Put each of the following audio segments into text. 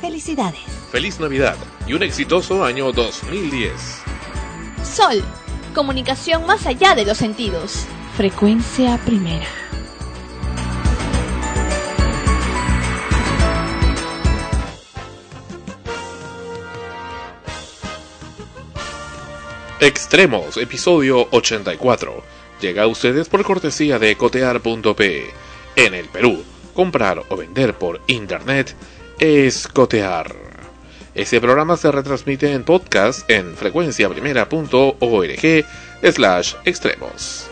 Felicidades. Feliz Navidad y un exitoso año 2010. Sol, comunicación más allá de los sentidos. Frecuencia primera. Extremos, episodio 84. Llega a ustedes por cortesía de cotear.pe. En el Perú, comprar o vender por internet es cotear. Este programa se retransmite en podcast en frecuenciaprimera.org slash extremos.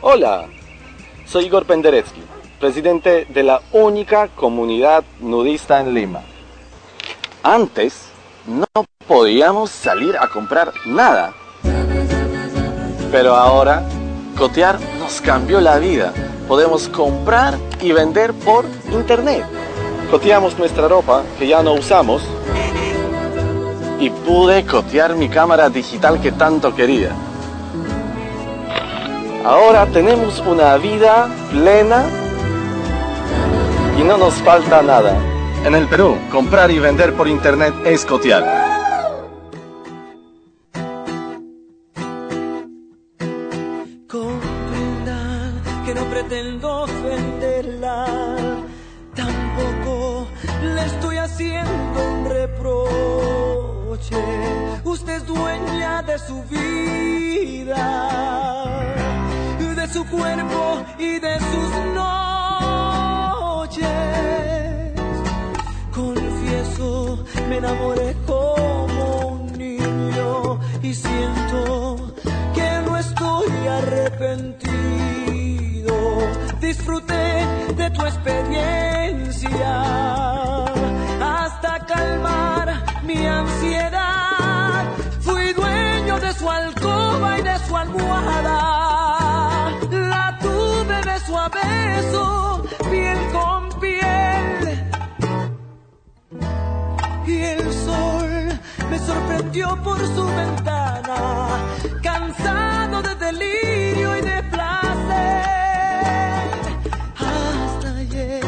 Hola, soy Igor Penderecki, presidente de la única comunidad nudista en Lima. Antes no podíamos salir a comprar nada, pero ahora cotear nos cambió la vida. Podemos comprar y vender por internet. Coteamos nuestra ropa que ya no usamos y pude cotear mi cámara digital que tanto quería. Ahora tenemos una vida plena y no nos falta nada. En el Perú, comprar y vender por internet es cotear. De su vida, de su cuerpo y de sus noches. Confieso, me enamoré como un niño y siento que no estoy arrepentido. Disfruté de tu experiencia La tuve beso a beso, piel con piel. Y el sol me sorprendió por su ventana, cansado de delirio y de placer. Hasta ayer,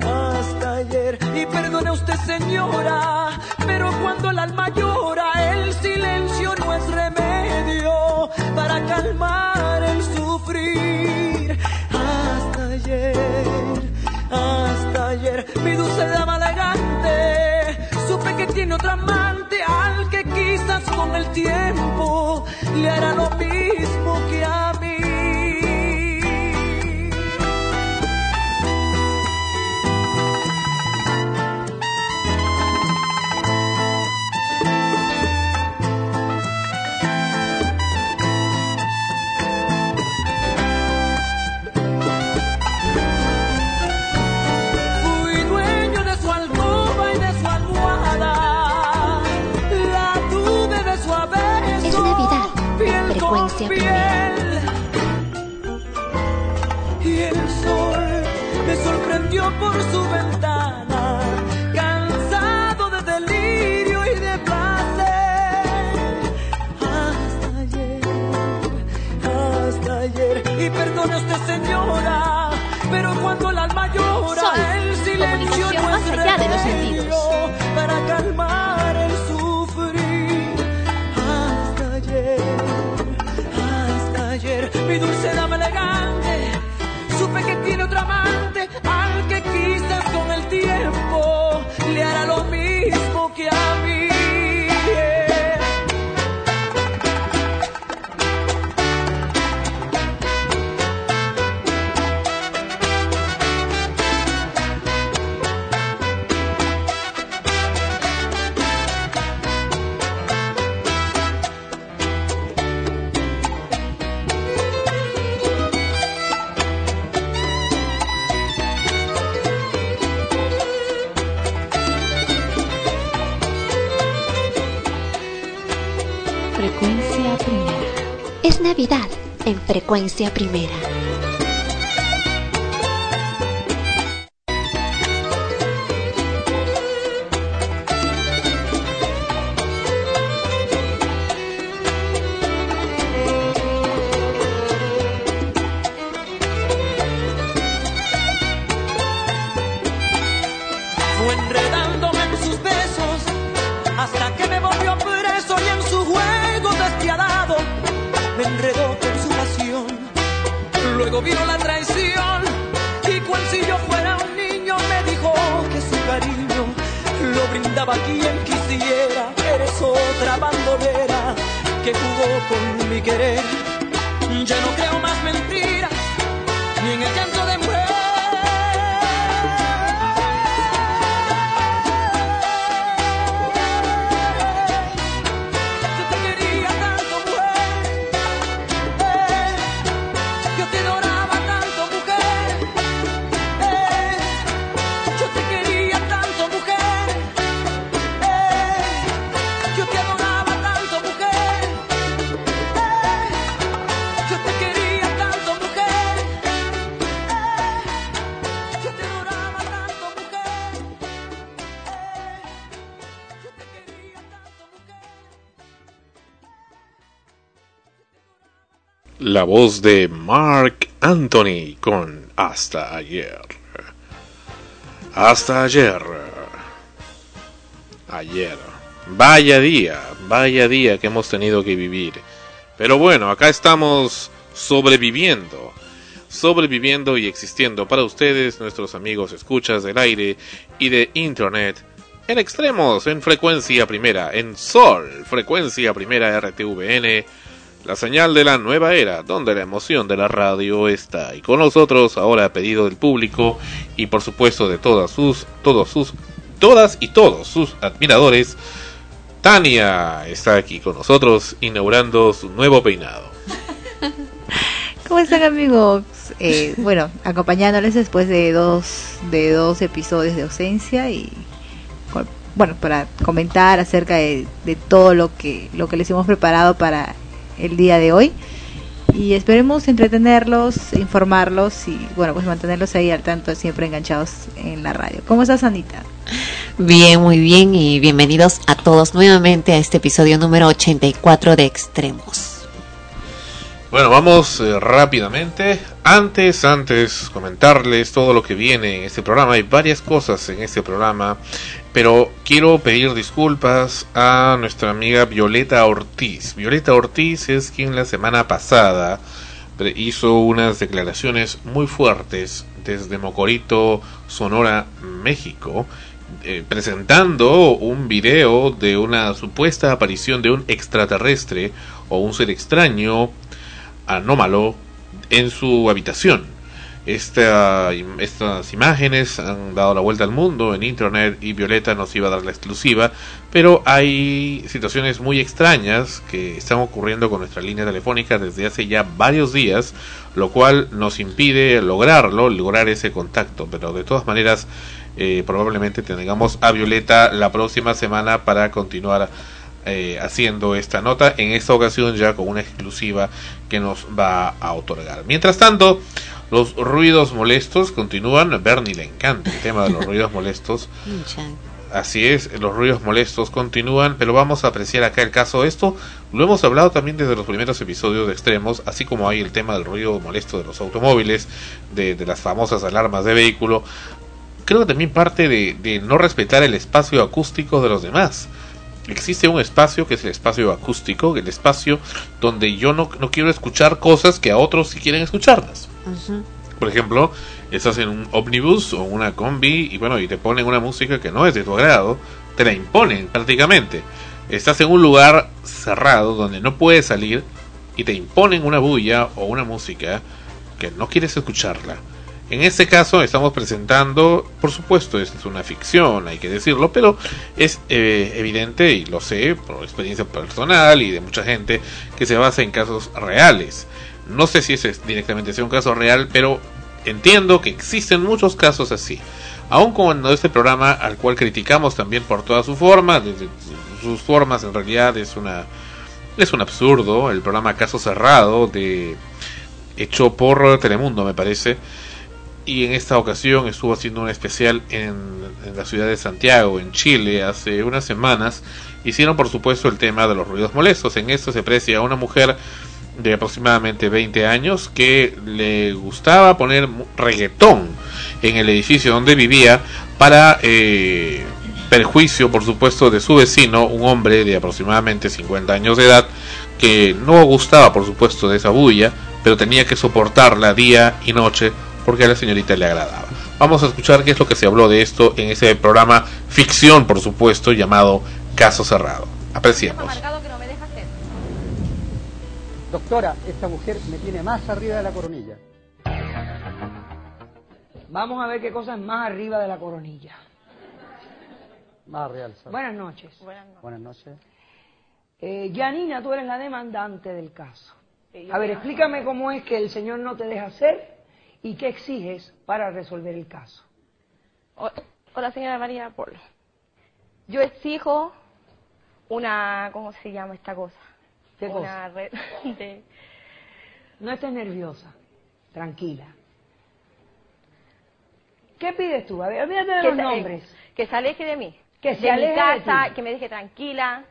hasta ayer. Y perdone usted, señora, pero cuando el alma llora, calmar el sufrir. Hasta ayer, hasta ayer, mi dulce dama elegante, supe que tiene otra amante al que quizás con el tiempo le hará lo mismo que a señora, pero cuando el alma llora, Sol, el silencio no más es allá de los sentidos. Que a en frecuencia primera. La voz de Mark Anthony con Hasta ayer. Hasta ayer. Ayer. Vaya día, vaya día que hemos tenido que vivir. Pero bueno, acá estamos sobreviviendo. Sobreviviendo y existiendo para ustedes, nuestros amigos escuchas del aire y de internet. En extremos, en frecuencia primera, en sol, frecuencia primera RTVN la señal de la nueva era, donde la emoción de la radio está. Y con nosotros, ahora a pedido del público y por supuesto de todas sus, todos sus, todas y todos sus admiradores, Tania está aquí con nosotros inaugurando su nuevo peinado. ¿Cómo están amigos? Eh, bueno, acompañándoles después de dos, de dos episodios de ausencia y bueno, para comentar acerca de, de todo lo que, lo que les hemos preparado para el día de hoy. Y esperemos entretenerlos, informarlos y bueno, pues mantenerlos ahí al tanto, siempre enganchados en la radio. ¿Cómo estás, Anita? Bien, muy bien y bienvenidos a todos nuevamente a este episodio número 84 de Extremos. Bueno, vamos eh, rápidamente. Antes, antes, comentarles todo lo que viene en este programa. Hay varias cosas en este programa, pero quiero pedir disculpas a nuestra amiga Violeta Ortiz. Violeta Ortiz es quien la semana pasada hizo unas declaraciones muy fuertes desde Mocorito, Sonora, México, eh, presentando un video de una supuesta aparición de un extraterrestre o un ser extraño anómalo en su habitación. Esta, estas imágenes han dado la vuelta al mundo en internet y Violeta nos iba a dar la exclusiva, pero hay situaciones muy extrañas que están ocurriendo con nuestra línea telefónica desde hace ya varios días, lo cual nos impide lograrlo, lograr ese contacto, pero de todas maneras eh, probablemente tengamos a Violeta la próxima semana para continuar eh, haciendo esta nota, en esta ocasión ya con una exclusiva que nos va a otorgar. Mientras tanto, los ruidos molestos continúan. A Bernie le encanta el tema de los ruidos molestos. Así es, los ruidos molestos continúan, pero vamos a apreciar acá el caso. Esto lo hemos hablado también desde los primeros episodios de extremos, así como hay el tema del ruido molesto de los automóviles, de, de las famosas alarmas de vehículo. Creo que también parte de, de no respetar el espacio acústico de los demás existe un espacio que es el espacio acústico, el espacio donde yo no, no quiero escuchar cosas que a otros sí quieren escucharlas. Por ejemplo, estás en un ómnibus o una combi y bueno, y te ponen una música que no es de tu agrado, te la imponen prácticamente. Estás en un lugar cerrado donde no puedes salir y te imponen una bulla o una música que no quieres escucharla. En este caso estamos presentando, por supuesto, esto es una ficción, hay que decirlo, pero es eh, evidente, y lo sé por experiencia personal y de mucha gente, que se basa en casos reales. No sé si ese es directamente sea un caso real, pero entiendo que existen muchos casos así. Aun cuando este programa, al cual criticamos también por toda su forma, desde sus formas en realidad es una es un absurdo, el programa Caso Cerrado de hecho por Telemundo me parece y en esta ocasión estuvo haciendo un especial en, la ciudad de Santiago, en Chile, hace unas semanas. Hicieron, por supuesto, el tema de los ruidos molestos. En esto se aprecia a una mujer de aproximadamente 20 años que le gustaba poner reggaetón en el edificio donde vivía para eh, perjuicio, por supuesto, de su vecino, un hombre de aproximadamente 50 años de edad, que no gustaba, por supuesto, de esa bulla pero tenía que soportarla día y noche porque a la señorita le agradaba. Vamos a escuchar qué es lo que se habló de esto en ese programa ficción, por supuesto, llamado Caso Cerrado. Apreciemos. Amargado que no me deja hacer. Doctora, esta mujer me tiene más arriba de la coronilla. Vamos a ver qué cosa es más arriba de la coronilla. Más real. ¿sabes? Buenas noches. Buenas noches. Eh, Janina, tú eres la demandante del caso. A ver, explícame cómo es que el señor no te deja hacer y qué exiges para resolver el caso. Hola, señora María Polo. Yo exijo una, ¿cómo se llama esta cosa? ¿Qué una cosa? red de... No estés nerviosa, tranquila. ¿Qué pides tú? A ver, olvídate de que los se- nombres. que se aleje de mí. Que se de aleje mi de casa, ti. que me deje tranquila.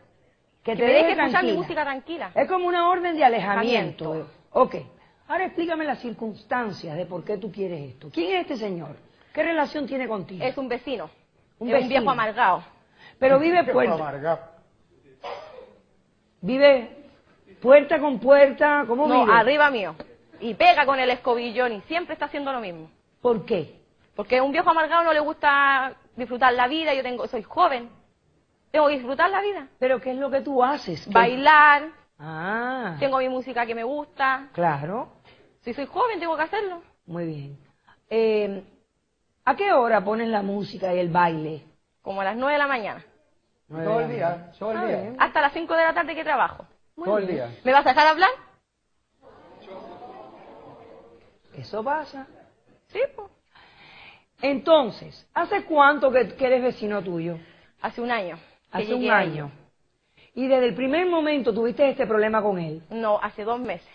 Que Que, te me deje deje escuchar mi música tranquila. Es como una orden de alejamiento. Alejamiento. Ok. Ahora explícame las circunstancias de por qué tú quieres esto. ¿Quién es este señor? ¿Qué relación tiene contigo? Es un vecino. Un es vecino. un viejo amargado. Pero vive puerta. Vive puerta con puerta. ¿Cómo No, vive? arriba mío. Y pega con el escobillón y siempre está haciendo lo mismo. ¿Por qué? Porque a un viejo amargado no le gusta disfrutar la vida. Yo tengo, soy joven. Tengo que disfrutar la vida. ¿Pero qué es lo que tú haces? ¿Qué- Bailar. Ah, Tengo mi música que me gusta. claro. Si soy joven, tengo que hacerlo. Muy bien. Eh, ¿A qué hora pones la música y el baile? Como a las 9 de la mañana. Todo el día, todo el día. Hasta las 5 de la tarde que trabajo. Todo el día. ¿Me vas a dejar hablar? Eso pasa. Sí, pues. Entonces, ¿hace cuánto que, que eres vecino tuyo? Hace un año. Hace un año. Y desde el primer momento tuviste este problema con él. No, hace dos meses.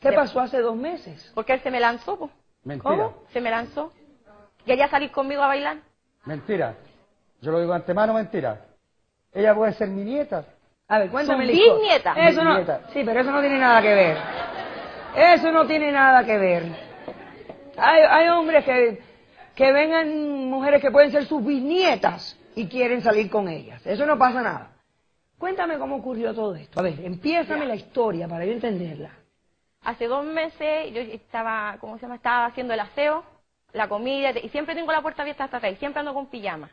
¿Qué De- pasó hace dos meses? Porque él se me lanzó. Mentira. ¿Cómo? Se me lanzó. Quería salir conmigo a bailar. Mentira. Yo lo digo de antemano, mentira. Ella puede ser mi nieta. A ver, cuéntame Su bisnieta. Eso no, sí, pero eso no tiene nada que ver. Eso no tiene nada que ver. Hay, hay hombres que, que vengan mujeres que pueden ser sus bisnietas y quieren salir con ellas. Eso no pasa nada. Cuéntame cómo ocurrió todo esto. A ver, empiézame la historia para yo entenderla. Hace dos meses yo estaba, ¿cómo se llama? Estaba haciendo el aseo, la comida, y siempre tengo la puerta abierta hasta atrás, y siempre ando con pijama.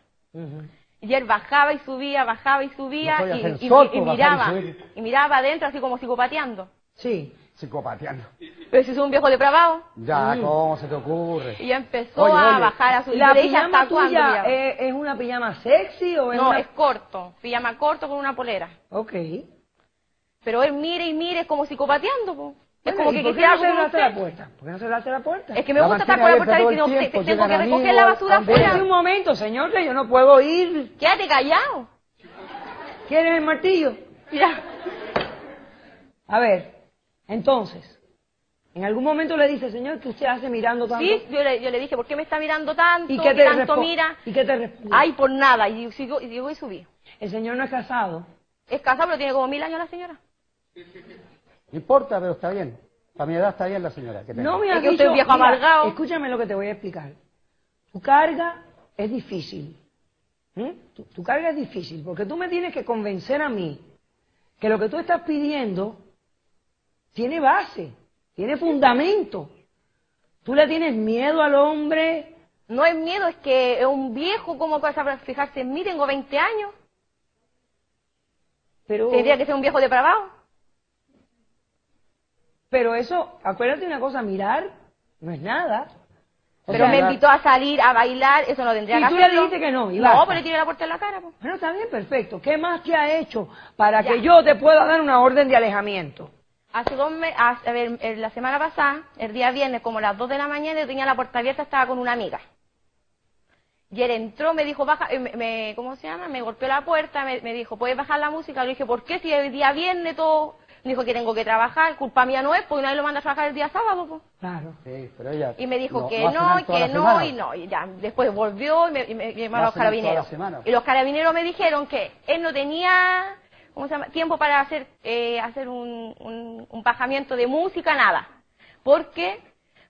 Y él bajaba y subía, bajaba y subía, No y, y- y pues, y miraba, subir. y miraba adentro así como psicopateando. Sí. Psicopateando. Pero si es un viejo depravado, Ya, ¿cómo se te ocurre? y ya empezó Oye, a oye. bajar a subir. ¿La pijama ¿hasta tuya es, una pijama sexy o es No, una... es corto, pijama corto con una polera. Ok. Pero él mire y mire, es como psicopateando, po. Es Bueno, como ¿y que ¿Por qué quisiera no cerraste la puerta? ¿Por qué no cerraste la puerta? Es que me La gusta estar con la puerta y todo tengo, que- tiempo, tengo que llegan recoger amigos, la basura. Espérate un afuera. momento, señor, que yo no puedo ir. Quédate callado. ¿Quieres el martillo? Ya. A ver, entonces, en algún momento le dice, señor, ¿qué usted hace mirando tanto? Sí, yo le, yo le dije, ¿por qué me está mirando tanto? ¿Y qué te tanto mira? ¿Y qué te responde? Ay, por nada. Y sigo, y sigo y subí. El señor no es casado. Es casada, pero tiene como mil años la señora. No importa, pero está bien. Para mi edad está bien la señora. Que. No me Es que usted dicho, es viejo mira, amargado. Escúchame lo que te voy a explicar. Tu carga es difícil. ¿Mm? Tu, tu carga es difícil porque tú me tienes que convencer a mí que lo que tú estás pidiendo tiene base, tiene fundamento. Tú le tienes miedo al hombre. No es miedo, es que es un viejo, ¿cómo puede saber fijarse en mí? Tengo 20 años. Pero, Tendría que ser un viejo depravado. pero eso, acuérdate una cosa, mirar no es nada. O Pero sea, me invitó a salir a bailar, eso no tendría Y que tú le dijiste que no, y No, pero le tiré la puerta en la cara. Bueno, está bien, perfecto. ¿Qué más te ha hecho para Ya. que yo te pueda dar una orden de alejamiento? Hace dos meses, a ver, eh, la semana pasada, el día viernes, como a las 2 de la mañana, yo tenía la puerta abierta, estaba con una amiga. Y él entró, me dijo, baja, eh, me, me- ¿cómo se llama? Me golpeó la puerta, me, me dijo, ¿puedes bajar la música? Le dije, ¿por qué? Si el día viernes todo... Me dijo que tengo que trabajar, culpa mía no es, porque nadie lo manda a trabajar el día sábado, pues. Claro. Sí, pero ella. Y me dijo no- que no que no, semana. y no. Y ya, después volvió y me, y me- y me llamaron a los carabineros. Y los carabineros me dijeron que él no tenía, ¿cómo se llama? Tiempo para hacer, eh, hacer un, un, un bajamiento de música, nada. ¿Por qué?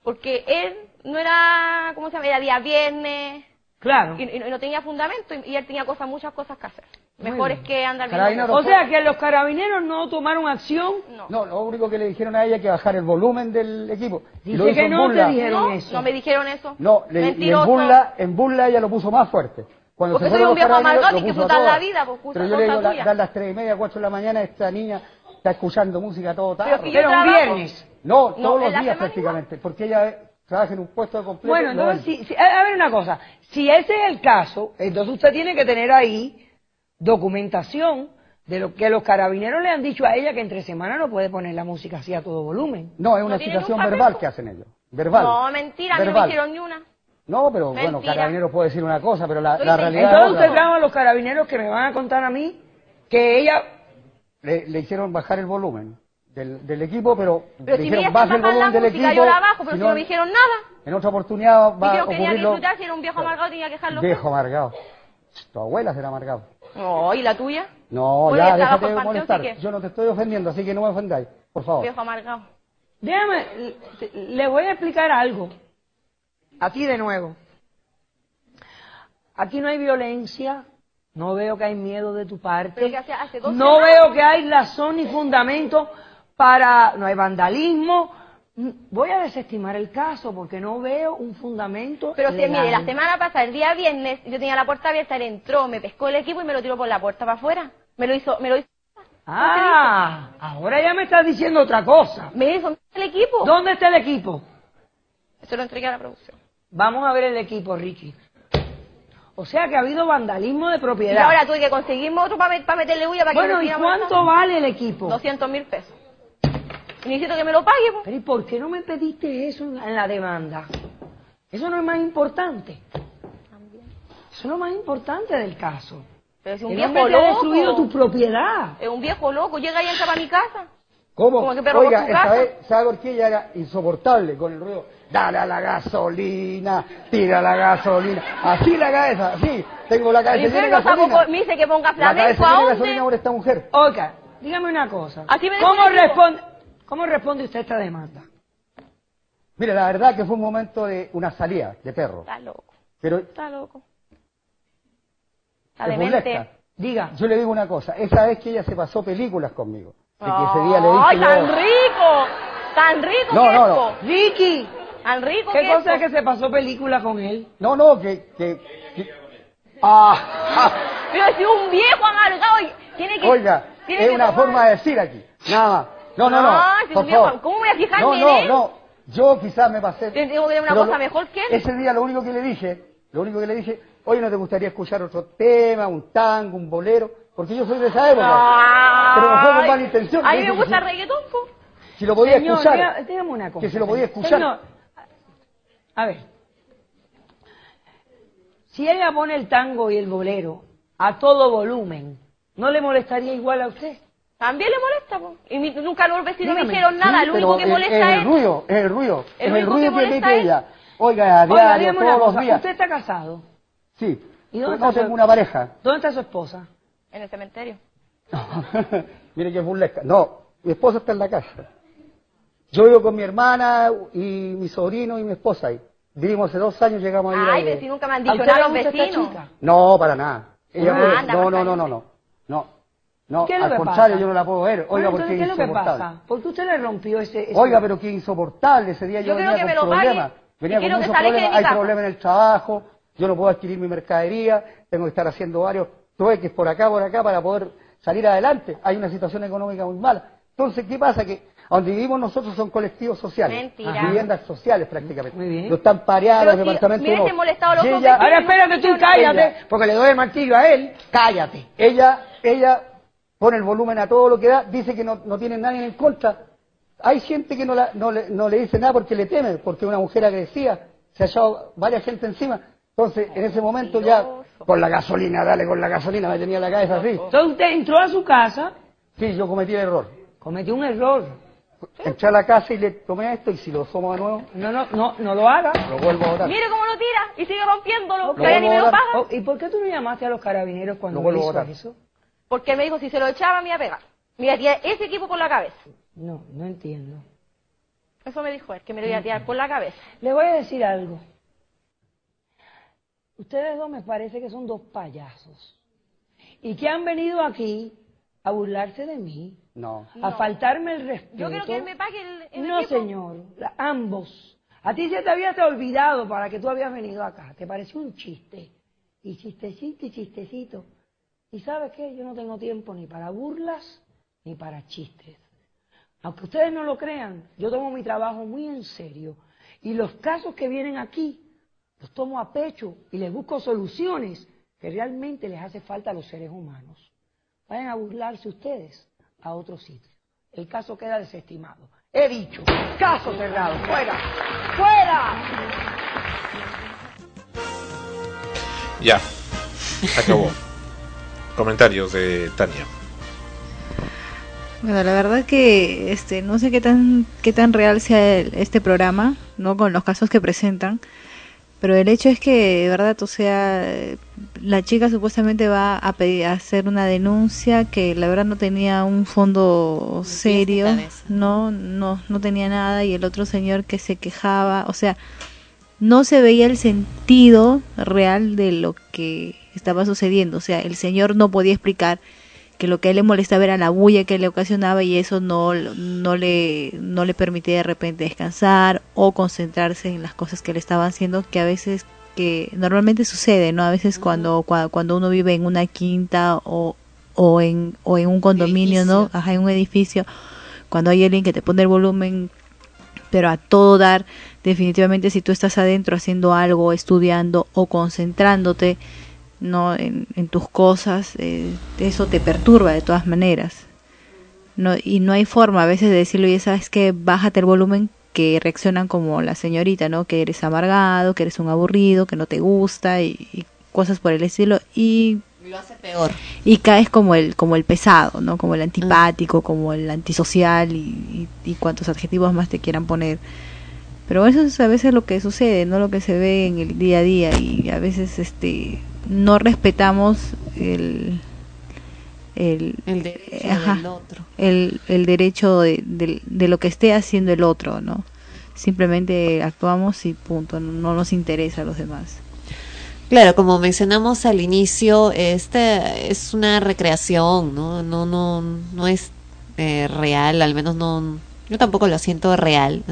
Porque él no era, ¿cómo se llama? Era día viernes. Claro. Y, y no tenía fundamento y, y él tenía cosas, muchas cosas que hacer. Mejor es que andar. O sea que los carabineros no tomaron acción. No, lo único que le dijeron a ella es que bajar el volumen del equipo. Dice lo que no te dijeron no, eso. no me dijeron eso. No, le, y en Mentiroso. burla, en burla ella lo puso más fuerte. Cuando Porque se soy un viejo amargado y que disfrutar la vida, pues, Pero yo le digo, la- dan las tres y media, cuatro de la mañana, esta niña está escuchando música todo tarde. Pero Pero un trabajo. viernes. No, No, todos los días prácticamente, porque ella trabaja en un puesto de completo. Bueno, no entonces, en- si, si- a ver una cosa. Si ese es el caso, entonces usted tiene que tener ahí documentación de lo que los carabineros le han dicho a ella que entre semana no puede poner la música así a todo volumen. No, es una No situación verbal que hacen ellos. Verbal. No, mentira, a mí no me hicieron ni una. No, pero bueno, Mentira. Carabineros puede decir una cosa, pero la, la realidad Entonces es usted a los carabineros que me van a contar a mí que ella... Le, le hicieron bajar el volumen del, del equipo, pero, Pero le si me dijeron baja el volumen del música, equipo. yo la bajo, pero si si no, no me dijeron nada. En otra oportunidad va a ocurrir disfrutar, si era un viejo amargado tenía que dejarlo. Viejo amargado. Tu abuela será amargado. No, ¿y la tuya? No, Bueno, ya, déjate de molestar. que- Yo no te estoy ofendiendo, así que no me ofendáis, por favor. Viejo amargado. Déjame, le voy a explicar algo. A ti de nuevo. Aquí no hay violencia, no veo que hay miedo de tu parte. Hace, hace No semanas- veo que hay razón ni fundamento para... No hay vandalismo. Voy a desestimar el caso porque no veo un fundamento Pero si, mire, la semana pasada, el día viernes, yo tenía la puerta abierta, él entró, me pescó el equipo y me lo tiró por la puerta para afuera. Me lo hizo, me lo hizo. Ah, ahora ya me estás diciendo otra cosa. Me hizo el equipo. ¿Dónde está el equipo? Eso lo entregué a la producción. Vamos a ver el equipo, Ricky. O sea que ha habido vandalismo de Y propiedad. ahora tuve que conseguirme otro para, meterle bulla para que bueno, ¿y cuánto vale el equipo? 200 mil pesos. Y necesito que me lo pague, pues. Pero ¿y por qué no me pediste eso en la demanda? Eso no es más importante. Eso es lo más importante del caso. Pero si un El viejo te ha loco. destruido tu propiedad. Es un viejo loco, llega y entra para mi casa. ¿Cómo? Como que Oiga, tu esta casa. vez, ¿sabe por qué ella era insoportable con el ruido? Dale a la gasolina, tira la gasolina. Así la cabeza, así. Tengo la cabeza llena de infierno gasolina. tampoco me dice que ponga La cabeza flamenco llena a de dónde. gasolina por esta mujer. Oiga, dígame una cosa. Así me dijo ¿Cómo el responde, ¿Cómo responde usted a esta demanda? Mire, la verdad que fue un momento de una salida de perro. Está loco, Pero está loco. Está demente. Diga. Yo le digo una cosa, esa vez que ella se pasó películas conmigo, que ese día le dije ¡Ay, yo- tan rico! ¡Tan rico No, no, no. Ricky, ¡Tan rico ¿qué cosa es que se pasó película con él? No, no, que... que, que- Ah, Pero si un viejo amargado tiene que... oiga, tiene es que una tomar- forma de decir aquí, nada más. No, no, no, Ah, si por un viejo- favor. ¿Cómo voy a fijarme No, en no, él? no, yo quizás me pasé... Tengo que tener una cosa lo- mejor que él. Ese día lo único que le dije, lo único que le dije, oye, ¿no te gustaría escuchar otro tema, un tango, un bolero? Porque yo soy de esa época. Pero no fue con mala intención. A mí me gusta el reggaetón, po. Si, lo podía Señor, escuchar. dígame una cosa. Que si lo podía escuchar. Señor, a ver. Si ella pone el tango y el bolero a todo volumen, ¿no le molestaría igual a usted? También le molesta, po. Y mi- nunca los me Dígame. dijeron nada, Sí, lo único que es- molesta es es... el ruido, es el ruido, El es el ruido que que es- ella. Oiga, a Oiga, diario, dígame todos los días. ¿Usted está casado? Sí. ¿Y dónde no está su- tengo una pareja. ¿Dónde está su esposa? En el cementerio. Mire que es burlesca. No, mi esposa está en la casa. Yo vivo con mi hermana y mi sobrino y mi esposa ahí. Vivimos hace dos años, llegamos a ir Ay, si nunca me han ¿A dicho nada los vecinos. chica? No, para nada. Ella Ah, puede- anda, no, pasa no, no, no, no. No, no ¿Qué es lo al que contrario, pasa? yo no la puedo ver. Oiga, Bueno, porque entonces, ¿qué es lo que insoportable. pasa? ¿Por qué usted le rompió ese... ese- Oiga, pero qué insoportable. Ese día yo, Yo quiero venía que me lo pague problemas. Venía y quiero con que muchos se aleje de problemas. mi Hay casa. problemas en el trabajo. Yo no puedo adquirir mi mercadería. Tengo que estar haciendo varios trueques por acá, por acá, para poder salir adelante. Hay una situación económica muy mala. Entonces, ¿qué pasa? Que donde vivimos nosotros son colectivos sociales. Mentira. Viviendas sociales prácticamente. Muy bien. No están pareados Pero los si departamentos. me hubiese no. molestado los ella- Ahora espérate tú, cállate, Ella- porque le doy el martillo a él. Cállate. ella, ella pone el volumen a todo lo que da, dice que no, no tiene nadie en contra. Hay gente que no, la- no, le, no le dice nada porque le teme, porque es una mujer agresiva, se ha echado varias gente encima. Entonces, en ese momento ya, con la gasolina, dale con la gasolina, me tenía la cabeza así. Entonces usted entró a su casa, Sí, yo cometí el error. cometió un error. Entré a la casa y le tomé esto y si lo tomo de nuevo, No, no, no, no lo haga. lo vuelvo a botar. Mire cómo lo tira y sigue rompiéndolo. Lo Que ni me lo paga. Oh, ¿Y por qué tú no llamaste a los carabineros cuando Lo vuelvo a hizo eso? Porque él me dijo, si se lo echaba, me iba a pegar. Me iba a tirar ese equipo por la cabeza. No, no entiendo. Eso me dijo él, que me lo iba a tirar por la cabeza. Le voy a decir algo. Ustedes dos me parece que son dos payasos. y que han venido aquí a burlarse de mí, No. a faltarme el respeto. Yo quiero que él me pague el, el No, equipo. señor, la- ambos. A ti se te había te olvidado para que tú habías venido acá. Te pareció un chiste. Y chistecito y chistecito. Y sabes qué, yo no tengo tiempo ni para burlas ni para chistes. Aunque ustedes no lo crean, yo tomo mi trabajo muy en serio. Y los casos que vienen aquí, los tomo a pecho y les busco soluciones que realmente les hace falta a los seres humanos. Vayan a burlarse ustedes a otro sitio. El caso queda desestimado. He dicho, caso cerrado, fuera, fuera. Ya. Acabó. Comentarios de Tania. Bueno, la verdad que este no sé qué tan qué tan real sea el- este programa, no con los casos que presentan, pero el hecho es que de verdad, o sea, la chica supuestamente va a pedir a hacer una denuncia que la verdad no tenía un fondo serio, no no no tenía nada y el otro señor que se quejaba, o sea, no se veía el sentido real de lo que estaba sucediendo, o sea, el señor no podía explicar que lo que a él le molestaba era la bulla que le ocasionaba y eso no, no, le, no le permitía de repente descansar o concentrarse en las cosas que le estaban haciendo, que a veces, que normalmente sucede, ¿no? A veces cuando, cua- cuando uno vive en una quinta o, o, en, o en un condominio, ¿no? Ajá, en un edificio, cuando hay alguien que te pone el volumen pero a todo dar, definitivamente si tú estás adentro haciendo algo, estudiando o concentrándote no en, en tus cosas, eh, eso te perturba de todas maneras. No, y no hay forma a veces de decirlo, y sabes que bájate el volumen que reaccionan como la señorita, ¿no? Que eres amargado, que eres un aburrido, que no te gusta y, y cosas por el estilo y Lo hace peor. y caes como el como el pesado no como el antipático como el antisocial y, y, y cuantos adjetivos más te quieran poner pero eso es a veces lo que sucede no lo que se ve en el día a día y a veces este no respetamos el el, El derecho ajá, del otro. el, el derecho de, de, de lo que esté haciendo el otro no simplemente actuamos y punto no, no nos interesa a los demás Claro, como mencionamos al inicio, este es una recreación, ¿no? No, no, no es eh, real, al menos no, yo tampoco lo siento real.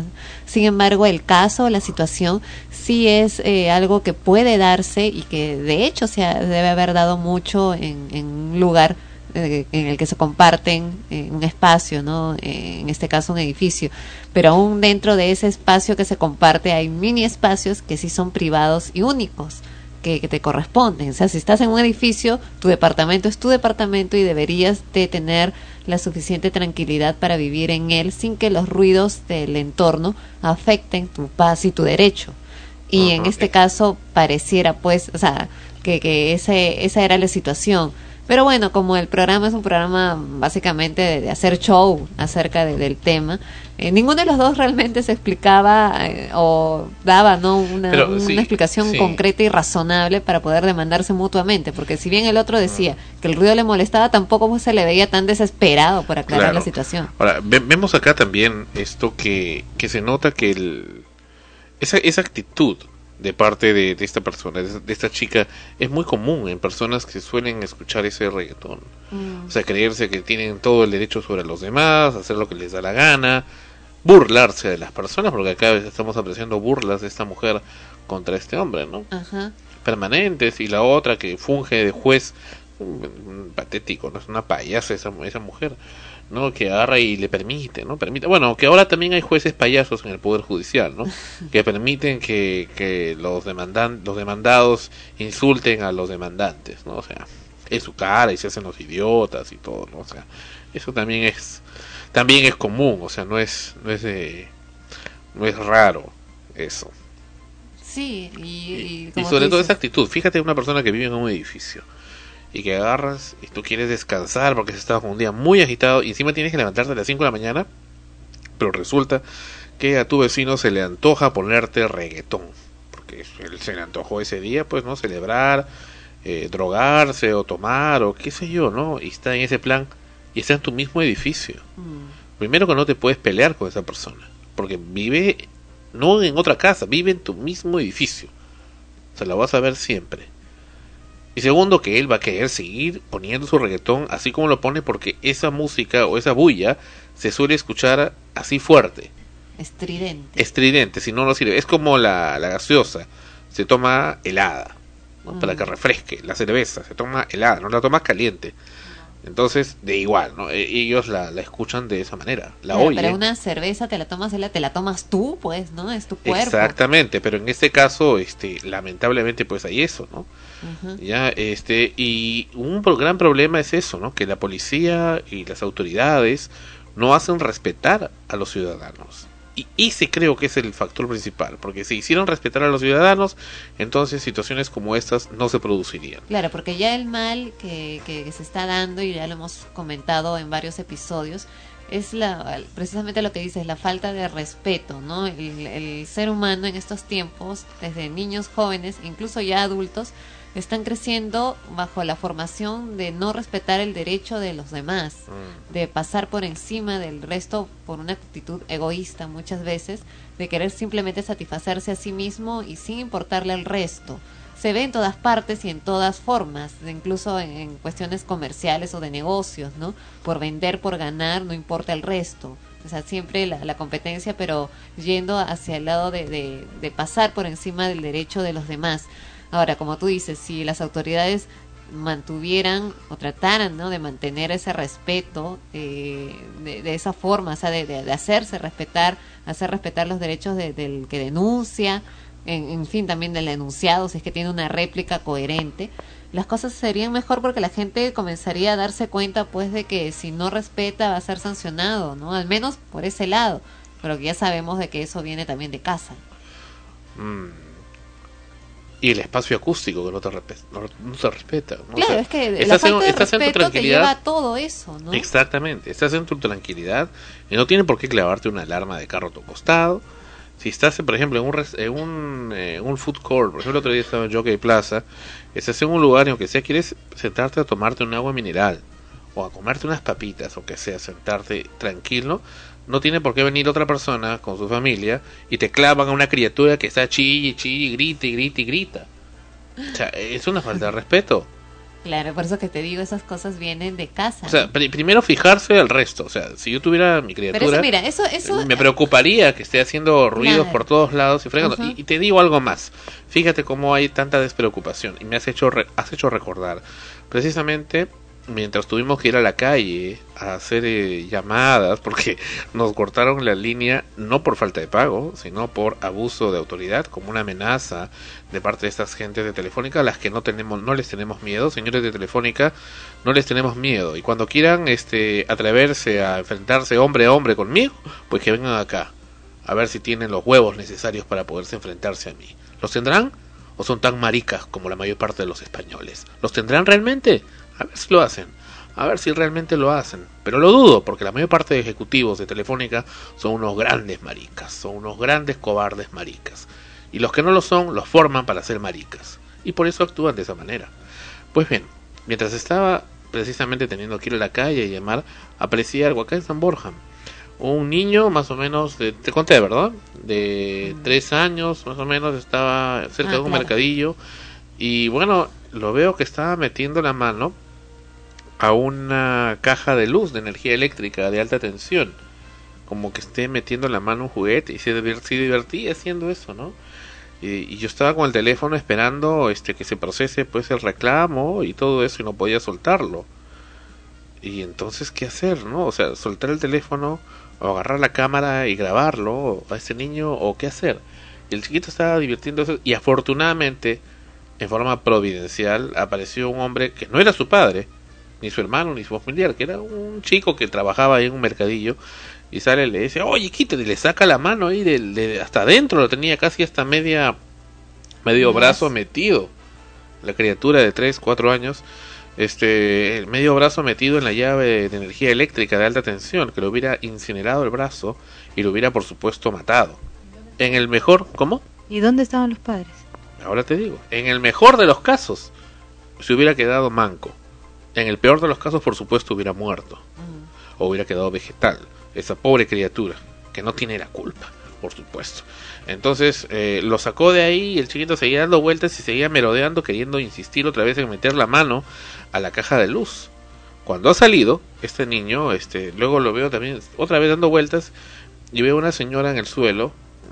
Sin embargo, el caso, la situación, sí es eh, algo que puede darse y que de hecho se ha- debe haber dado mucho en, un lugar eh, en el que se comparten eh, un espacio, ¿no? Eh, en este caso un edificio. Pero aún dentro de ese espacio que se comparte hay mini espacios que sí son privados y únicos que, que te corresponden. O sea, si estás en un edificio, tu departamento es tu departamento y deberías de tener la suficiente tranquilidad para vivir en él sin que los ruidos del entorno afecten tu paz y tu derecho. Y en este caso pareciera pues, o sea, que, que ese, esa era la situación. Pero bueno, como el programa es un programa básicamente de, de hacer show acerca de- del tema, eh, ninguno de los dos realmente se explicaba eh, o daba no una, Pero, una sí, explicación sí. concreta y razonable para poder demandarse mutuamente, porque si bien el otro decía que el ruido le molestaba, tampoco se le veía tan desesperado por aclarar Claro. la situación. Ahora, ve- vemos acá también esto que, que se nota que el, esa, esa actitud de parte de, de esta persona, de, de esta chica, es muy común en personas que suelen escuchar ese reggaetón. O sea, creerse que tienen todo el derecho sobre los demás, hacer lo que les da la gana, burlarse de las personas, porque acá estamos apreciando burlas de esta mujer contra este hombre, ¿no? Ajá. permanentes y la otra que funge de juez mm, patético no es una payasa esa, esa mujer no que agarra y le permite no permite bueno que ahora también hay jueces payasos en el poder judicial no que permiten que, que los demandan los demandados insulten a los demandantes no o sea en su cara y se hacen los idiotas y todo no o sea eso también es también es común o sea no es no es de- no es raro eso. Sí, y, y, sobre todo esa actitud, fíjate una persona que vive en un edificio y que agarras y tú quieres descansar porque se está un día muy agitado y encima tienes que levantarte a las 5 de la mañana, pero resulta que a tu vecino se le antoja ponerte reggaetón, porque él se le antojó ese día, pues, ¿no? Celebrar, eh, drogarse o tomar o qué sé yo, ¿no? Y está en ese plan y está en tu mismo edificio. mm, Primero que no te puedes pelear con esa persona, porque vive no en otra casa, vive en tu mismo edificio. O sea, la vas a ver siempre. Y segundo, que él va a querer seguir poniendo su reggaetón así como lo pone porque esa música o esa bulla se suele escuchar así fuerte, Estridente. estridente, si no no sirve. Es como la, la gaseosa, se toma helada, ¿no? Mm. para que refresque. La cerveza se toma helada, no la tomas caliente. Entonces, de igual, ¿no? E- Ellos la, la escuchan de esa manera, la Claro, oyen. Pero una cerveza te la tomas, la- te la tomas tú, pues, ¿no? Es tu cuerpo. Exactamente, pero en este caso, este, lamentablemente, pues hay eso, ¿no? Ya, este, y un gran problema es eso, ¿no? Que la policía y las autoridades no hacen respetar a los ciudadanos. Y ese creo que es el factor principal, porque si hicieran respetar a los ciudadanos, entonces situaciones como estas no se producirían. Claro, porque ya el mal que, que se está dando, y ya lo hemos comentado en varios episodios, es la precisamente lo que dices, la falta de respeto, ¿no? El, el ser humano en estos tiempos, desde niños, jóvenes, incluso ya adultos, están creciendo bajo la formación de no respetar el derecho de los demás, de pasar por encima del resto por una actitud egoísta muchas veces, de querer simplemente satisfacerse a sí mismo y sin importarle al resto se ve en todas partes y en todas formas, incluso en, en cuestiones comerciales o de negocios, ¿no? Por vender, por ganar, no importa el resto. O sea, siempre la, la competencia, pero yendo hacia el lado de, de, de pasar por encima del derecho de los demás. Ahora, como tú dices, si las autoridades mantuvieran o trataran ¿no? de mantener ese respeto eh, de, de esa forma, o sea, de, hacerse respetar, hacer respetar los derechos de- del que denuncia, en, en fin, también del denunciado, si es que tiene una réplica coherente, las cosas serían mejor porque la gente comenzaría a darse cuenta, pues, de que si no respeta va a ser sancionado, ¿no? Al menos por ese lado, pero que ya sabemos de que eso viene también de casa. Mm. Y el espacio acústico que no te, respe- no, no se respeta. ¿no? O Claro, sea, es que la estás en- falta de estás en tu respeto te tranquilidad. lleva a todo eso, ¿no? Exactamente, estás en tu tranquilidad y no tiene por qué clavarte una alarma de carro a tu costado. Si estás, por ejemplo, en un, en un, eh, un food court, por ejemplo, el otro día estaba en Jockey Plaza, estás en un lugar y aunque sea quieres sentarte a tomarte un agua mineral o a comerte unas papitas o que sea, sentarte tranquilo, no tiene por qué venir otra persona con su familia y te clavan a una criatura que está chille, chille, grita y grita y grita. O sea, es una falta de respeto. Claro, por eso que te digo, esas cosas vienen de casa. O sea, pri- primero fijarse al resto. O sea, si yo tuviera mi Pero criatura, eso, mira, eso, eso, me preocuparía que esté haciendo ruidos por todos lados y fregando. Y te digo algo más. Fíjate cómo hay tanta despreocupación. Y me has hecho, re- has hecho recordar. Precisamente mientras tuvimos que ir a la calle a hacer eh, llamadas porque nos cortaron la línea no por falta de pago sino por abuso de autoridad como una amenaza de parte de estas gentes de Telefónica a las que no tenemos no les tenemos miedo. Señores de Telefónica no les tenemos miedo. Y cuando quieran este atreverse a enfrentarse hombre a hombre conmigo pues que vengan acá a ver si tienen los huevos necesarios para poderse enfrentarse a mí. Los tendrán o son tan maricas como la mayor parte de los españoles los tendrán realmente a ver si lo hacen. A ver si realmente lo hacen. Pero lo dudo, porque la mayor parte de ejecutivos de Telefónica son unos grandes maricas. Son unos grandes cobardes maricas. Y los que no lo son, los forman para ser maricas. Y por eso actúan de esa manera. Pues bien, mientras estaba precisamente teniendo que ir a la calle y llamar, aparecía algo acá en San Borja. Un niño más o menos, de, te conté, ¿verdad? De tres años más o menos, estaba cerca Ah, de un claro. mercadillo. Y bueno, lo veo que estaba metiendo la mano a una caja de luz de energía eléctrica de alta tensión. Como que esté metiendo la mano un juguete y se, divertía haciendo eso, ¿no? Y, y yo estaba con el teléfono esperando este que se procese pues el reclamo y todo eso y no podía soltarlo. Y entonces, ¿qué hacer, no? O sea, soltar el teléfono o agarrar la cámara y grabarlo a ese niño o qué hacer. Y el chiquito estaba divirtiéndose y afortunadamente, en forma providencial, apareció un hombre que no era su padre, ni su hermano, ni su familiar, que era un chico que trabajaba ahí en un mercadillo y sale y le dice, oye, quítate, y le saca la mano ahí de, hasta adentro, lo tenía casi hasta media, medio brazo metido, la criatura de 3, 4 años, este, el medio brazo metido en la llave de energía eléctrica de alta tensión, que lo hubiera incinerado el brazo y lo hubiera por supuesto matado. En el mejor, ¿cómo? ¿Y dónde estaban los padres? Ahora te digo, en el mejor de los casos, se hubiera quedado manco. En el peor de los casos, por supuesto, hubiera muerto. O hubiera quedado vegetal. Esa pobre criatura, que no tiene la culpa. por supuesto. Entonces eh, lo sacó de ahí y el chiquito seguía dando vueltas y seguía merodeando, queriendo insistir otra vez en meter la mano a la caja de luz. Cuando ha salido, este niño, este, luego lo veo también otra vez dando vueltas y veo una señora en el suelo,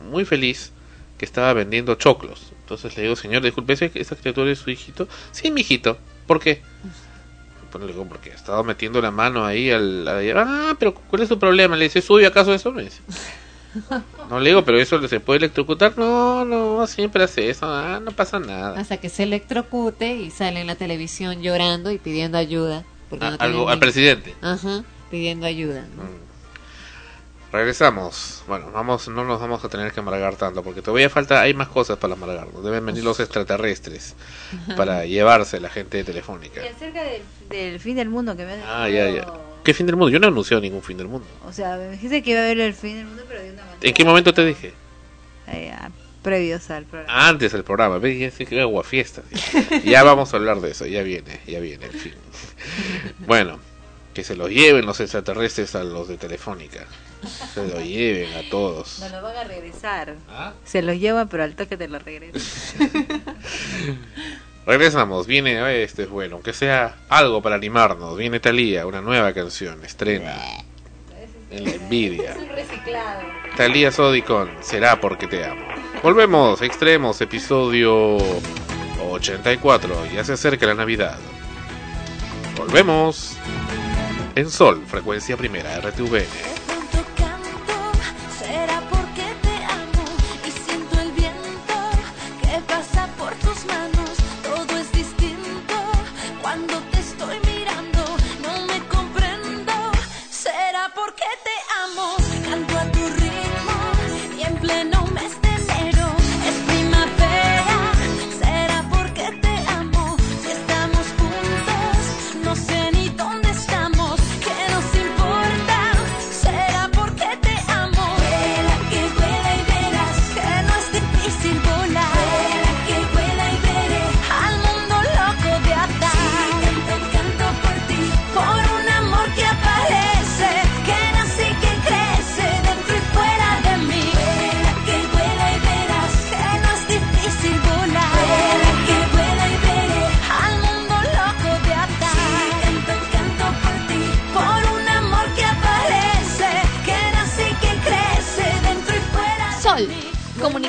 muy feliz, que estaba vendiendo choclos. Entonces le digo, señor, disculpe, ¿esa criatura es su hijito? Sí, mi hijito. ¿Por qué? Pues le digo, porque ha estado metiendo la mano ahí al... a- Ah, pero ¿cuál es su problema? Le dice, ¿es suyo acaso eso? Me dice. No le digo, pero eso se puede electrocutar. No, no, siempre hace eso. Ah, no pasa nada. Hasta que se electrocute y sale en la televisión llorando y pidiendo ayuda. porque A- no algo, al presidente. Ajá, pidiendo ayuda. ¿no? Regresamos. Bueno, vamos, no nos vamos a tener que amargar tanto porque todavía falta, hay más cosas para amargarnos. Deben venir los extraterrestres para llevarse la gente de Telefónica. Y acerca del, del fin del mundo que me has Ah, ya, ya. ¿Qué fin del mundo? Yo no he anunciado ningún fin del mundo. O sea, me dijiste que iba a haber el fin del mundo, pero de una manera ¿En qué momento te dije? eh, ah, previos al programa. Antes del programa. Ve, ya sé que agua fiesta. Ya vamos a hablar de eso. Ya viene, ya viene el fin. Bueno, que se los lleven los extraterrestres a los de Telefónica. Se los lleven a todos. No lo van a regresar. ¿Ah? Se los llevan, pero al toque te lo regresan. Regresamos, viene, este es bueno, aunque sea algo para animarnos, viene Talía, una nueva canción, estrena en la envidia. reciclado. Talía Sodicon, será porque te amo. Volvemos, extremos, episodio 84, ya se acerca la Navidad. Volvemos en Sol, frecuencia primera, RTVN.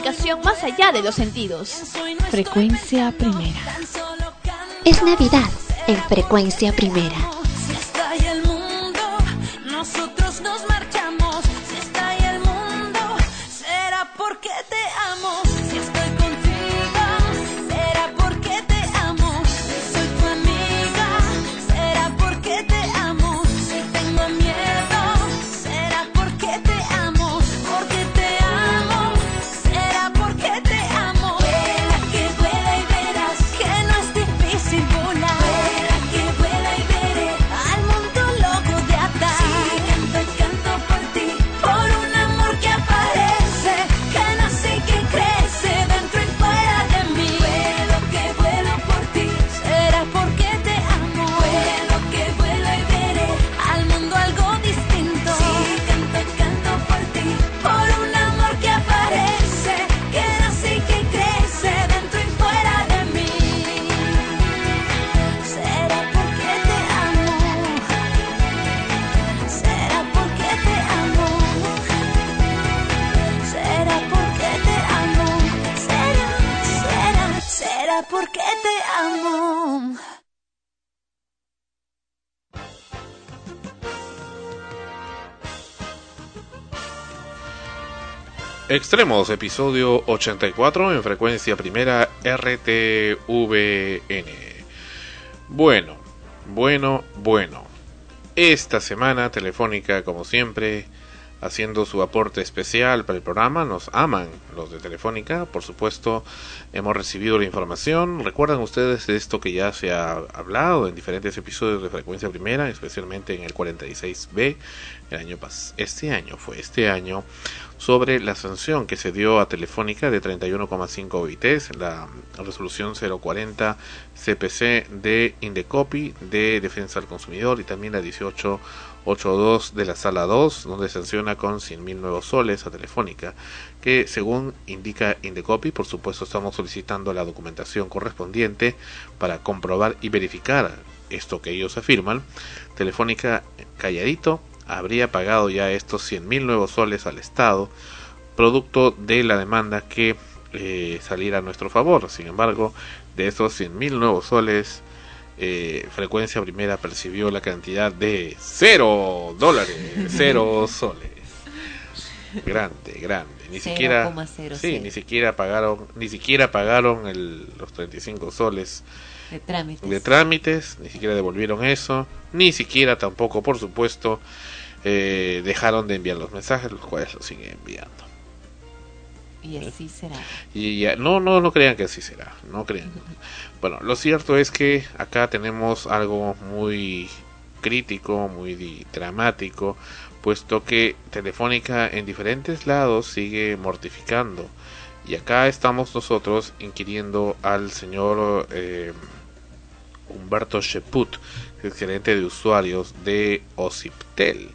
Comunicación más allá de los sentidos. Frecuencia primera. Es Navidad en frecuencia primera. Extremos, episodio 84 en frecuencia primera RTVN. Bueno, bueno, bueno. Esta semana Telefónica, como siempre, haciendo su aporte especial para el programa. Nos aman los de Telefónica, por supuesto. Hemos recibido la información. Recuerdan ustedes esto que ya se ha hablado en diferentes episodios de Frecuencia Primera, especialmente en el 46B. El año pas este año fue este año sobre la sanción que se dio a Telefónica de 31,5 bits, la resolución 040 CPC de Indecopi de Defensa del Consumidor y también la 1882 de la Sala 2, donde sanciona con 100.000 nuevos soles a Telefónica, que según indica Indecopi, por supuesto estamos solicitando la documentación correspondiente para comprobar y verificar esto que ellos afirman. Telefónica calladito habría pagado ya estos 100.000 nuevos soles al Estado, producto de la demanda que eh, saliera a nuestro favor. Sin embargo, de esos 100.000 nuevos soles, eh, Frecuencia Primera percibió la cantidad de cero dólares, cero soles. Grande, grande. Ni siquiera, 0,00. sí, ni siquiera pagaron, ni siquiera pagaron el, los 35 soles De trámites. de trámites, ni siquiera devolvieron eso, ni siquiera tampoco, por supuesto, eh, dejaron de enviar los mensajes, los cuales los siguen enviando. Y así será. Y ya, no, no, no crean que así será, no crean. Bueno, lo cierto es que acá tenemos algo muy crítico, muy dramático, puesto que Telefónica en diferentes lados sigue mortificando. Y acá estamos nosotros inquiriendo al señor eh, Humberto Sheput, es gerente de usuarios de Ociptel.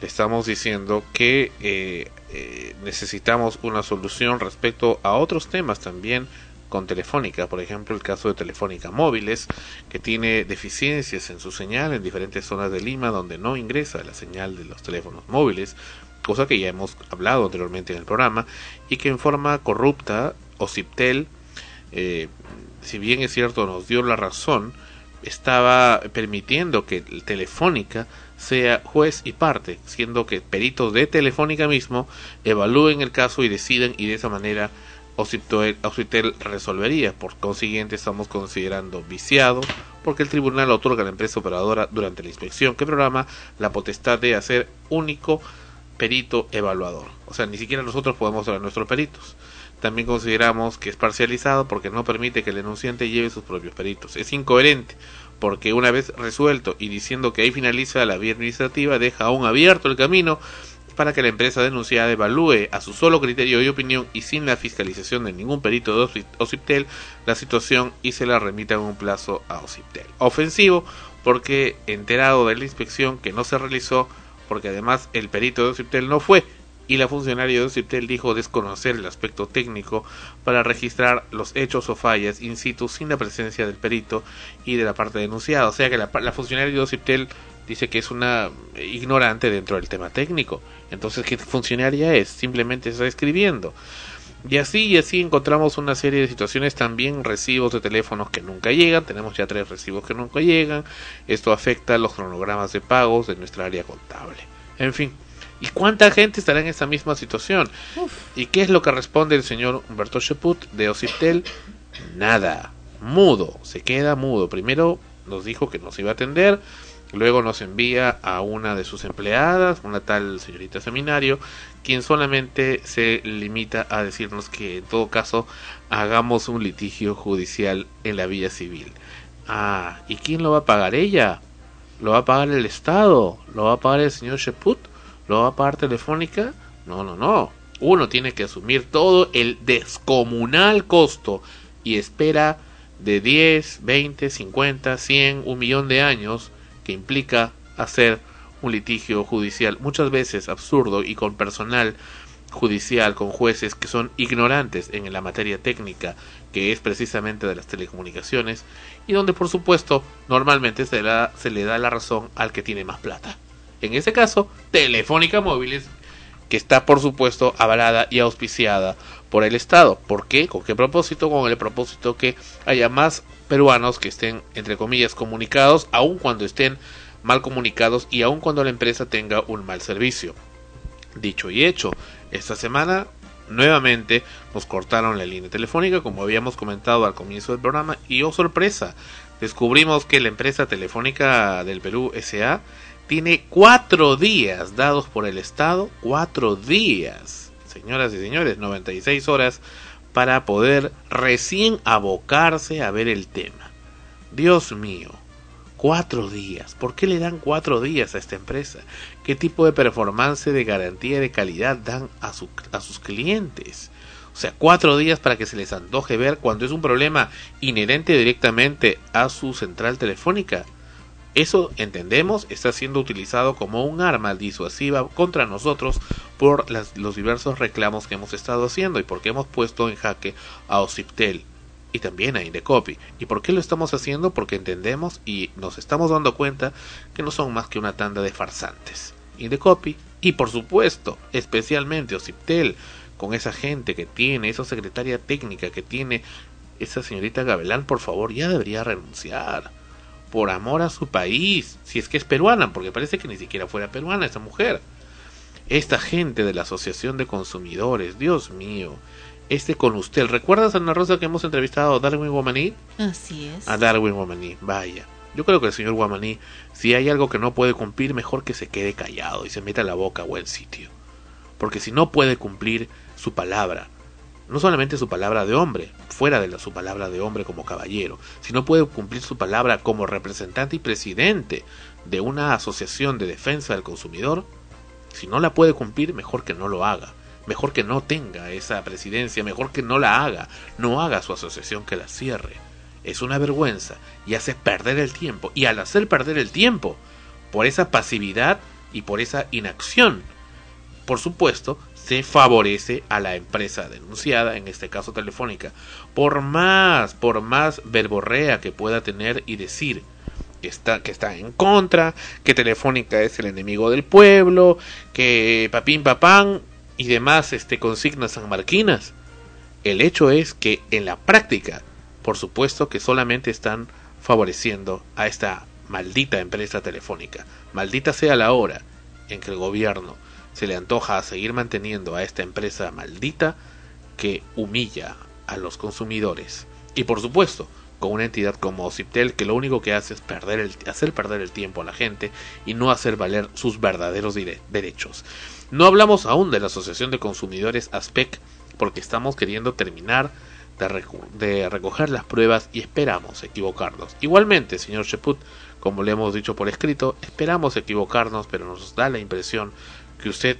Le estamos diciendo que eh, eh, necesitamos una solución respecto a otros temas también con Telefónica, por ejemplo el caso de Telefónica Móviles, que tiene deficiencias en su señal en diferentes zonas de Lima donde no ingresa la señal de los teléfonos móviles, cosa que ya hemos hablado anteriormente en el programa, y que en forma corrupta Ociptel, eh, si bien es cierto nos dio la razón, estaba permitiendo que Telefónica sea juez y parte, siendo que peritos de Telefónica mismo evalúen el caso y deciden y de esa manera Ociptel resolvería. Por consiguiente estamos considerando viciado porque el tribunal otorga a la empresa operadora durante la inspección que programa la potestad de hacer único perito evaluador. O sea, ni siquiera nosotros podemos ser nuestros peritos. También consideramos que es parcializado porque no permite que el denunciante lleve sus propios peritos. Es incoherente porque una vez resuelto y diciendo que ahí finaliza la vía administrativa, deja aún abierto el camino para que la empresa denunciada evalúe a su solo criterio y opinión y sin la fiscalización de ningún perito de Oci- Ociptel la situación y se la remita en un plazo a Ociptel. Ofensivo porque enterado de la inspección que no se realizó porque además el perito de Ociptel no fue y la funcionaria de Ociptel dijo desconocer el aspecto técnico para registrar los hechos o fallas in situ sin la presencia del perito y de la parte denunciada. O sea que la, la funcionaria de Ociptel dice que es una ignorante dentro del tema técnico. Entonces, ¿qué funcionaria es? Simplemente está escribiendo. Y así y así encontramos una serie de situaciones, también recibos de teléfonos que nunca llegan, tenemos ya tres recibos que nunca llegan, esto afecta los cronogramas de pagos de nuestra área contable. En fin, ¿y cuánta gente estará en esa misma situación? ¿Y qué es lo que responde el señor Humberto Sheput de Ociptel? Nada, mudo, se queda mudo. Primero nos dijo que nos iba a atender, Luego nos envía a una de sus empleadas, una tal señorita Seminario, quien solamente se limita a decirnos que en todo caso hagamos un litigio judicial en la vía civil. Ah, ¿y quién lo va a pagar ella? ¿Lo va a pagar el Estado? ¿Lo va a pagar el señor Sheput? ¿Lo va a pagar Telefónica? No, no, no. Uno tiene que asumir todo el descomunal costo y espera de 10, 20, 50, 100, un millón de años que implica hacer un litigio judicial muchas veces absurdo y con personal judicial, con jueces que son ignorantes en la materia técnica que es precisamente de las telecomunicaciones y donde por supuesto normalmente se, se le da la razón al que tiene más plata. En este caso, Telefónica Móviles, que está por supuesto avalada y auspiciada por el Estado. ¿Por qué? ¿Con qué propósito? Con el propósito que haya más peruanos que estén, entre comillas, comunicados, aun cuando estén mal comunicados y aun cuando la empresa tenga un mal servicio. Dicho y hecho, esta semana nuevamente nos cortaron la línea telefónica, como habíamos comentado al comienzo del programa, y oh sorpresa, descubrimos que la empresa telefónica del Perú SA tiene cuatro días dados por el Estado, cuatro días, señoras y señores, 96 horas para poder recién abocarse a ver el tema. Dios mío, Cuatro días. ¿Por qué le dan cuatro días a esta empresa? ¿Qué tipo de performance de garantía de calidad dan a, su- a sus clientes? O sea, cuatro días para que se les antoje ver cuando es un problema inherente directamente a su central telefónica. Eso, entendemos, está siendo utilizado como un arma disuasiva contra nosotros por las- los diversos reclamos que hemos estado haciendo y porque hemos puesto en jaque a Ociptel y también a Indecopy. ¿Y por qué lo estamos haciendo? Porque entendemos y nos estamos dando cuenta que no son más que una tanda de farsantes. Indecopy y por supuesto, especialmente Ociptel, con esa gente que tiene, esa secretaria técnica que tiene, esa señorita Gavelán, por favor, ya debería renunciar. Por amor a su país, si es que es peruana, porque parece que ni siquiera fuera peruana esa mujer. Esta gente de la Asociación de Consumidores, Dios mío, este con usted. ¿Recuerdas, Ana Rosa, que hemos entrevistado a Darwin Guamaní? Así es. A Darwin Guamaní, vaya. Yo creo que el señor Guamaní, si hay algo que no puede cumplir, mejor que se quede callado y se meta la boca a buen sitio. Porque si no puede cumplir su palabra, no solamente su palabra de hombre, fuera de su palabra de hombre como caballero, si no puede cumplir su palabra como representante y presidente de una asociación de defensa del consumidor, si no la puede cumplir, mejor que no lo haga. Mejor que no tenga esa presidencia, mejor que no la haga. No haga su asociación que la cierre. Es una vergüenza y hace perder el tiempo. Y al hacer perder el tiempo, por esa pasividad y por esa inacción, por supuesto, se favorece a la empresa denunciada, en este caso telefónica, por más, por más verborrea que pueda tener y decir que está, que está en contra, que Telefónica es el enemigo del pueblo, que papín papán y demás este, consignas sanmarquinas. El hecho es que en la práctica, por supuesto que solamente están favoreciendo a esta maldita empresa telefónica. Maldita sea la hora en que el gobierno se le antoja seguir manteniendo a esta empresa maldita que humilla a los consumidores. Y por supuesto, con una entidad como Ociptel que lo único que hace es perder el, hacer perder el tiempo a la gente y no hacer valer sus verdaderos derechos. No hablamos aún de la Asociación de Consumidores ASPEC porque estamos queriendo terminar de, de recoger las pruebas y esperamos equivocarnos. Igualmente, señor Sheput, como le hemos dicho por escrito, esperamos equivocarnos, pero nos da la impresión que usted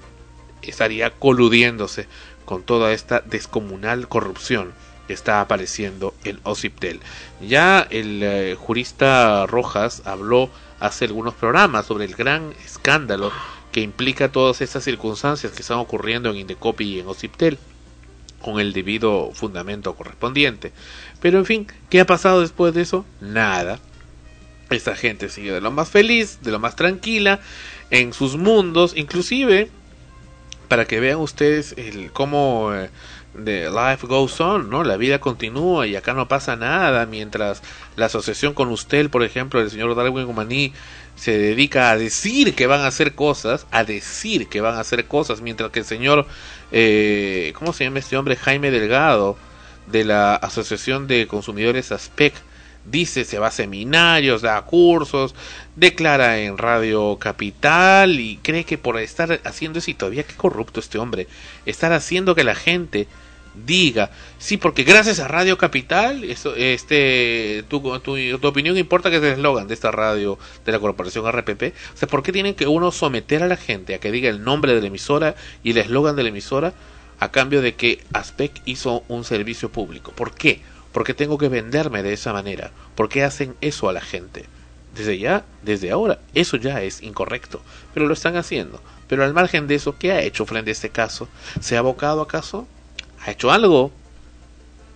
estaría coludiéndose con toda esta descomunal corrupción que está apareciendo en Ociptel. Ya el eh, jurista Rojas habló hace algunos programas sobre el gran escándalo que implica todas estas circunstancias que están ocurriendo en Indecopy y en Ociptel con el debido fundamento correspondiente. Pero en fin, ¿qué ha pasado después de eso? Nada. Esta gente sigue de lo más feliz, de lo más tranquila, en sus mundos, inclusive para que vean ustedes el cómo eh, life goes on, ¿no? La vida continúa y acá no pasa nada mientras la asociación con usted, por ejemplo, el señor Darwin Gumaní se dedica a decir que van a hacer cosas, a decir que van a hacer cosas, mientras que el señor, eh, ¿cómo se llama este hombre? Jaime Delgado, de la Asociación de Consumidores ASPEC, dice se va a seminarios, da cursos, declara en Radio Capital y cree que por estar haciendo eso y todavía qué corrupto este hombre, estar haciendo que la gente diga, sí, porque gracias a Radio Capital, eso, este, tu, tu, tu opinión importa que es el eslogan de esta radio de la corporación RPP, o sea, ¿por qué tienen que uno someter a la gente a que diga el nombre de la emisora y el eslogan de la emisora a cambio de que Aspec hizo un servicio público? ¿Por qué? ¿Por qué tengo que venderme de esa manera? ¿Por qué hacen eso a la gente? Desde ya, desde ahora, eso ya es incorrecto, pero lo están haciendo. Pero al margen de eso, ¿qué ha hecho frente a este caso? ¿Se ha abocado acaso? ¿Ha hecho algo?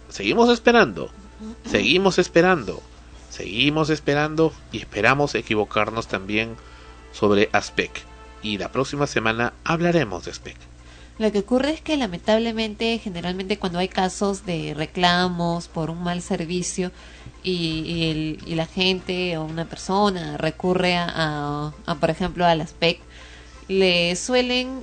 Seguimos esperando, seguimos esperando, seguimos esperando y esperamos equivocarnos también sobre Aspec. Y la próxima semana hablaremos de Aspec. Lo que ocurre es que lamentablemente, generalmente cuando hay casos de reclamos por un mal servicio y, y, el, y la gente o una persona recurre a, a, a por ejemplo, al ASPEC, le suelen,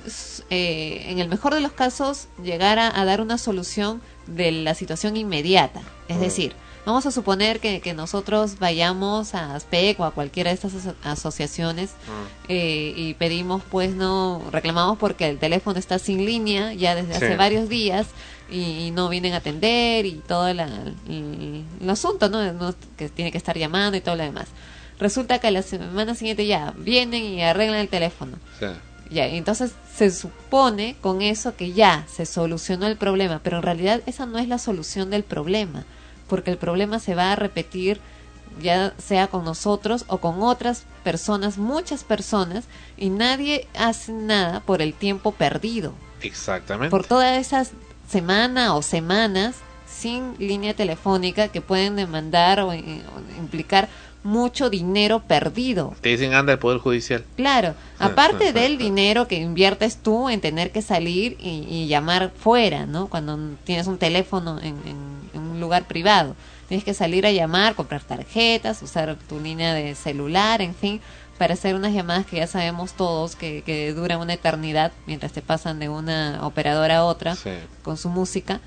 eh, en el mejor de los casos, llegar a, a, dar una solución de la situación inmediata. Es mm. decir, vamos a suponer que, que, nosotros vayamos a ASPEC o a cualquiera de estas aso asociaciones mm. eh, y pedimos, pues, no, reclamamos porque el teléfono está sin línea ya desde sí. hace varios días y, no vienen a atender y todo la, el, el, asunto, ¿no? ¿no? Que tiene que estar llamando y todo lo demás. resulta que la semana siguiente ya vienen y arreglan el teléfono. Sí. Ya, entonces se supone con eso que ya se solucionó el problema, pero en realidad esa no es la solución del problema, porque el problema se va a repetir ya sea con nosotros o con otras personas, muchas personas, y nadie hace nada por el tiempo perdido, Exactamente. por toda esa semana o semanas sin línea telefónica que pueden demandar o, eh, o implicar mucho dinero perdido. Te dicen anda el Poder Judicial. Claro, aparte del dinero que inviertes tú en tener que salir y, y llamar fuera, ¿no? Cuando tienes un teléfono en- en un lugar privado. Tienes que salir a llamar, comprar tarjetas, usar tu línea de celular, en fin, para hacer unas llamadas que ya sabemos todos que, que duran una eternidad mientras te pasan de una operadora a otra Sí. con su música.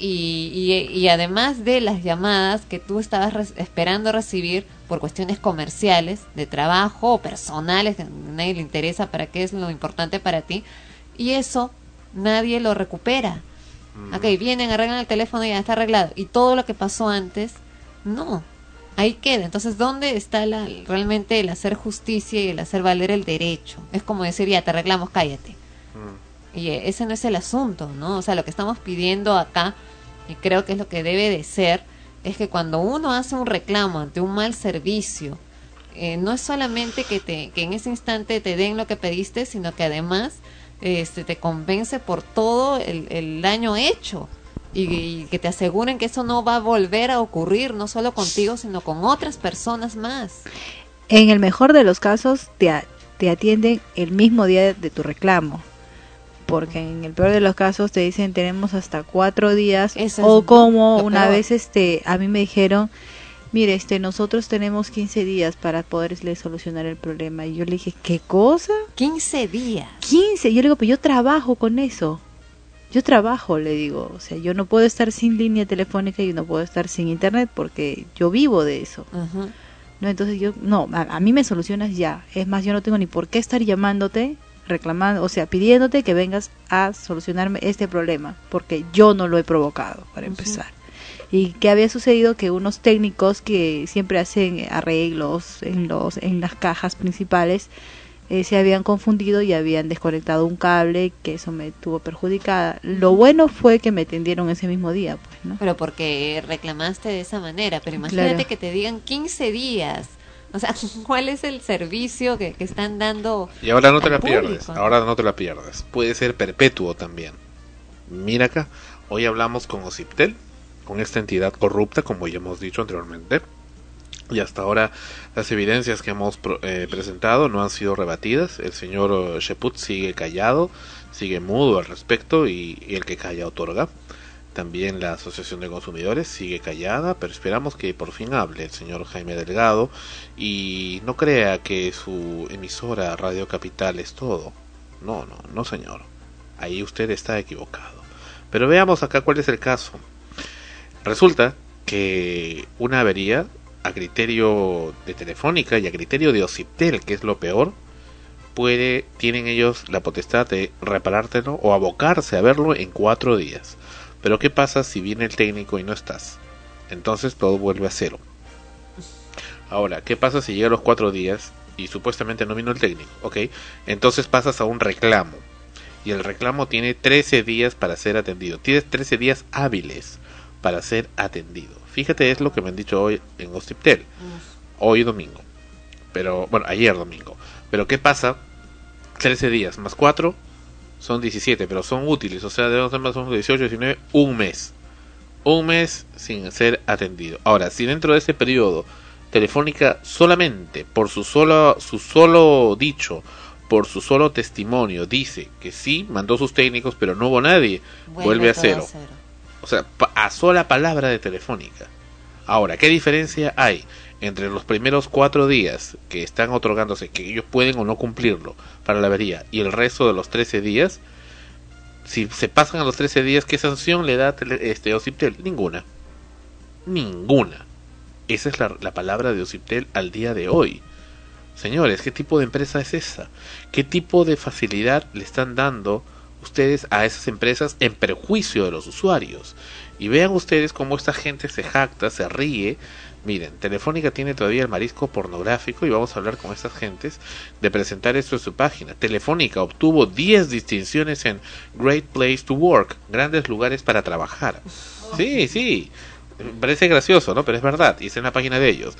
Y, y, y además de las llamadas que tú estabas re- esperando recibir por cuestiones comerciales, de trabajo o personales, que a nadie le interesa para qué es lo importante para ti, y eso nadie lo recupera. Ok, vienen, arreglan el teléfono y ya está arreglado. Y todo lo que pasó antes, no. Ahí queda. Entonces, ¿dónde está la, realmente el hacer justicia y el hacer valer el derecho? Es como decir, ya te arreglamos, cállate. Y eh, ese no es el asunto, ¿no? O sea, lo que estamos pidiendo acá, y creo que es lo que debe de ser, es que cuando uno hace un reclamo ante un mal servicio, eh, no es solamente que, te, que en ese instante te den lo que pediste, sino que además este, te convence por todo el, el daño hecho. Y, y que te aseguren que eso no va a volver a ocurrir, no solo contigo, sino con otras personas más. En el mejor de los casos te, a- te atienden el mismo día de tu reclamo. Porque en el peor de los casos te dicen tenemos hasta cuatro días. Eso o como una peor. vez este a mí me dijeron, mire, este nosotros tenemos 15 días para poderle solucionar el problema. Y yo le dije, ¿qué cosa? 15 días. 15. Yo le digo, pero yo trabajo con eso. Yo trabajo, le digo. O sea, yo no puedo estar sin línea telefónica y no puedo estar sin internet porque yo vivo de eso. No, entonces yo, no, a, a mí me solucionas ya. Es más, yo no tengo ni por qué estar llamándote, reclamando, o sea, pidiéndote que vengas a solucionarme este problema, porque yo no lo he provocado, para empezar. Y que había sucedido que unos técnicos que siempre hacen arreglos en los en las cajas principales eh, se habían confundido y habían desconectado un cable que eso me tuvo perjudicada. Lo bueno fue que me atendieron ese mismo día, pues, ¿no? Pero porque reclamaste de esa manera. Pero imagínate Claro. que te digan 15 días. O sea, ¿cuál es el servicio que, que están dando? Y ahora no te la público? pierdes, ahora no te la pierdes. Puede ser perpetuo también. Mira acá, hoy hablamos con Ociptel, con esta entidad corrupta, como ya hemos dicho anteriormente. Y hasta ahora las evidencias que hemos eh, presentado no han sido rebatidas. El señor eh, Sheput sigue callado, sigue mudo al respecto y, y el que calla otorga. También la Asociación de Consumidores sigue callada, pero esperamos que por fin hable el señor Jaime Delgado y no crea que su emisora Radio Capital es todo. No, no, no señor. Ahí usted está equivocado. Pero veamos acá cuál es el caso. Resulta que una avería a criterio de Telefónica y a criterio de Ociptel, que es lo peor, puede, tienen ellos la potestad de reparártelo o abocarse a verlo en cuatro días. Pero ¿qué pasa si viene el técnico y no estás? Entonces todo vuelve a cero. Ahora, ¿qué pasa si llega a los cuatro días y supuestamente no vino el técnico? Ok, entonces pasas a un reclamo. Y el reclamo tiene 13 días para ser atendido. Tienes 13 días hábiles para ser atendido. Fíjate, es lo que me han dicho hoy en Hostiptel. Hoy domingo. Pero, bueno, ayer domingo. Pero ¿qué pasa? 13 días más 4 son 17, pero son útiles. O sea, debemos ser más o menos 18, 19, un mes. Un mes sin ser atendido. Ahora, si dentro de ese periodo Telefónica solamente por su solo, su solo dicho, por su solo testimonio, dice que sí, mandó sus técnicos, pero no hubo nadie, vuelve, a todo cero. O sea, a sola palabra de Telefónica. Ahora, ¿qué diferencia hay entre los primeros cuatro días que están otorgándose, que ellos pueden o no cumplirlo para la avería, y el resto de los 13 días? Si se pasan a los 13 días, ¿qué sanción le da tele- este Ociptel? Ninguna. Ninguna. Esa es la, la palabra de Ociptel al día de hoy. Señores, ¿qué tipo de empresa es esa? ¿Qué tipo de facilidad le están dando ustedes a esas empresas en perjuicio de los usuarios? Y vean ustedes cómo esta gente se jacta, se ríe Miren, Telefónica tiene todavía el marisco pornográfico y vamos a hablar con estas gentes de presentar esto en su página. Telefónica obtuvo 10 distinciones en Great Place to Work, grandes lugares para trabajar. Sí, sí, parece gracioso, ¿no? Pero es verdad, y está en la página de ellos.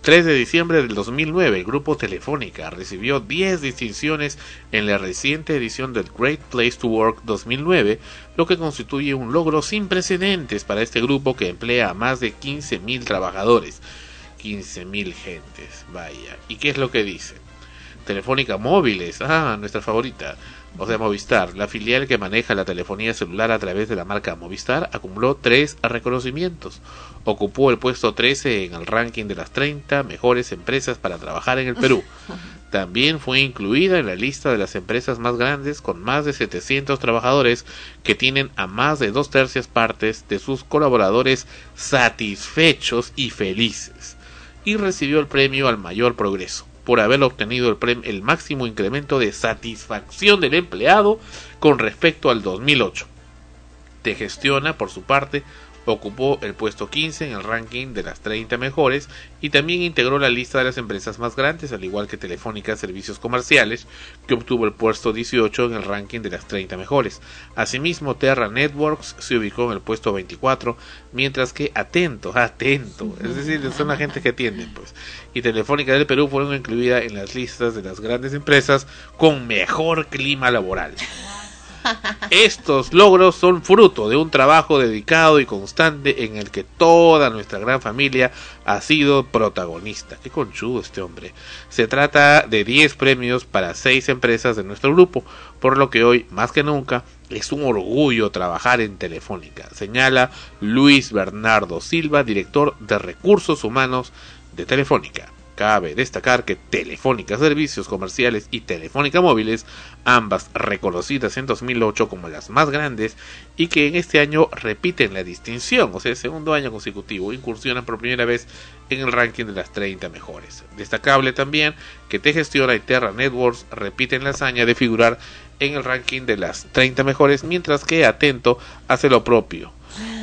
3 de diciembre del 2009, el grupo Telefónica recibió 10 distinciones en la reciente edición del Great Place to Work 2009, lo que constituye un logro sin precedentes para este grupo que emplea a más de 15.000 trabajadores. 15.000 gentes, vaya. ¿Y qué es lo que dice? Telefónica Móviles, ah, nuestra favorita, o sea, Movistar, la filial que maneja la telefonía celular a través de la marca Movistar, acumuló tres reconocimientos. Ocupó el puesto 13 en el ranking de las 30 mejores empresas para trabajar en el Perú. También fue incluida en la lista de las empresas más grandes con más de 700 trabajadores que tienen a más de dos tercias partes de sus colaboradores satisfechos y felices. Y recibió el premio al mayor progreso por haber obtenido el, prem- el máximo incremento de satisfacción del empleado con respecto al 2008. Te gestiona, por su parte, ocupó el puesto 15 en el ranking de las 30 mejores y también integró la lista de las empresas más grandes, al igual que Telefónica Servicios Comerciales, que obtuvo el puesto 18 en el ranking de las 30 mejores. Asimismo, Terra Networks se ubicó en el puesto 24, mientras que Atento, Atento, es decir, son la gente que atienden, pues, y Telefónica del Perú fueron incluidas en las listas de las grandes empresas con mejor clima laboral. Estos logros son fruto de un trabajo dedicado y constante en el que toda nuestra gran familia ha sido protagonista. Qué conchudo este hombre. Se trata de 10 premios para 6 empresas de nuestro grupo, por lo que hoy, más que nunca, es un orgullo trabajar en Telefónica, señala Luis Bernardo Silva, director de Recursos Humanos de Telefónica. Cabe destacar que Telefónica Servicios Comerciales y Telefónica Móviles, ambas reconocidas en 2008 como las más grandes y que en este año repiten la distinción, o sea, el segundo año consecutivo, incursionan por primera vez en el ranking de las 30 mejores. Destacable también que Te Gestiona y Terra Networks repiten la hazaña de figurar en el ranking de las 30 mejores, mientras que Atento hace lo propio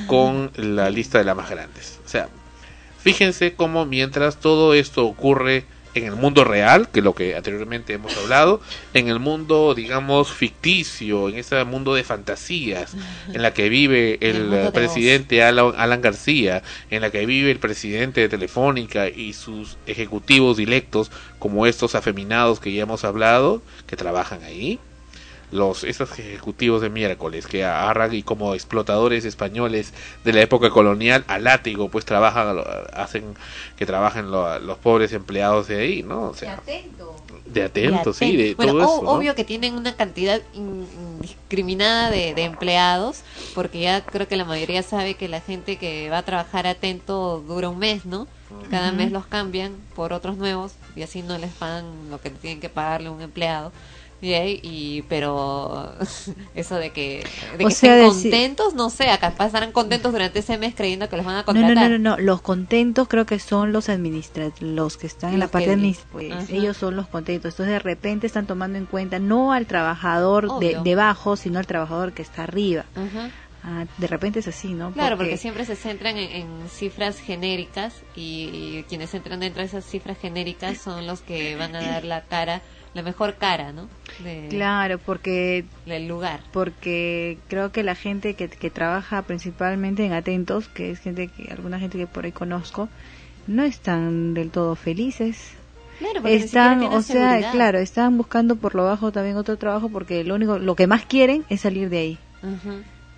con la lista de las más grandes. O sea, Fíjense cómo mientras todo esto ocurre en el mundo real, que es lo que anteriormente hemos hablado, en el mundo, digamos, ficticio, en ese mundo de fantasías, en la que vive el, El presidente Alan, Alan García, en la que vive el presidente de Telefónica y sus ejecutivos directos, como estos afeminados que ya hemos hablado, que trabajan ahí los esos ejecutivos de miércoles que agarran y como explotadores españoles de la época colonial a látigo pues trabajan lo- hacen que trabajen lo- los pobres empleados de ahí no o sea de atento sí de atento. Bueno, todo eso ¿no? obvio que tienen una cantidad in- indiscriminada de, de empleados, porque ya creo que la mayoría sabe que la gente que va a trabajar atento dura un mes, ¿no? Cada mes los cambian por otros nuevos y así no les pagan lo que tienen que pagarle a un empleado. Y, ahí- y pero eso de que, de O que sea, estén contentos, no sé, acá estarán contentos durante ese mes creyendo que los van a contratar. no, no, no, no, los contentos creo que son los administrativos, los que están en la parte administrativa, pues ellos son los contentos. Entonces de repente están tomando en cuenta no al trabajador de, debajo, sino al trabajador que está arriba. Ajá. Ah, de repente es así, ¿no? Claro, porque siempre se centran en, en cifras genéricas y, y quienes entran dentro de esas cifras genéricas son los que van a dar la cara, la mejor cara, ¿no? De- Claro, porque del lugar. porque creo que la gente que, que trabaja principalmente en atentos, que es gente que alguna gente que por ahí conozco, no están del todo felices. Claro, están, o sea, seguridad. claro, están buscando por lo bajo también otro trabajo porque lo único, lo que más quieren es salir de ahí.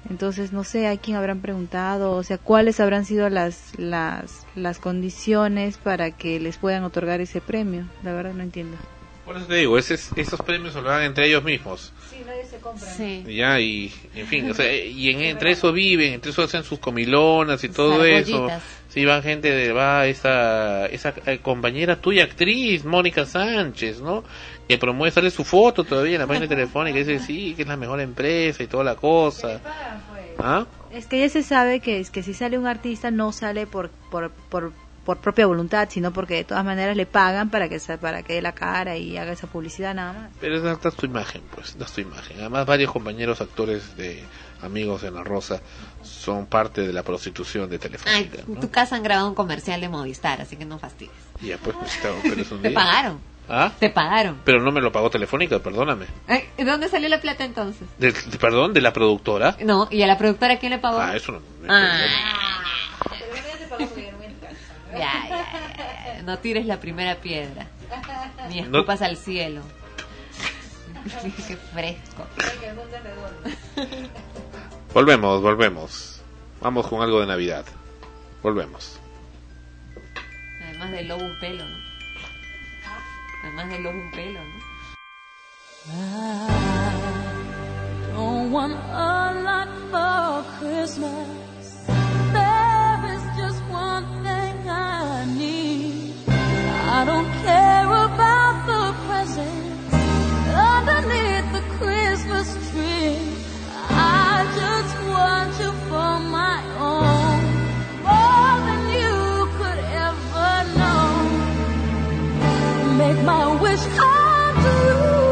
Entonces, no sé a quién habrán preguntado, o sea, cuáles habrán sido las, las, las condiciones para que les puedan otorgar ese premio. La verdad no entiendo. Por eso te digo ese- esos premios se lo dan entre ellos mismos Sí, nadie se compra. Sí. ya y en fin o sea y en, entre eso viven entre eso hacen sus comilonas y todo eso. Sí, van gente de, va esa, esa eh, compañera tuya, actriz, Mónica Sánchez, ¿no? Que promueve, sale su foto todavía en la página telefónica, y dice, sí, que es la mejor empresa y toda la cosa. ¿Ah? Es que ya se sabe que es que si sale un artista no sale por por, por por propia voluntad, sino porque de todas maneras le pagan para que para que dé la cara y haga esa publicidad nada más. Pero es da tu imagen, pues, da tu imagen. Además, varios compañeros actores de amigos en la Rosa, son parte de la prostitución de Ay, Telefónica. en tu casa han grabado un comercial de Movistar, así que no fastidies. Y ya pues, pues, pero es un Te día. pagaron, ¿Ah? te pagaron. Pero no me lo pagó Telefónica, perdóname. ¿De dónde salió la plata entonces? De- de- perdón, de la productora. No, ¿y a la productora quién le pagó? Ah, eso no. Ah. Ya, ya, ya, ya. No tires la primera piedra. Ni No- escupas al cielo. Qué fresco. Volvemos, volvemos. Vamos con algo de Navidad. Volvemos. Además del lobo un pelo, ¿no? Además del lobo un pelo, ¿no? Don't want a lot for Christmas. I need. I don't care about the presents underneath the Christmas tree. I just want you for my own, more than you could ever know. Make my wish come true.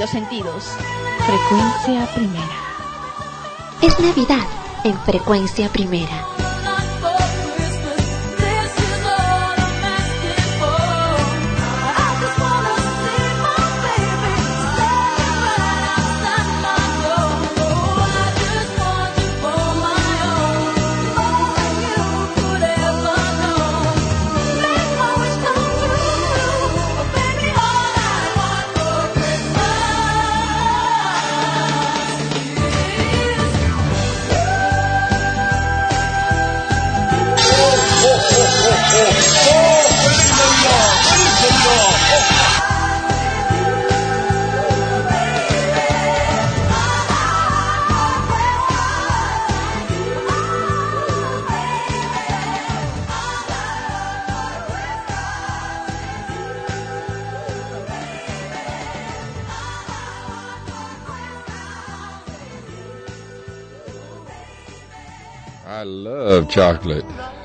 Los sentidos. Frecuencia primera. Es Navidad en frecuencia primera. Chocolate.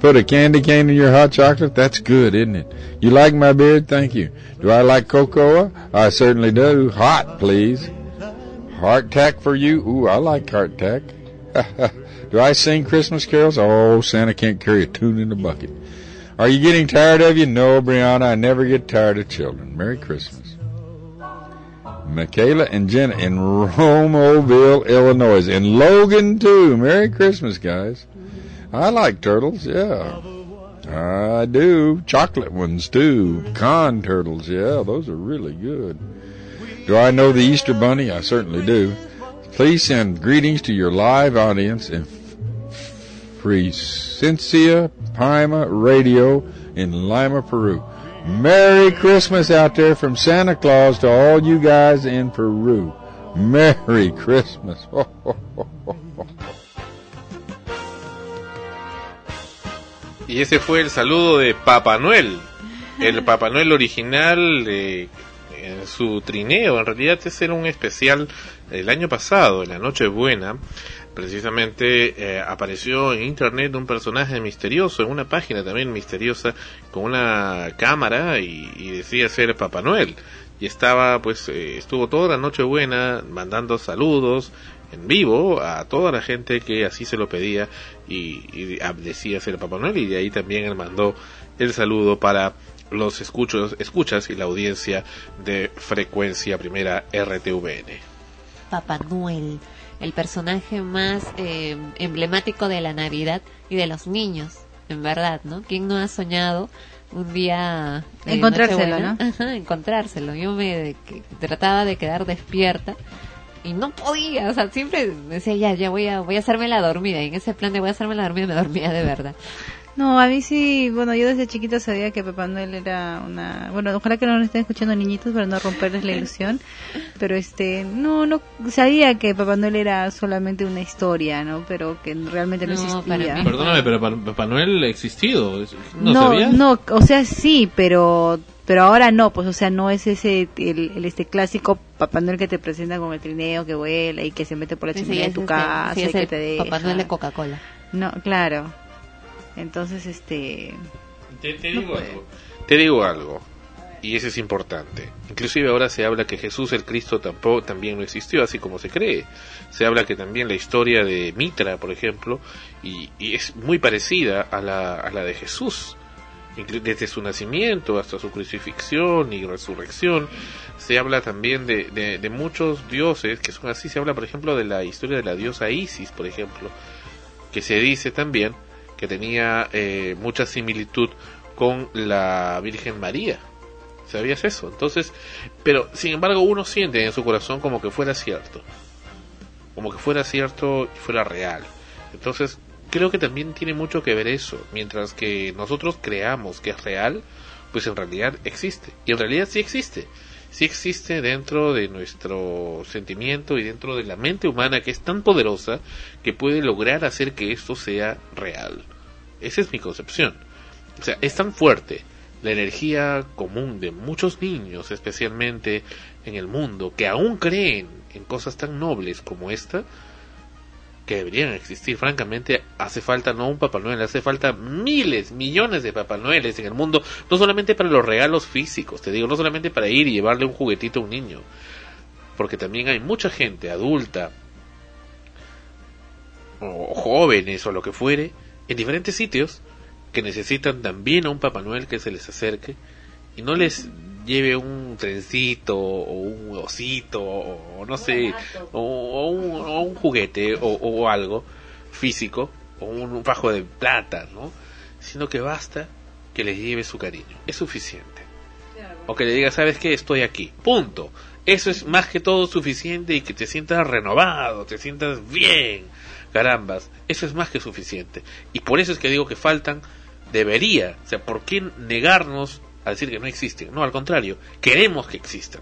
Put a candy cane in your hot chocolate? That's good, isn't it? You like my beard? Thank you. Do I like cocoa? I certainly do. Hot, please. Hardtack for you? Ooh, I like hardtack. do I sing Christmas carols? Oh, Santa can't carry a tune in a bucket. Are you getting tired of you? No, Brianna, I never get tired of children. Merry Christmas. Michaela and Jenna in Romoville, Illinois. In Logan, too. Merry Christmas, guys. I like turtles, yeah. I do. Chocolate ones too. Con turtles, yeah, those are really good. Do I know the Easter Bunny? I certainly do. Please send greetings to your live audience in Presencia Paima Radio in Lima, Peru. Merry Christmas out there from Santa Claus to all you guys in Peru. Merry Christmas. Y ese fue el saludo de Papá Noel. El Papá Noel original eh, en su trineo. En realidad ese era un especial el año pasado, en la Nochebuena. Precisamente eh, apareció en internet un personaje misterioso, en una página también misteriosa, con una cámara y, y decía ser Papá Noel. Y estaba, pues, eh, estuvo toda la Nochebuena mandando saludos en vivo a toda la gente que así se lo pedía y, y decía ser Papá Noel y de ahí también él mandó el saludo para los escuchos, escuchas y la audiencia de frecuencia primera RTVN. Papá Noel, el personaje más eh, emblemático de la Navidad y de los niños, en verdad, ¿no? ¿Quién no ha soñado un día eh, Encontrárselo, Nochebuena? Ajá, encontrárselo. Yo me de- que- trataba de quedar despierta y no podía, o sea, siempre decía ya, ya voy a voy a hacerme la dormida y en ese plan de voy a hacerme la dormida me dormía de verdad. No, a mí sí, bueno, yo desde chiquita sabía que Papá Noel era una, bueno, ojalá que no nos estén escuchando niñitos para no romperles la ilusión, pero este, no, no, sabía que Papá Noel era solamente una historia, ¿no? Pero que realmente no, No, existía. para mí- Perdóname, pero Pa- Papá Noel ha existido. ¿es- ¿No, no, sabías? no, o sea, sí, pero pero ahora no, pues o sea, no es ese el, el este clásico Papá Noel que te presenta con el trineo que vuela y que se mete por la chimenea de tu ese- casa sí, y que el te deja. Papá Noel de Coca-Cola. No, claro. Entonces, este Te, te No digo puede. algo. Te digo algo. Y eso es importante. Inclusive ahora se habla que Jesús el Cristo tampoco, también no existió, así como se cree. Se habla que también la historia de Mitra, por ejemplo, y, y es muy parecida a la, a la de Jesús. Desde su nacimiento hasta su crucifixión y resurrección, se habla también de, de, de muchos dioses que son así. Se habla, por ejemplo, de la historia de la diosa Isis, por ejemplo, que se dice también que tenía eh, mucha similitud con la Virgen María. ¿Sabías eso? Entonces, pero sin embargo uno siente en su corazón como que fuera cierto. Como que fuera cierto y fuera real. Entonces, creo que también tiene mucho que ver eso. Mientras que nosotros creamos que es real, pues en realidad existe. Y en realidad sí existe. Sí existe dentro de nuestro sentimiento y dentro de la mente humana que es tan poderosa que puede lograr hacer que esto sea real. Esa es mi concepción. O sea, es tan fuerte la energía común de muchos niños, especialmente en el mundo, que aún creen en cosas tan nobles como esta, que deberían existir. Francamente, hace falta no un Papá Noel, hace falta miles, millones de Papá Noeles en el mundo, no solamente para los regalos físicos, te digo, no solamente para ir y llevarle un juguetito a un niño, porque también hay mucha gente adulta, o jóvenes o lo que fuere, en diferentes sitios, que necesitan también a un Papá Noel que se les acerque y no les lleve un trencito o un osito o, no sé o, o un, o un juguete o, o algo físico o un fajo de plata no sino que basta que les lleve su cariño. Es suficiente. O que le diga sabes qué estoy aquí punto. Eso es más que todo suficiente y que te sientas renovado te sientas bien. Carambas eso es más que suficiente. Y por eso es que digo que faltan debería o sea por qué negarnos a decir que no existen no al contrario queremos que existan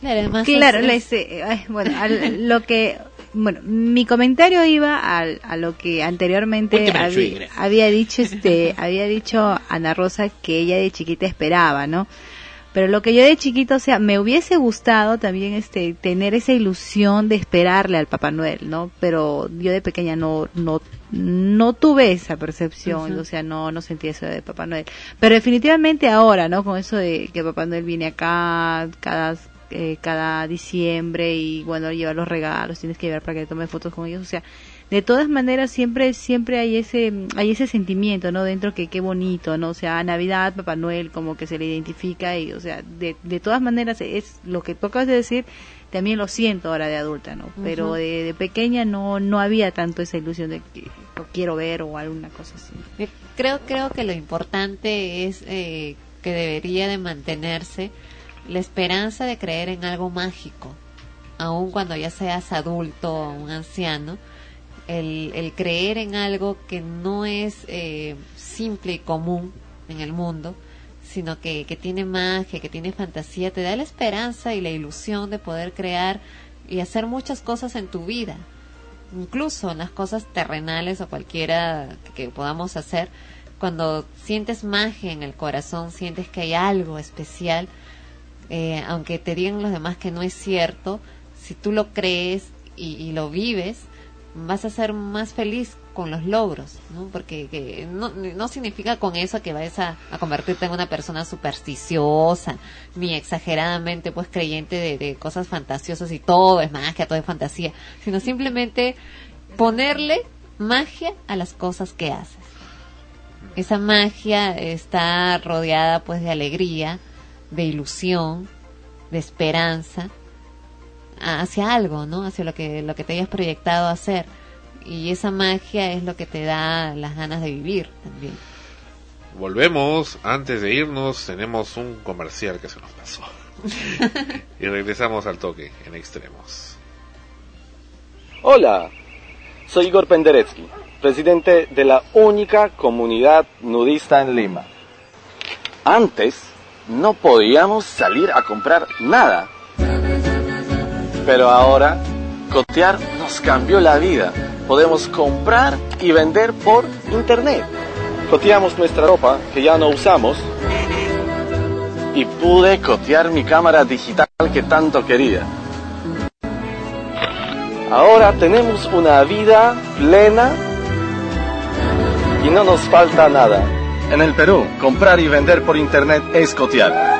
Claro, Claro, es- la- es- este, ay, bueno, al- lo que, bueno, mi comentario iba al- a, lo que anteriormente había dicho, este, había dicho Ana Rosa que ella de chiquita esperaba, ¿no? Pero lo que yo de chiquita, o sea, me hubiese gustado también, este, tener esa ilusión de esperarle al Papá Noel, ¿no? Pero yo de pequeña no, no, no tuve esa percepción, o sea, no, no sentí eso de Papá Noel. Pero definitivamente ahora, ¿no? Con eso de que Papá Noel viene acá cada, eh, cada diciembre y bueno, lleva los regalos, tienes que llevar para que tome fotos con ellos, o sea, de todas maneras siempre siempre hay ese hay ese sentimiento no dentro que qué bonito no o sea navidad papá noel como que se le identifica y o sea de, de todas maneras es lo que tocas de decir también lo siento ahora de adulta no pero de, de pequeña no no había tanto esa ilusión de que lo quiero ver o alguna cosa así. Eh, Creo, creo que lo importante es eh, que debería de mantenerse la esperanza de creer en algo mágico, aun cuando ya seas adulto o un anciano, el, creer en algo que no es eh, simple y común en el mundo, sino que, que tiene magia, que tiene fantasía, te da la esperanza y la ilusión de poder crear y hacer muchas cosas en tu vida incluso en las cosas terrenales o cualquiera que, podamos hacer, cuando sientes magia en el corazón, sientes que hay algo especial, eh, aunque te digan los demás que no es cierto, si tú lo crees y lo vives, vas a ser más feliz con los logros, ¿no? Porque que no, no significa con eso que vayas a, a convertirte en una persona supersticiosa, ni exageradamente pues creyente de, de cosas fantasiosas y todo es magia, todo es fantasía, sino simplemente ponerle magia a las cosas que haces. Esa magia está rodeada pues de alegría, de ilusión, de esperanza hacia algo, ¿no? Hacia lo que lo que te hayas proyectado a hacer. Y esa magia es lo que te da las ganas de vivir también. Volvemos, antes de irnos tenemos un comercial que se nos pasó. y regresamos al toque en extremos. Hola, soy Igor Penderecki, presidente de la única comunidad nudista en Lima. Antes no podíamos salir a comprar nada, pero ahora cotear nos cambió la vida. Podemos comprar y vender por internet. Coteamos nuestra ropa que ya no usamos y pude cotear mi cámara digital que tanto quería. Ahora tenemos una vida plena y no nos falta nada. En el Perú, comprar y vender por internet es cotear.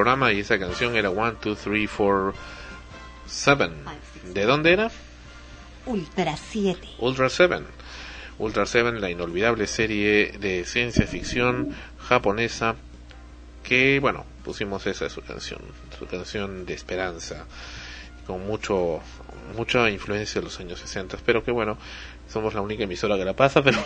programa y esa canción era 1, 2, 3, 4, 7. ¿De dónde era? Ultra 7. Ultra 7. Ultra 7, la inolvidable serie de ciencia ficción japonesa que, bueno, pusimos esa es su canción, su canción de esperanza, con mucho mucha influencia de los años 60, pero que bueno, somos la única emisora que la pasa, pero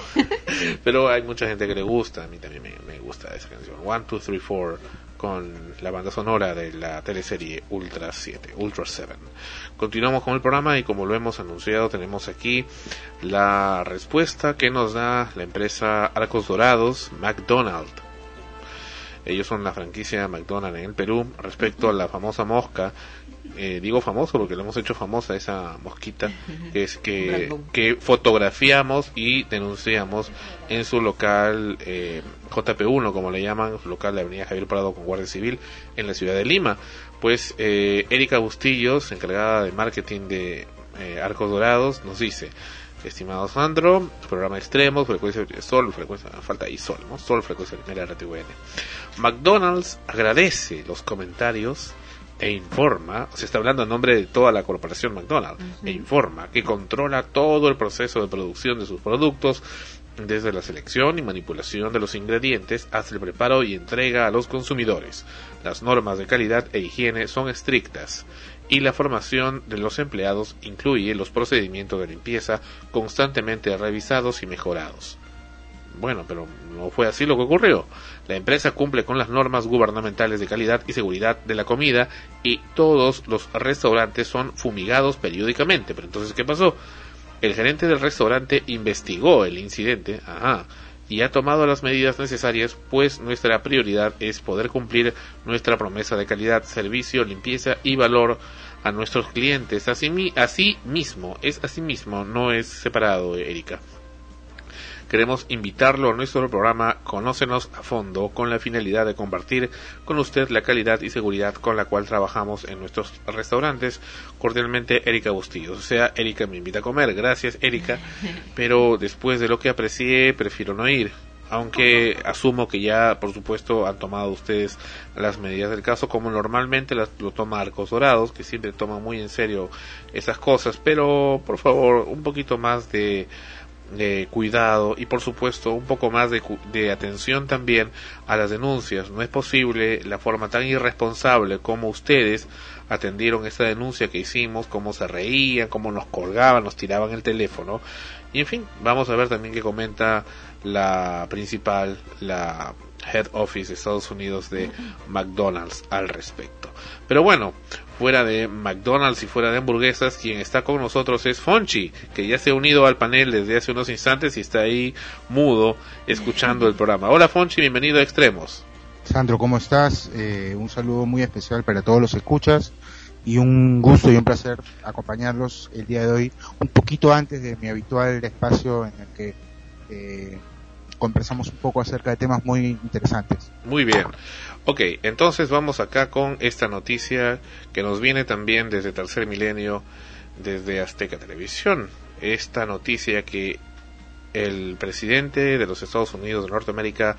pero hay mucha gente que le gusta, a mí también me, me gusta esa canción. 1, 2, 3, 4 con la banda sonora de la teleserie Ultra 7, Ultra 7. Continuamos con el programa y como lo hemos anunciado tenemos aquí la respuesta que nos da la empresa Arcos Dorados, McDonald's. Ellos son la franquicia McDonald's en el Perú. Respecto a la famosa mosca, eh, digo famoso porque le hemos hecho famosa esa mosquita, es que, que fotografiamos y denunciamos en su local eh, JP1, como le llaman, local de Avenida Javier Prado con Guardia Civil en la ciudad de Lima. Pues eh, Erika Bustillos, encargada de marketing de eh, Arcos Dorados, nos dice, estimado Sandro, programa extremo, frecuencia sol, frecuencia, falta ahí sol, ¿no? Sol, frecuencia primera RTVN. McDonald's agradece los comentarios e informa, se está hablando en nombre de toda la corporación McDonald's, e informa que controla todo el proceso de producción de sus productos, desde la selección y manipulación de los ingredientes hasta el preparo y entrega a los consumidores. Las normas de calidad e higiene son estrictas y la formación de los empleados incluye los procedimientos de limpieza constantemente revisados y mejorados. Bueno, pero no fue así lo que ocurrió. La empresa cumple con las normas gubernamentales de calidad y seguridad de la comida y todos los restaurantes son fumigados periódicamente. Pero entonces, ¿qué pasó? El gerente del restaurante investigó el incidente ajá, y ha tomado las medidas necesarias, pues nuestra prioridad es poder cumplir nuestra promesa de calidad, servicio, limpieza y valor a nuestros clientes. Así, así mismo, es así mismo, no es separado, Erika. Queremos invitarlo a nuestro programa Conócenos a fondo con la finalidad de compartir con usted la calidad y seguridad con la cual trabajamos en nuestros restaurantes. Cordialmente, Erika Bustillos. O sea, Erika me invita a comer. Gracias, Erika. Pero después de lo que aprecié, prefiero no ir. Aunque asumo que ya, por supuesto, han tomado ustedes las medidas del caso, como normalmente las, lo toma Arcos Dorados, que siempre toma muy en serio esas cosas. Pero, por favor, un poquito más de, de cuidado y por supuesto un poco más de, de atención también a las denuncias. No es posible la forma tan irresponsable como ustedes atendieron esta denuncia que hicimos, cómo se reían, cómo nos colgaban, nos tiraban el teléfono. Y en fin, vamos a ver también qué comenta la principal, la Head Office de Estados Unidos de McDonald's al respecto. Pero bueno, fuera de McDonald's y fuera de hamburguesas, quien está con nosotros es Fonchi, que ya se ha unido al panel desde hace unos instantes y está ahí mudo escuchando el programa. Hola Fonchi, bienvenido a Extremos. Sandro, ¿cómo estás? Eh, un saludo muy especial para todos los escuchas y un gusto y un placer acompañarlos el día de hoy, un poquito antes de mi habitual espacio en el que eh, conversamos un poco acerca de temas muy interesantes. Muy bien. Ok, entonces vamos acá con esta noticia que nos viene también desde Tercer Milenio, desde Azteca Televisión. Esta noticia que el presidente de los Estados Unidos de Norteamérica,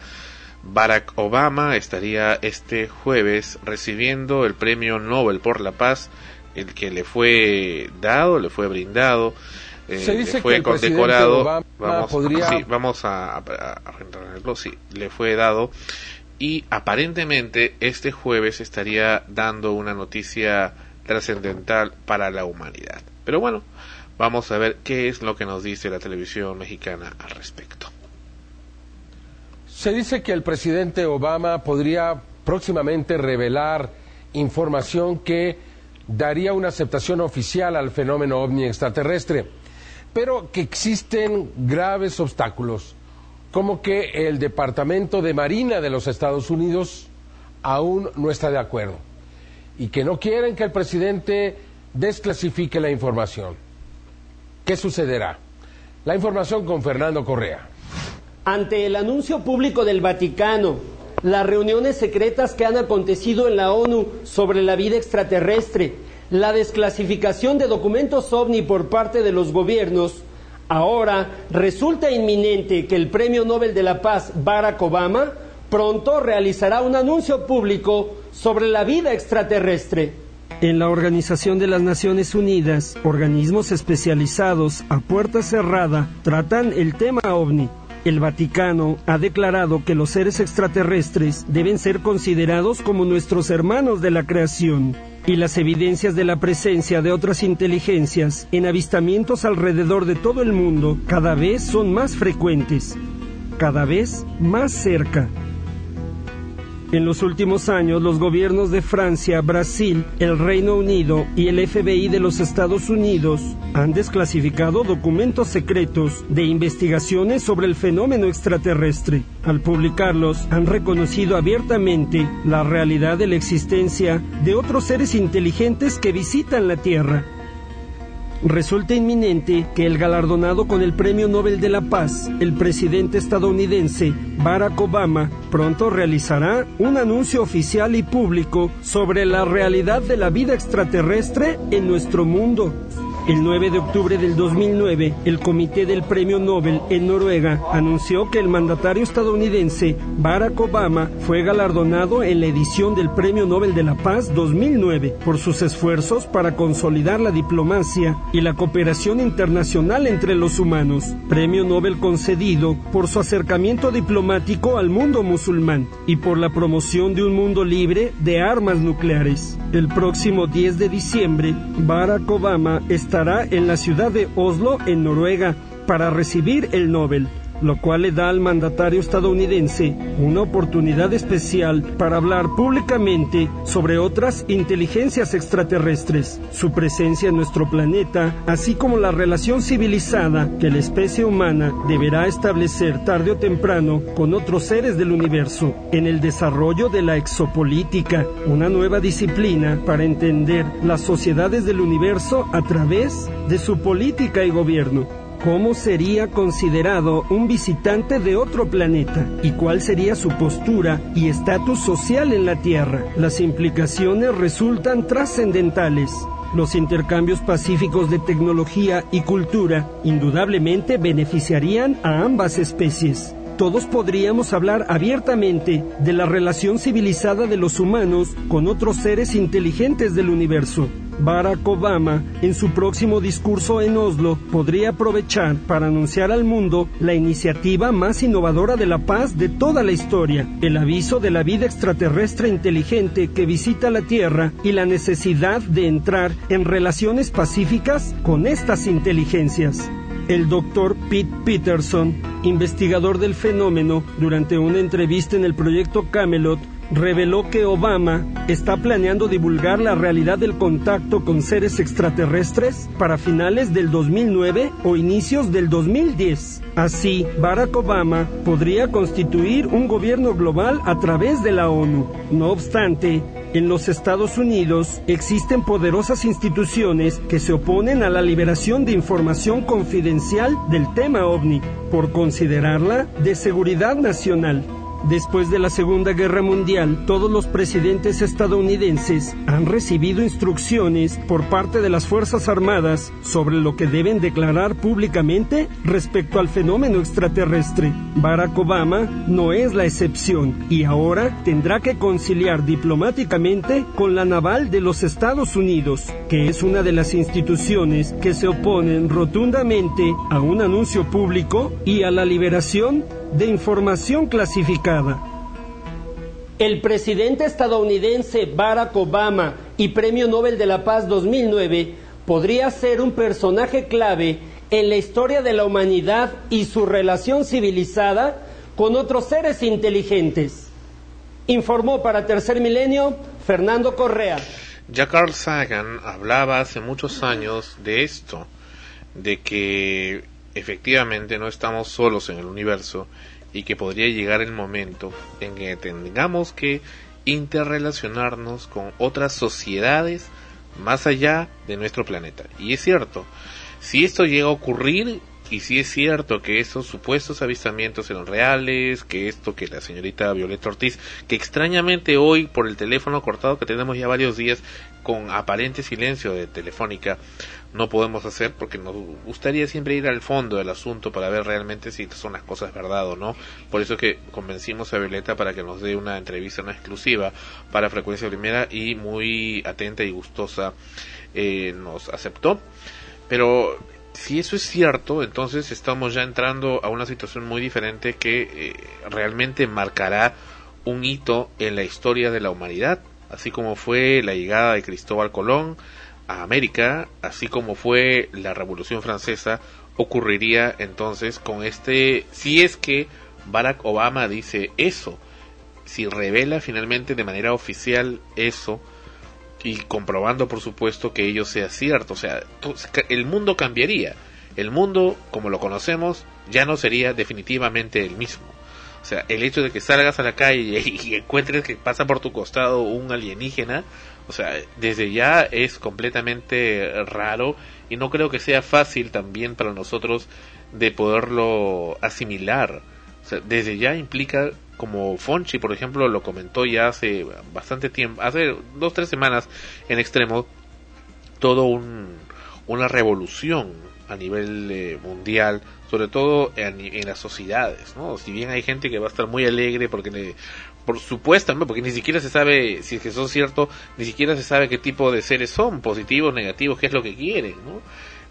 Barack Obama, estaría este jueves recibiendo el premio Nobel por la Paz, el que le fue dado, le fue brindado. Eh, Se dice fue que el condecorado. Obama vamos, podría- sí, vamos a, a, a sí, le fue dado y aparentemente este jueves estaría dando una noticia trascendental para la humanidad. Pero bueno, vamos a ver qué es lo que nos dice la televisión mexicana al respecto. Se dice que el presidente Obama podría próximamente revelar información que daría una aceptación oficial al fenómeno ovni extraterrestre, pero que existen graves obstáculos, como que el Departamento de Marina de los Estados Unidos aún no está de acuerdo y que no quieren que el presidente desclasifique la información. ¿Qué sucederá? La información con Fernando Correa. Ante el anuncio público del Vaticano, las reuniones secretas que han acontecido en la ONU sobre la vida extraterrestre, la desclasificación de documentos ovni por parte de los gobiernos, ahora resulta inminente que el Premio Nobel de la Paz Barack Obama pronto realizará un anuncio público sobre la vida extraterrestre. En la Organización de las Naciones Unidas, organismos especializados a puerta cerrada tratan el tema ovni. El Vaticano ha declarado que los seres extraterrestres deben ser considerados como nuestros hermanos de la creación y las evidencias de la presencia de otras inteligencias en avistamientos alrededor de todo el mundo cada vez son más frecuentes, cada vez más cerca. En los últimos años, los gobiernos de Francia, Brasil, el Reino Unido y el FBI de los Estados Unidos han desclasificado documentos secretos de investigaciones sobre el fenómeno extraterrestre. Al publicarlos, han reconocido abiertamente la realidad de la existencia de otros seres inteligentes que visitan la Tierra resulta inminente que el galardonado con el Premio Nobel de la Paz, el presidente estadounidense Barack Obama, pronto realizará un anuncio oficial y público sobre la realidad de la vida extraterrestre en nuestro mundo. El 9 de octubre del 2009, el Comité del Premio Nobel en Noruega anunció que el mandatario estadounidense Barack Obama fue galardonado en la edición del Premio Nobel de la Paz 2009 por sus esfuerzos para consolidar la diplomacia y la cooperación internacional entre los humanos. Premio Nobel concedido por su acercamiento diplomático al mundo musulmán y por la promoción de un mundo libre de armas nucleares. El próximo 10 de diciembre, Barack Obama estará en la ciudad de Oslo, en Noruega, para recibir el Nobel, lo cual le da al mandatario estadounidense una oportunidad especial para hablar públicamente sobre otras inteligencias extraterrestres, su presencia en nuestro planeta, así como la relación civilizada que la especie humana deberá establecer tarde o temprano con otros seres del universo, en el desarrollo de la exopolítica, una nueva disciplina para entender las sociedades del universo a través de su política y gobierno. ¿Cómo sería considerado un visitante de otro planeta? ¿Y cuál sería su postura y estatus social en la Tierra? Las implicaciones resultan trascendentales. Los intercambios pacíficos de tecnología y cultura indudablemente beneficiarían a ambas especies. Todos podríamos hablar abiertamente de la relación civilizada de los humanos con otros seres inteligentes del universo. Barack Obama, en su próximo discurso en Oslo, podría aprovechar para anunciar al mundo la iniciativa más innovadora de la paz de toda la historia, el aviso de la vida extraterrestre inteligente que visita la Tierra y la necesidad de entrar en relaciones pacíficas con estas inteligencias. El doctor Pete Peterson, investigador del fenómeno, durante una entrevista en el proyecto Camelot, reveló que Obama está planeando divulgar la realidad del contacto con seres extraterrestres para finales del 2009 o inicios del 2010. Así, Barack Obama podría constituir un gobierno global a través de la ONU. No obstante, en los Estados Unidos existen poderosas instituciones que se oponen a la liberación de información confidencial del tema ovni por considerarla de seguridad nacional. Después de la Segunda Guerra Mundial, todos los presidentes estadounidenses han recibido instrucciones por parte de las Fuerzas Armadas sobre lo que deben declarar públicamente respecto al fenómeno extraterrestre. Barack Obama no es la excepción y ahora tendrá que conciliar diplomáticamente con la naval de los Estados Unidos, que es una de las instituciones que se oponen rotundamente a un anuncio público y a la liberación de información clasificada. El presidente estadounidense Barack Obama y Premio Nobel de la Paz 2009 podría ser un personaje clave en la historia de la humanidad y su relación civilizada con otros seres inteligentes. Informó para Tercer Milenio Fernando Correa. Ya Carl Sagan hablaba hace muchos años de esto, de que efectivamente no estamos solos en el universo y que podría llegar el momento en que tengamos que interrelacionarnos con otras sociedades más allá de nuestro planeta. Y es cierto, si esto llega a ocurrir, y si es cierto que esos supuestos avistamientos eran reales, que esto que la señorita Violeta Ortiz, que extrañamente hoy por el teléfono cortado que tenemos ya varios días con aparente silencio de telefónica, no podemos hacer porque nos gustaría siempre ir al fondo del asunto para ver realmente si son las cosas verdad o no. Por eso que convencimos a Violeta para que nos dé una entrevista, una exclusiva para Frecuencia Primera y muy atenta y gustosa eh, nos aceptó. Pero si eso es cierto, entonces estamos ya entrando a una situación muy diferente que eh, realmente marcará un hito en la historia de la humanidad, así como fue la llegada de Cristóbal Colón a América, así como fue la Revolución Francesa, ocurriría entonces con este, si es que Barack Obama dice eso, si revela finalmente de manera oficial eso y comprobando por supuesto que ello sea cierto, o sea, el mundo cambiaría. El mundo como lo conocemos ya no sería definitivamente el mismo. O sea, el hecho de que salgas a la calle y encuentres que pasa por tu costado un alienígena, o sea, desde ya es completamente raro y no creo que sea fácil también para nosotros de poderlo asimilar. O sea, desde ya implica, como Fonchi, por ejemplo, lo comentó ya hace bastante tiempo, hace dos, tres semanas en extremo, todo un, una revolución a nivel eh, mundial, sobre todo en, en las sociedades, ¿no? Si bien hay gente que va a estar muy alegre porque le, por supuestamente, porque ni siquiera se sabe si es que es cierto, ni siquiera se sabe qué tipo de seres son, positivos, negativos, qué es lo que quieren, ¿no?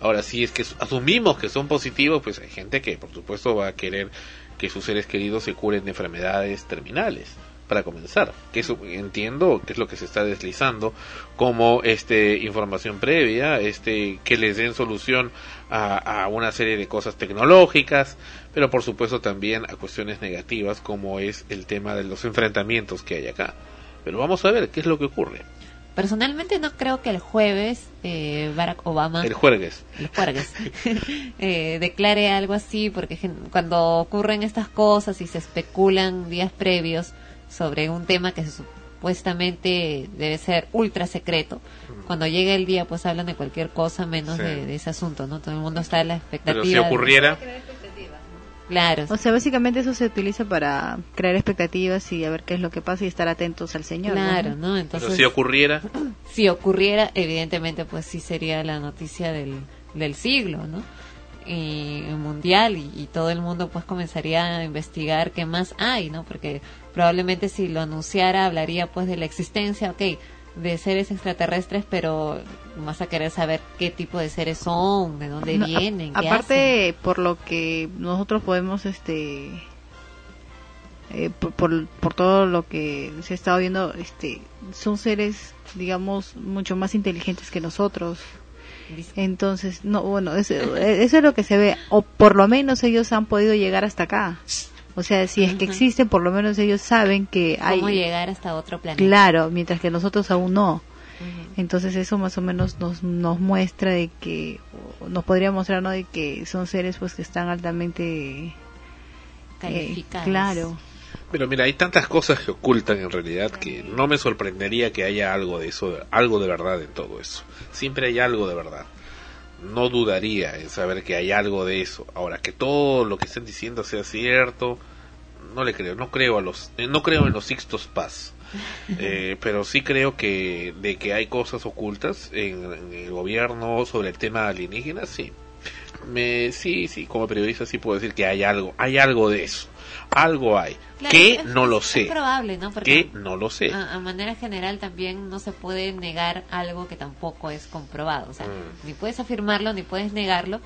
Ahora, si es que asumimos que son positivos, pues hay gente que, por supuesto, va a querer que sus seres queridos se curen de enfermedades terminales para comenzar que eso entiendo que es lo que se está deslizando como este información previa este que les den solución a una serie de cosas tecnológicas pero por supuesto también a cuestiones negativas como es el tema de los enfrentamientos que hay acá pero vamos a ver qué es lo que ocurre Personalmente no creo que el jueves eh, Barack Obama... el jueves el jueves, eh, declare algo así, porque cuando ocurren estas cosas y se especulan días previos sobre un tema que supuestamente debe ser ultra secreto, cuando llega el día pues hablan de cualquier cosa menos Sí. de, de ese asunto, ¿no? Todo el mundo está a la expectativa. pero si de- ocurriera Claro. O sea, básicamente eso se utiliza para crear expectativas y a ver qué es lo que pasa y estar atentos al Señor. Claro, ¿no? Entonces, pero si ocurriera si ocurriera, evidentemente, pues sí sería la noticia del, del siglo, ¿no? Y mundial y, y todo el mundo pues comenzaría a investigar qué más hay, ¿no? Porque probablemente si lo anunciara hablaría pues de la existencia, ok, de seres extraterrestres, pero vas a querer saber qué tipo de seres son, de dónde No, a- vienen, qué aparte por lo que nosotros podemos este eh, por, por, por todo lo que se ha estado viendo este son seres digamos mucho más inteligentes que nosotros. Entonces no bueno eso, eso es lo que se ve o por lo menos ellos han podido llegar hasta acá o sea si es que existen por lo menos ellos saben que hay cómo llegar hasta otro planeta. Claro, mientras que nosotros aún no. Entonces eso más o menos nos, nos muestra de que, nos podría mostrar, ¿no? De que son seres pues que están altamente... eh, Calificados. claro. Pero mira, hay tantas cosas que ocultan en realidad que no me sorprendería que haya algo de eso, algo de verdad en todo eso. Siempre hay algo de verdad. No dudaría en saber que hay algo de eso. Ahora, que todo lo que estén diciendo sea cierto, no le creo. No creo a los, eh, no creo en los Sixtos Paz. Eh, pero sí creo que de que hay cosas ocultas en, en el gobierno sobre el tema alienígena, sí. Me, sí, sí, como periodista sí puedo decir que hay algo, hay algo de eso. Algo hay. Claro, que es- no lo es sé. probable, ¿no? Porque Que no lo sé. A, a manera general también no se puede negar algo que tampoco es comprobado. O sea, Mm. ni puedes afirmarlo ni puedes negarlo.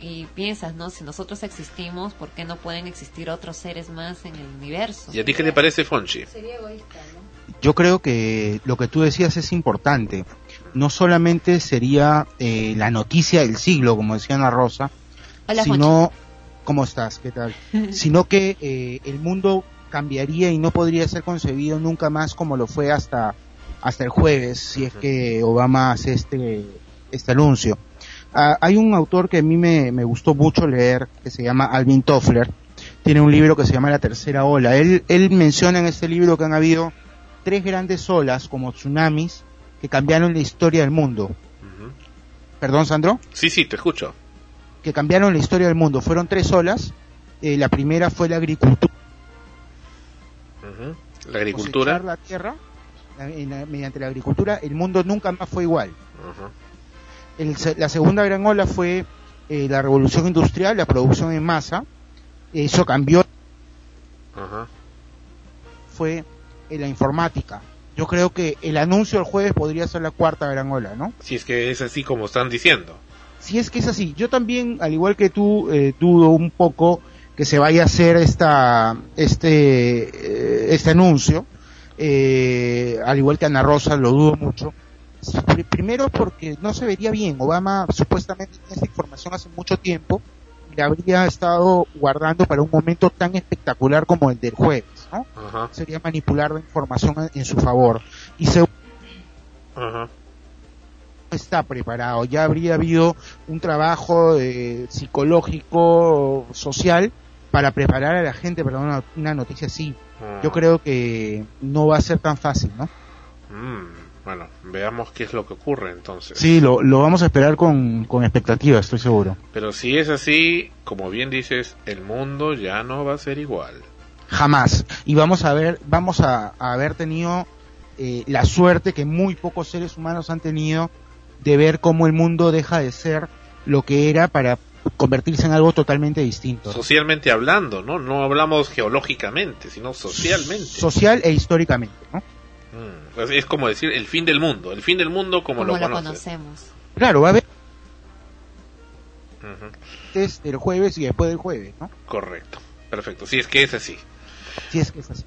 Y piensas, ¿no? Si nosotros existimos, ¿por qué no pueden existir otros seres más en el universo? ¿Y a ti qué te parece, Fonchi? Sería egoísta, ¿no? Yo creo que lo que tú decías es importante. No solamente sería eh, la noticia del siglo, como decía Ana Rosa, Hola, sino ¿cómo estás? ¿Qué tal? sino que eh, el mundo cambiaría y no podría ser concebido nunca más como lo fue hasta hasta el jueves, si es que Obama hace este este anuncio. Ah, hay un autor que a mí me, me gustó mucho leer, que se llama Alvin Toffler. Tiene un libro que se llama La Tercera Ola. Él, él menciona en este libro que han habido tres grandes olas como tsunamis que cambiaron la historia del mundo. Perdón, Sandro Sí, sí, te escucho. Que cambiaron la historia del mundo. Fueron tres olas. Eh, la primera fue la agricultura. La agricultura. la tierra. La- en la- mediante la agricultura, el mundo nunca más fue igual. El la segunda gran ola fue eh, la revolución industrial, la producción en masa. Eso cambió, fue eh, la informática. Yo creo que el anuncio el jueves podría ser la cuarta gran ola, ¿no? Si es que es así como están diciendo. Si es que es así, yo también, al igual que tú, eh, dudo un poco que se vaya a hacer esta, este, eh, este anuncio. Eh, al igual que Ana Rosa, lo dudo mucho. Pri- Primero porque no se vería bien. Obama supuestamente tiene esta información hace mucho tiempo y la habría estado guardando para un momento tan espectacular como el del jueves. ¿no? Sería manipular la información en- su favor. Y se. Está preparado. Ya habría habido un trabajo eh, psicológico, social, para preparar a la gente para una, una noticia así. Mm. Yo creo que no va a ser tan fácil, ¿no? Mm, bueno, veamos qué es lo que ocurre entonces. Sí, lo, lo vamos a esperar con, con expectativa, estoy seguro. Pero si es así, como bien dices, el mundo ya no va a ser igual. Jamás. Y vamos a ver, vamos a, a haber tenido eh, la suerte que muy pocos seres humanos han tenido de ver cómo el mundo deja de ser lo que era para convertirse en algo totalmente distinto. Socialmente hablando, ¿no? No hablamos geológicamente, sino socialmente. Social e históricamente, ¿no? Mm, es- es como decir el fin del mundo, el fin del mundo como, Como lo conocemos. Claro, va a haber antes del jueves y después del jueves, ¿no? Correcto, perfecto. Si es que es así. Si es que es así.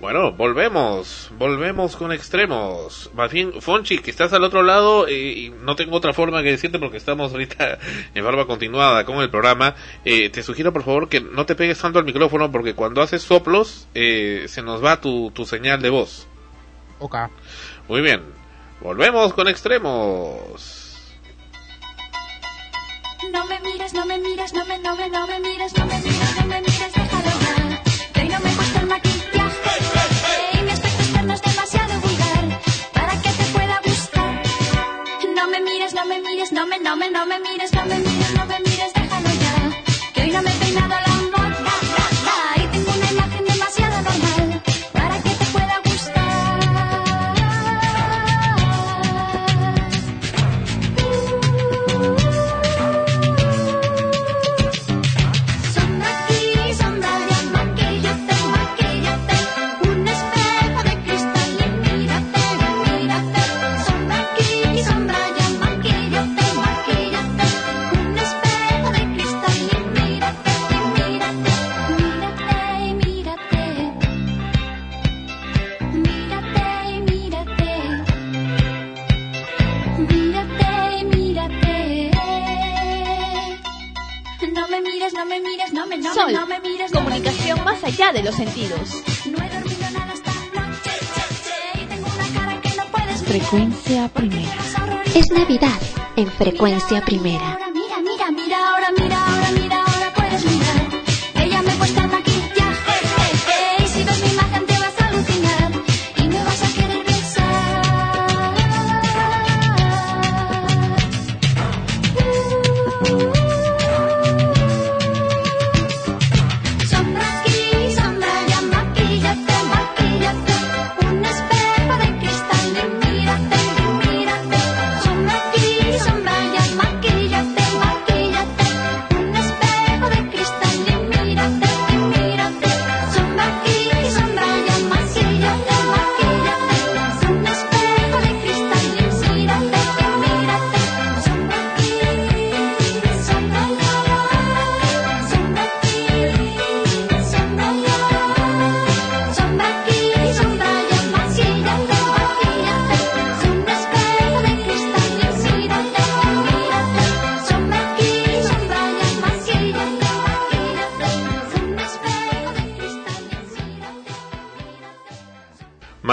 Bueno, volvemos, volvemos con extremos. Más bien, Fonchi, que estás al otro lado, eh, y no tengo otra forma que decirte porque estamos ahorita en barba continuada con el programa. Eh, te sugiero, por favor, que no te pegues tanto al micrófono porque cuando haces soplos, eh, se nos va tu, tu señal de voz. Ok. Muy bien, volvemos con extremos. No me mires, no me mires, no me, no me, no me mires, no me mires, no me mires, déjalo ya. Que no me puesto el maquillaje me mires, no me mires, no me, no me, no me mires, no me mires, no me mires, déjalo ya. Que hoy no me he peinado la no Sol, me, no me mires. no me comunicación más allá de los sentidos. No he dormido nada esta noche y tengo una cara que no puedes Frecuencia primera. Es Navidad en frecuencia primera.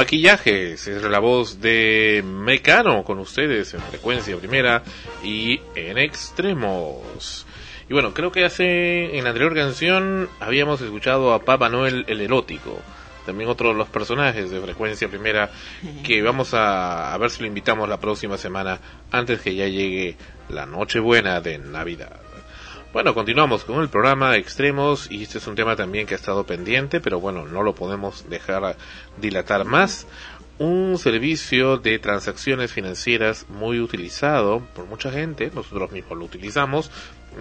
Maquillajes, es la voz de Mecano con ustedes en frecuencia primera y en extremos. Y bueno, creo que hace en la anterior canción habíamos escuchado a Papá Noel el erótico, también otro de los personajes de frecuencia primera que vamos a, a ver si lo invitamos la próxima semana antes que ya llegue la Nochebuena de Navidad. Bueno, continuamos con el programa Extremos y este es un tema también que ha estado pendiente, pero bueno, no lo podemos dejar dilatar más. Un servicio de transacciones financieras muy utilizado por mucha gente, nosotros mismos lo utilizamos,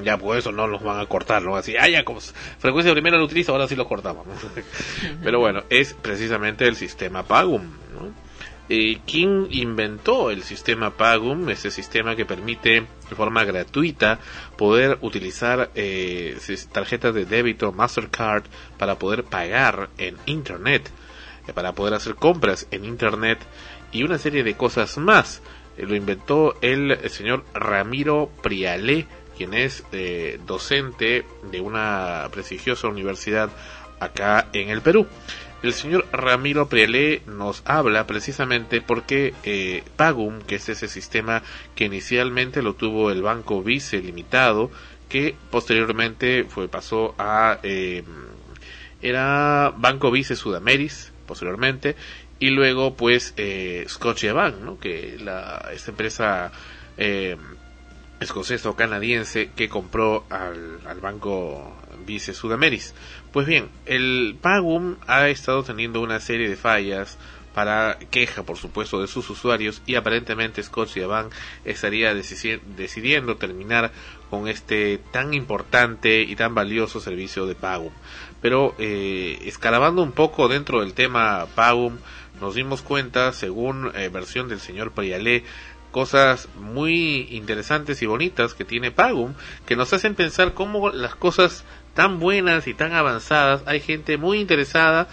ya por eso no nos van a cortar, ¿no? Así, ah, ya, como frecuencia primera lo utilizo, ahora sí lo cortamos. Pero bueno, es precisamente el sistema Pagum, ¿no? Eh, ¿Quién inventó el sistema Pagum? Ese sistema que permite de forma gratuita poder utilizar eh, tarjetas de débito Mastercard para poder pagar en Internet, eh, para poder hacer compras en Internet y una serie de cosas más. Eh, lo inventó el, señor Ramiro Prialé, quien es eh, docente de una prestigiosa universidad acá en el Perú. El señor Ramiro Prielé nos habla precisamente porque eh, Pagum, que es ese sistema que inicialmente lo tuvo el Banco Vice Limitado, que posteriormente fue pasó a eh, era Banco Vice Sudameris posteriormente y luego pues eh, Scotiabank, ¿no? que la esta empresa eh, escocesa o canadiense que compró al, al banco Vice Sudameris. Pues bien, el Pagum ha estado teniendo una serie de fallas para queja, por supuesto, de sus usuarios y aparentemente Scotiabank estaría decisi- decidiendo terminar con este tan importante y tan valioso servicio de Pagum. Pero eh, escalabando un poco dentro del tema Pagum, nos dimos cuenta, según eh, versión del señor Prialé, cosas muy interesantes y bonitas que tiene Pagum, que nos hacen pensar cómo las cosas tan buenas y tan avanzadas, hay gente muy interesada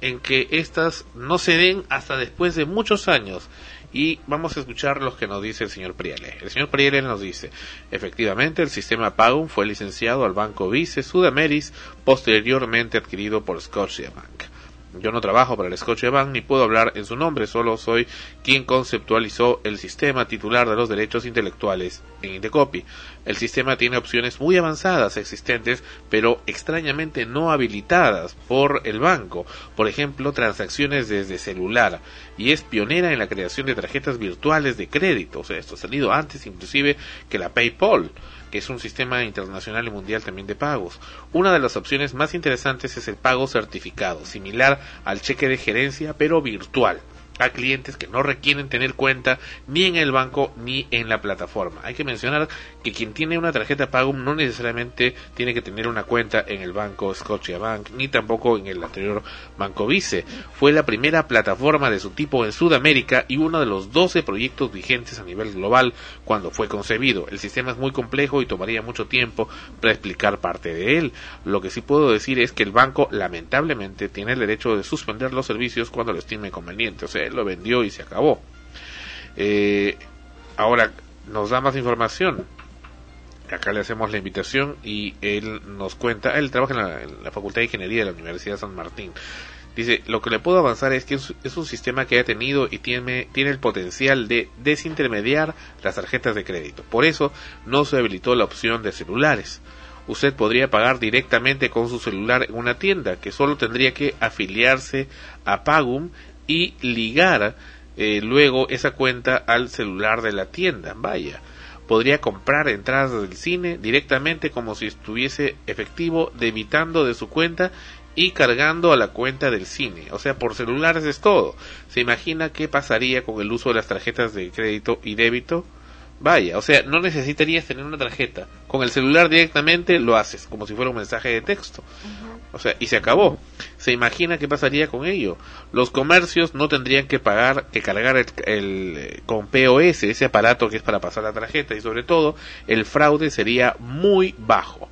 en que estas no se den hasta después de muchos años. Y vamos a escuchar lo que nos dice el señor Priele. El señor Priele nos dice, efectivamente el sistema Pagum fue licenciado al Banco Vice Sudameris, posteriormente adquirido por Scotiabank. Yo no trabajo para el Scotiabank ni puedo hablar en su nombre, solo soy quien conceptualizó el sistema titular de los derechos intelectuales en Indecopy. El sistema tiene opciones muy avanzadas existentes, pero extrañamente no habilitadas por el banco. Por ejemplo, transacciones desde celular. Y es pionera en la creación de tarjetas virtuales de crédito. O sea, esto ha salido antes inclusive que la PayPal que es un sistema internacional y mundial también de pagos. Una de las opciones más interesantes es el pago certificado, similar al cheque de gerencia, pero virtual a clientes que no requieren tener cuenta ni en el banco ni en la plataforma. Hay que mencionar que quien tiene una tarjeta Pagum no necesariamente tiene que tener una cuenta en el banco Scotiabank ni tampoco en el anterior Banco Vice. Fue la primera plataforma de su tipo en Sudamérica y uno de los 12 proyectos vigentes a nivel global cuando fue concebido. El sistema es muy complejo y tomaría mucho tiempo para explicar parte de él. Lo que sí puedo decir es que el banco lamentablemente tiene el derecho de suspender los servicios cuando lo estime conveniente. O sea, lo vendió y se acabó. Eh, ahora nos da más información. Acá le hacemos la invitación y él nos cuenta, él trabaja en la, Facultad de Ingeniería de la Universidad de San Martín. Dice, lo que le puedo avanzar es que es un sistema que ha tenido y tiene, tiene el potencial de desintermediar las tarjetas de crédito. Por eso no se habilitó la opción de celulares. Usted podría pagar directamente con su celular en una tienda, que solo tendría que afiliarse a Pagum y ligar eh, luego esa cuenta al celular de la tienda. Vaya, podría comprar entradas del cine directamente como si estuviese efectivo, debitando de su cuenta y cargando a la cuenta del cine. O sea, por celulares es todo. ¿Se imagina qué pasaría con el uso de las tarjetas de crédito y débito? Vaya, o sea, no necesitarías tener una tarjeta. Con el celular directamente lo haces, como si fuera un mensaje de texto. O sea, y se acabó. ¿Se imagina qué pasaría con ello? Los comercios no tendrían que pagar, que cargar el, el, eh, con POS, ese aparato que es para pasar la tarjeta, y sobre todo, el fraude sería muy bajo.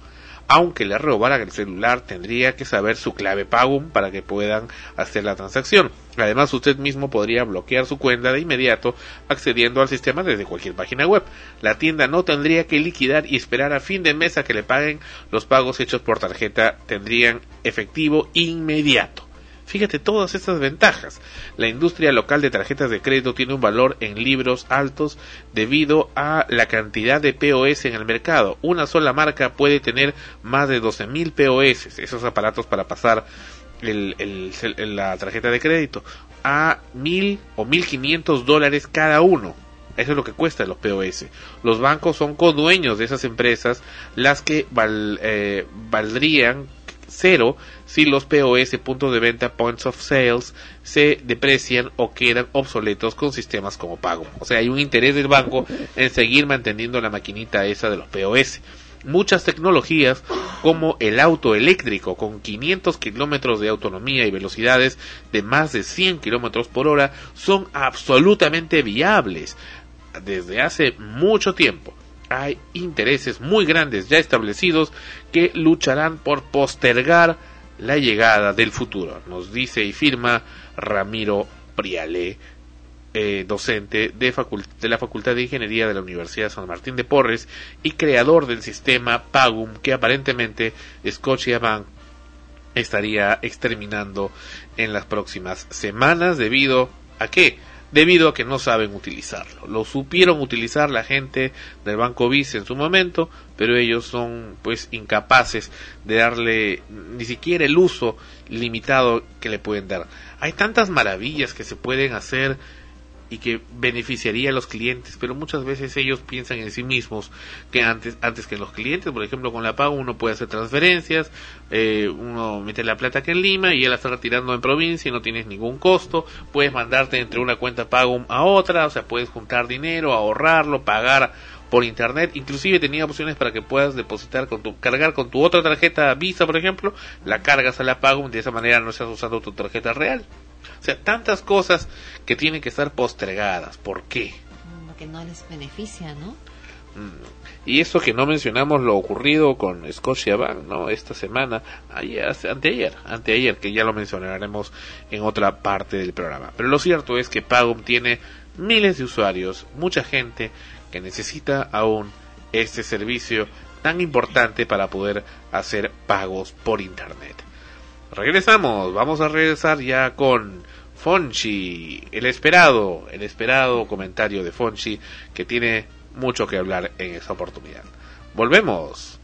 Aunque le robaran el celular, tendría que saber su clave Pagum para que puedan hacer la transacción. Además, usted mismo podría bloquear su cuenta de inmediato accediendo al sistema desde cualquier página web. La tienda no tendría que liquidar y esperar a fin de mes a que le paguen los pagos hechos por tarjeta. Tendrían efectivo inmediato. Fíjate todas estas ventajas. La industria local de tarjetas de crédito tiene un valor en libros altos debido a la cantidad de POS en el mercado. Una sola marca puede tener más de 12.000 POS, esos aparatos para pasar el, el, la tarjeta de crédito, a 1.000 o 1.500 dólares cada uno. Eso es lo que cuesta los POS. Los bancos son codueños de esas empresas, las que val, eh, valdrían cero si los POS, puntos de venta, points of sales, se deprecian o quedan obsoletos con sistemas como pago. O sea, hay un interés del banco en seguir manteniendo la maquinita esa de los POS. Muchas tecnologías como el auto eléctrico con 500 kilómetros de autonomía y velocidades de más de 100 kilómetros por hora son absolutamente viables desde hace mucho tiempo hay intereses muy grandes ya establecidos que lucharán por postergar la llegada del futuro, nos dice y firma Ramiro Priale, eh, docente de, la Facultad de Ingeniería de la Universidad San Martín de Porres y creador del sistema Pagum que aparentemente Scotiabank estaría exterminando en las próximas semanas debido a qué? Debido a que no saben utilizarlo. Lo supieron utilizar la gente del Banco Vice en su momento, pero ellos son pues incapaces de darle ni siquiera el uso limitado que le pueden dar. Hay tantas maravillas que se pueden hacer y que beneficiaría a los clientes, pero muchas veces ellos piensan en sí mismos que antes antes que los clientes, por ejemplo, con la pago uno puede hacer transferencias, eh, uno mete la plata que en Lima y él la está retirando en provincia y no tienes ningún costo, puedes mandarte entre una cuenta pago a otra, o sea, puedes juntar dinero, ahorrarlo, pagar por internet, inclusive tenía opciones para que puedas depositar con tu, cargar con tu otra tarjeta Visa, por ejemplo, la cargas a la pago, de esa manera no estás usando tu tarjeta real. O sea, tantas cosas que tienen que estar postergadas. ¿Por qué? Porque no les beneficia, ¿no? Mm. Y eso que no mencionamos lo ocurrido con Scotia Bank, ¿no? Esta semana, ayer, anteayer, anteayer, que ya lo mencionaremos en otra parte del programa. Pero lo cierto es que Pagum tiene miles de usuarios, mucha gente que necesita aún este servicio tan importante para poder hacer pagos por internet. Regresamos, vamos a regresar ya con Fonchi, el esperado, el esperado comentario de Fonchi que tiene mucho que hablar en esta oportunidad. Volvemos.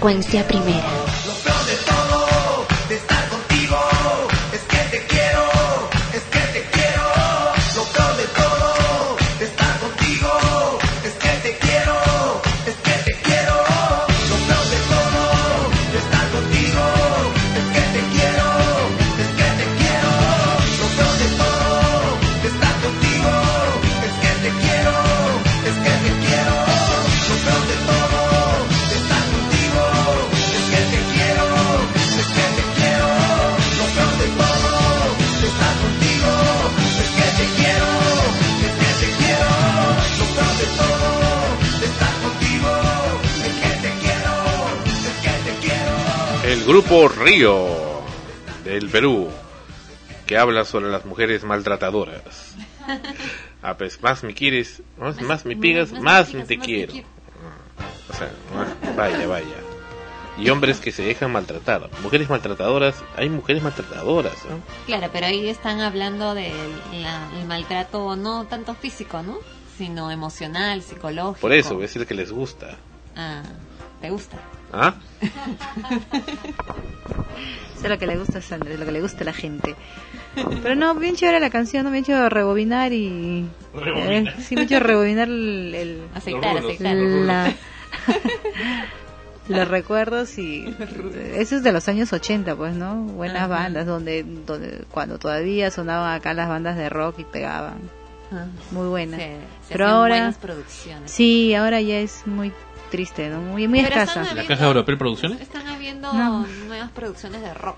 Frecuencia primera. Río del Perú, que habla sobre las mujeres maltratadoras. Ah, pues más me quieres, más, más me pigas, más, te quiero. O sea, vaya, vaya. Y hombres que se dejan maltratar. Mujeres maltratadoras, hay mujeres maltratadoras. Claro, pero ahí están hablando del el maltrato no tanto físico, ¿no? Sino emocional, psicológico. Por eso, es el que les gusta. Ah, ¿te gusta? ¿Ah? Lo que le gusta a Sandra, lo que le gusta a la gente. Pero no, bien chévere la canción, no me ha hecho rebobinar y... Rebobinar. Eh, sí, me ha hecho rebobinar el... el- Aceitar, Los rulos. aceitar. la- los recuerdos y... Eso es de los años 80, pues, ¿no? Buenas Ajá. bandas, donde, donde cuando todavía sonaban acá las bandas de rock y pegaban. Ah. Muy buenas. Se- se Pero ahora... buenas producciones. Sí, ahora ya es muy triste, ¿no? Muy, muy Pero escasa. están ¿La Caja Europea Producciones? Están habiendo No. nuevas producciones de rock,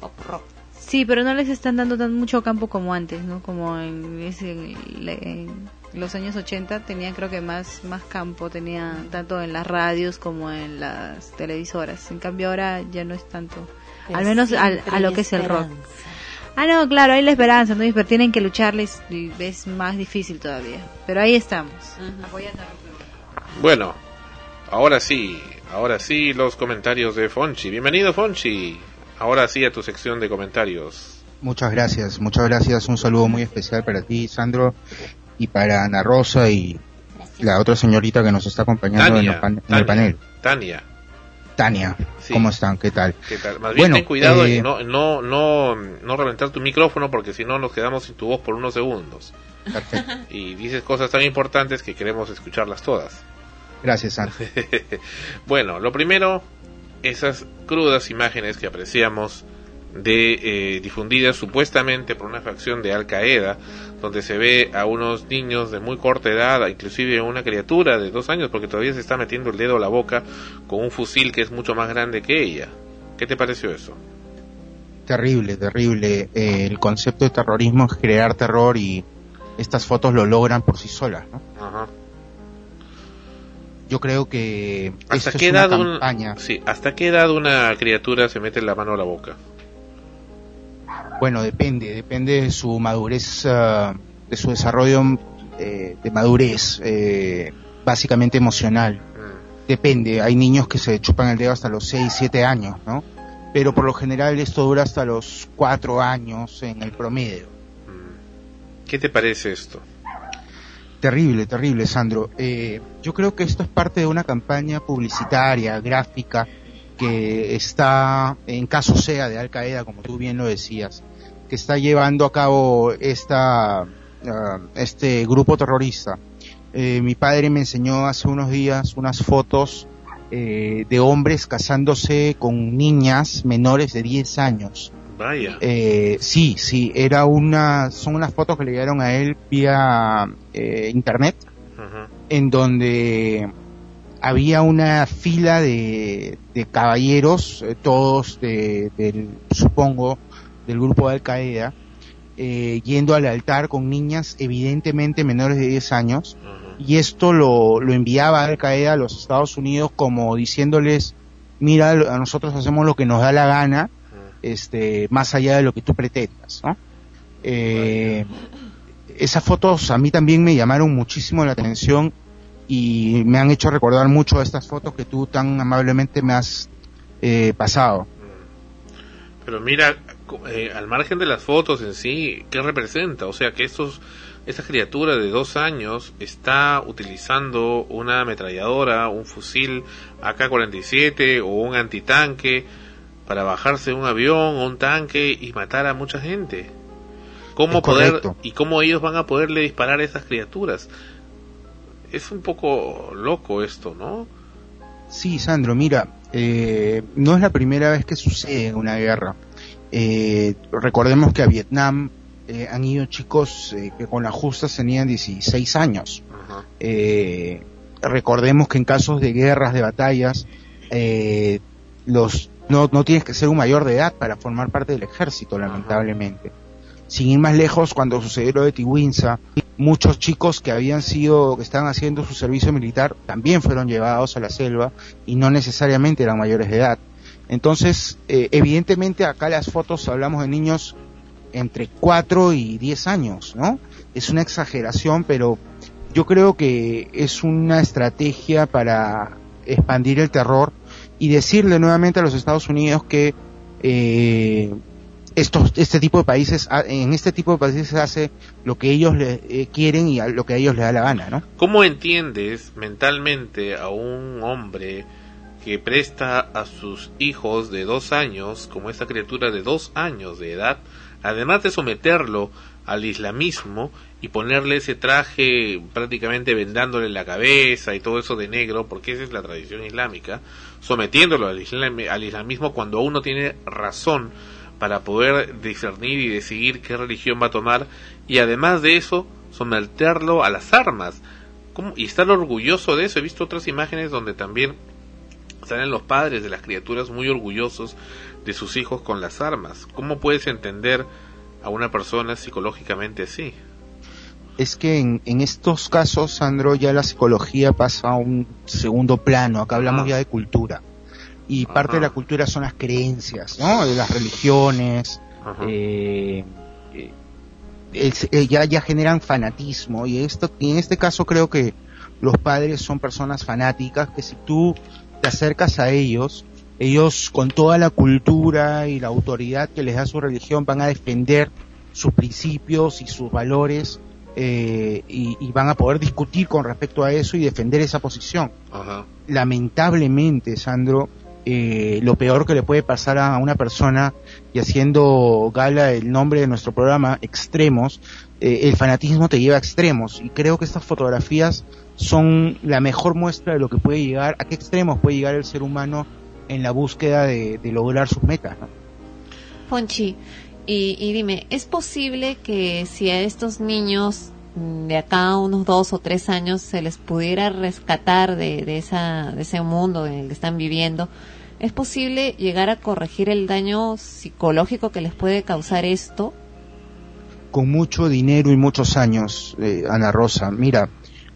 pop rock. Sí, pero no les están dando tan mucho campo como antes, ¿no? Como en, ese- le- en los años 80 tenían creo que más más campo, tenía tanto en las radios como en las televisoras. En cambio ahora ya no es tanto. Pero al menos al- a lo que es el rock. Ah, no, claro, hay la esperanza, ¿no? Pero tienen que lucharles y es más difícil todavía. Pero ahí estamos. Apoyando a- Bueno, ahora sí, ahora sí los comentarios de Fonchi. Bienvenido Fonchi. Ahora sí a tu sección de comentarios. Muchas gracias, muchas gracias. Un saludo muy especial para ti, Sandro, y para Ana Rosa y la otra señorita que nos está acompañando en, el pan- en el Tania. panel. Tania, Tania, Sí. ¿cómo están? ¿Qué tal? ¿qué tal? Más bien Bueno, ten cuidado eh, en no, no, no, no reventar tu micrófono porque si no nos quedamos sin tu voz por unos segundos. Perfecto. Y dices cosas tan importantes que queremos escucharlas todas. Gracias, bueno, lo primero, esas crudas imágenes que apreciamos de eh, difundidas supuestamente por una facción de Al Qaeda, donde se ve a unos niños de muy corta edad, inclusive una criatura de dos años, porque todavía se está metiendo el dedo a la boca con un fusil que es mucho más grande que ella. ¿Qué te pareció eso? Terrible, terrible. Eh, el concepto de terrorismo es crear terror y estas fotos lo logran por sí solas, ¿no? Ajá. Yo creo que ¿Hasta qué una edad un- campaña. sí, ¿Hasta qué edad una criatura se mete la mano a la boca? Bueno, depende, depende de su madurez, ah, de su desarrollo eh, de madurez, eh, básicamente emocional. Depende, hay niños que se chupan el dedo hasta los 6, 7 años, ¿no? Pero por lo general esto dura hasta los 4 años en el promedio. ¿Qué te parece esto? Terrible, terrible, Sandro. Eh, yo creo que esto es parte de una campaña publicitaria, gráfica, que está, en caso sea de Al Qaeda, como tú bien lo decías, que está llevando a cabo esta, ah, este grupo terrorista. Eh, mi padre me enseñó hace unos días unas fotos eh, de hombres casándose con niñas menores de 10 años. Vaya. Eh, sí, sí, era una, son unas fotos que le llegaron a él vía eh, internet, en donde había una fila de, de caballeros, eh, todos de, del, supongo, del grupo de Al Qaeda, eh, yendo al altar con niñas evidentemente menores de 10 años, y esto lo, lo enviaba Al Qaeda a los Estados Unidos como diciéndoles, mira, a nosotros hacemos lo que nos da la gana, este, más allá de lo que tú pretendas, ¿no? Eh, esas fotos a mí también me llamaron muchísimo la atención y me han hecho recordar mucho a estas fotos que tú tan amablemente me has eh, pasado. Pero mira, eh, al margen de las fotos en sí, ¿qué representa? O sea, que estos, esta criatura de dos años está utilizando una ametralladora, un fusil AK-47 o un antitanque para bajarse de un avión o un tanque y matar a mucha gente. ¿Cómo poder y cómo ellos van a poderle disparar a esas criaturas? Es un poco loco esto, ¿no? Sí, Sandro, mira, eh, no es la primera vez que sucede una guerra. Eh, recordemos que a Vietnam eh, han ido chicos eh, que con las justas tenían 16 años. Eh, recordemos que en casos de guerras, de batallas, eh, los no, no tienes que ser un mayor de edad para formar parte del ejército, lamentablemente. Sin ir más lejos, cuando sucedió lo de Tiwinsa, muchos chicos que habían sido, que estaban haciendo su servicio militar, también fueron llevados a la selva y no necesariamente eran mayores de edad. Entonces, eh, evidentemente acá las fotos hablamos de niños entre 4 y 10 años, ¿no? Es una exageración, pero yo creo que es una estrategia para expandir el terror y decirle nuevamente a los Estados Unidos que eh, estos, este tipo de países, en este tipo de países hace lo que ellos le, eh, quieren y lo que a ellos les da la gana, ¿no? ¿Cómo entiendes mentalmente a un hombre que presta a sus hijos de dos años, como esta criatura de dos años de edad, además de someterlo al islamismo y ponerle ese traje prácticamente vendándole la cabeza y todo eso de negro, porque esa es la tradición islámica, sometiéndolo al, al islamismo cuando uno tiene razón para poder discernir y decidir qué religión va a tomar y además de eso someterlo a las armas. Y estar orgulloso de eso. He visto otras imágenes donde también salen los padres de las criaturas muy orgullosos de sus hijos con las armas. ¿cómo puedes entender a una persona psicológicamente así? Es que en, en estos casos, Sandro, ya la psicología pasa a un segundo plano. Acá hablamos ya de cultura. Y parte de la cultura son las creencias, ¿no? De las religiones. eh, eh, eh, ya, ya generan fanatismo. Y, esto, y en este caso creo que los padres son personas fanáticas que si tú te acercas a ellos, ellos con toda la cultura y la autoridad que les da su religión van a defender sus principios y sus valores eh, y, y van a poder discutir con respecto a eso y defender esa posición. Ajá. Lamentablemente, Sandro, eh, lo peor que le puede pasar a una persona, y haciendo gala del nombre de nuestro programa, Extremos, eh, el fanatismo te lleva a extremos. Y creo que estas fotografías son la mejor muestra de lo que puede llegar, a qué extremos puede llegar el ser humano en la búsqueda de, de lograr sus metas. ¿no? Ponchi, y, y dime, ¿es posible que si a estos niños de acá a unos dos o tres años se les pudiera rescatar de, de, esa, de ese mundo en el que están viviendo, ¿es posible llegar a corregir el daño psicológico que les puede causar esto? con mucho dinero y muchos años, eh, Ana Rosa. Mira,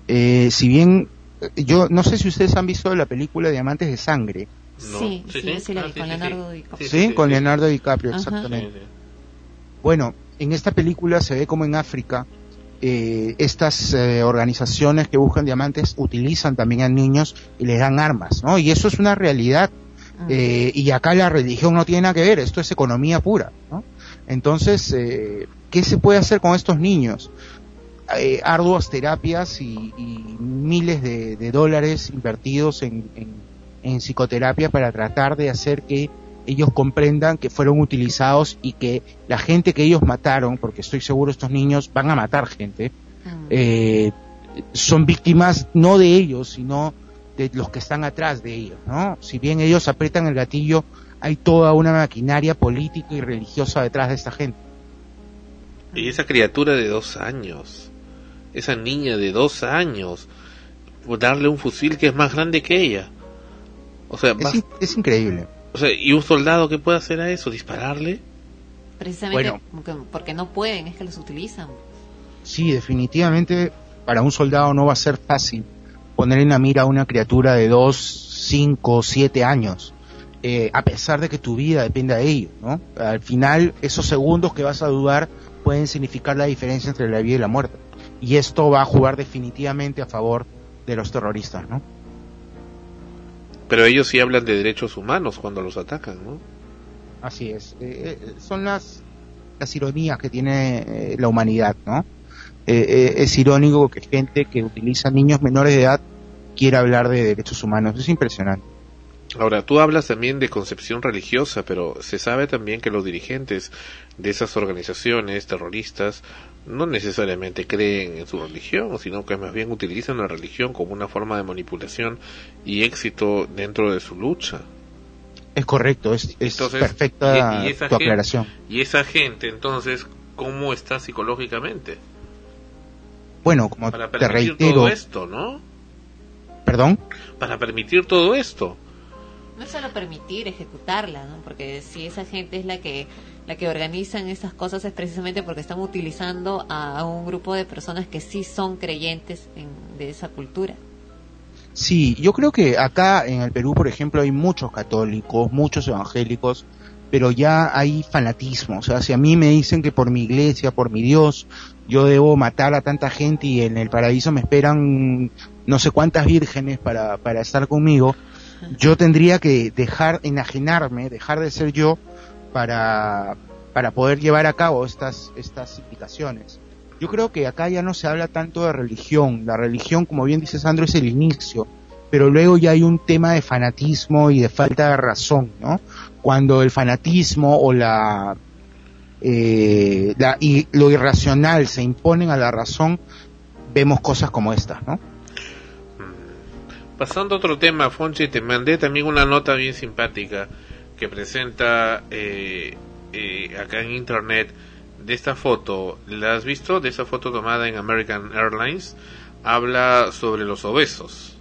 eh, si bien eh, yo no sé si ustedes han visto la película Diamantes de Sangre, Sí, sí, sí, la vi con Leonardo DiCaprio. ¿sí? Con Leonardo DiCaprio, exactamente. Bueno, en esta película se ve como en África eh, estas eh, organizaciones que buscan diamantes utilizan también a niños y les dan armas, ¿no? Y eso es una realidad. Eh, y acá la religión no tiene nada que ver, esto es economía pura, ¿no? Entonces, eh, ¿qué se puede hacer con estos niños? Eh, arduas terapias y, y miles de, de dólares invertidos en, en, en psicoterapia para tratar de hacer que ellos comprendan que fueron utilizados y que la gente que ellos mataron, porque estoy seguro estos niños van a matar gente, eh, son víctimas no de ellos, sino de los que están atrás de ellos, ¿no? Si bien ellos aprietan el gatillo, hay toda una maquinaria política y religiosa detrás de esta gente. Y esa criatura de dos años, esa niña de dos años, darle un fusil que es más grande que ella. O sea, Es, va- in- es increíble. O sea, ¿y un soldado qué puede hacer a eso? ¿Dispararle? Precisamente Bueno. porque, porque no pueden, es que los utilizan. Sí, definitivamente para un soldado no va a ser fácil poner en la mira a una criatura de dos, cinco, siete años, eh, a pesar de que tu vida dependa de ello, ¿no? Al final, esos segundos que vas a dudar pueden significar la diferencia entre la vida y la muerte. Y esto va a jugar definitivamente a favor de los terroristas, ¿no? Pero ellos sí hablan de derechos humanos cuando los atacan, ¿no? Así es. Eh, eh, son las, las ironías que tiene eh, la humanidad, ¿no? Eh, eh, es irónico que gente que utiliza niños menores de edad quiera hablar de derechos humanos. Es impresionante. Ahora, tú hablas también de concepción religiosa, pero se sabe también que los dirigentes de esas organizaciones terroristas no necesariamente creen en su religión, sino que más bien utilizan la religión como una forma de manipulación y éxito dentro de su lucha. Es correcto, es, es Entonces, perfecta y- y esa tu gente- aclaración. Y esa gente, entonces, ¿cómo está psicológicamente? Bueno, como Para te permitir reitero, todo esto, ¿no? perdón, Para permitir todo esto. No es solo permitir ejecutarla, ¿no? Porque si esa gente es la que la que organizan estas cosas es precisamente porque están utilizando a, un grupo de personas que sí son creyentes en- de esa cultura. Sí, yo creo que acá en el Perú, por ejemplo, hay muchos católicos, muchos evangélicos, pero ya hay fanatismo. O sea, si a mí me dicen que por mi iglesia, por mi Dios, yo debo matar a tanta gente y en el paraíso me esperan no sé cuántas vírgenes para, para estar conmigo, yo tendría que dejar, enajenarme, dejar de ser yo para, para poder llevar a cabo estas, estas indicaciones. Yo creo que acá ya no se habla tanto de religión. La religión, como bien dice Sandro, es el inicio. Pero luego ya hay un tema de fanatismo y de falta de razón, ¿no? Cuando el fanatismo o la, eh, la y lo irracional se imponen a la razón, vemos cosas como estas, ¿no? Pasando a otro tema, Fonchi, te mandé también una nota bien simpática que presenta eh, eh, acá en internet de esta foto. ¿La has visto? De esa foto tomada en American Airlines. Habla sobre los obesos.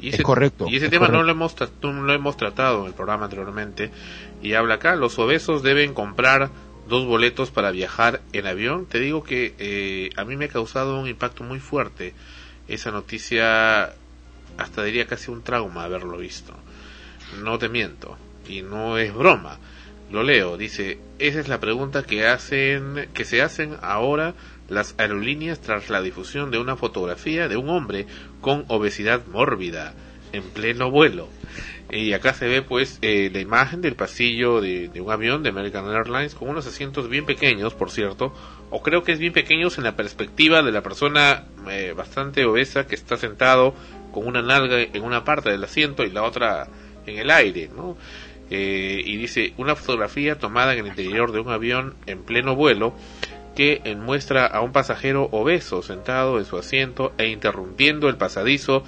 Y ese, Es correcto, Y ese es tema no lo, hemos no lo hemos tratado en el programa anteriormente. Y habla acá, los obesos deben comprar dos boletos para viajar en avión. Te digo que eh, a mí me ha causado un impacto muy fuerte esa noticia, hasta diría casi un trauma haberlo visto. No te miento, y no es broma. Lo leo, dice, esa es la pregunta que hacen, que se hacen ahora las aerolíneas tras la difusión de una fotografía de un hombre con obesidad mórbida en pleno vuelo. Y acá se ve pues eh, la imagen del pasillo de, un avión de American Airlines con unos asientos bien pequeños, por cierto, o creo que es bien pequeños en la perspectiva de la persona eh, bastante obesa que está sentado con una nalga en una parte del asiento y la otra en el aire, ¿no? Eh, y dice una fotografía tomada en el interior de un avión en pleno vuelo que muestra a un pasajero obeso sentado en su asiento e interrumpiendo el pasadizo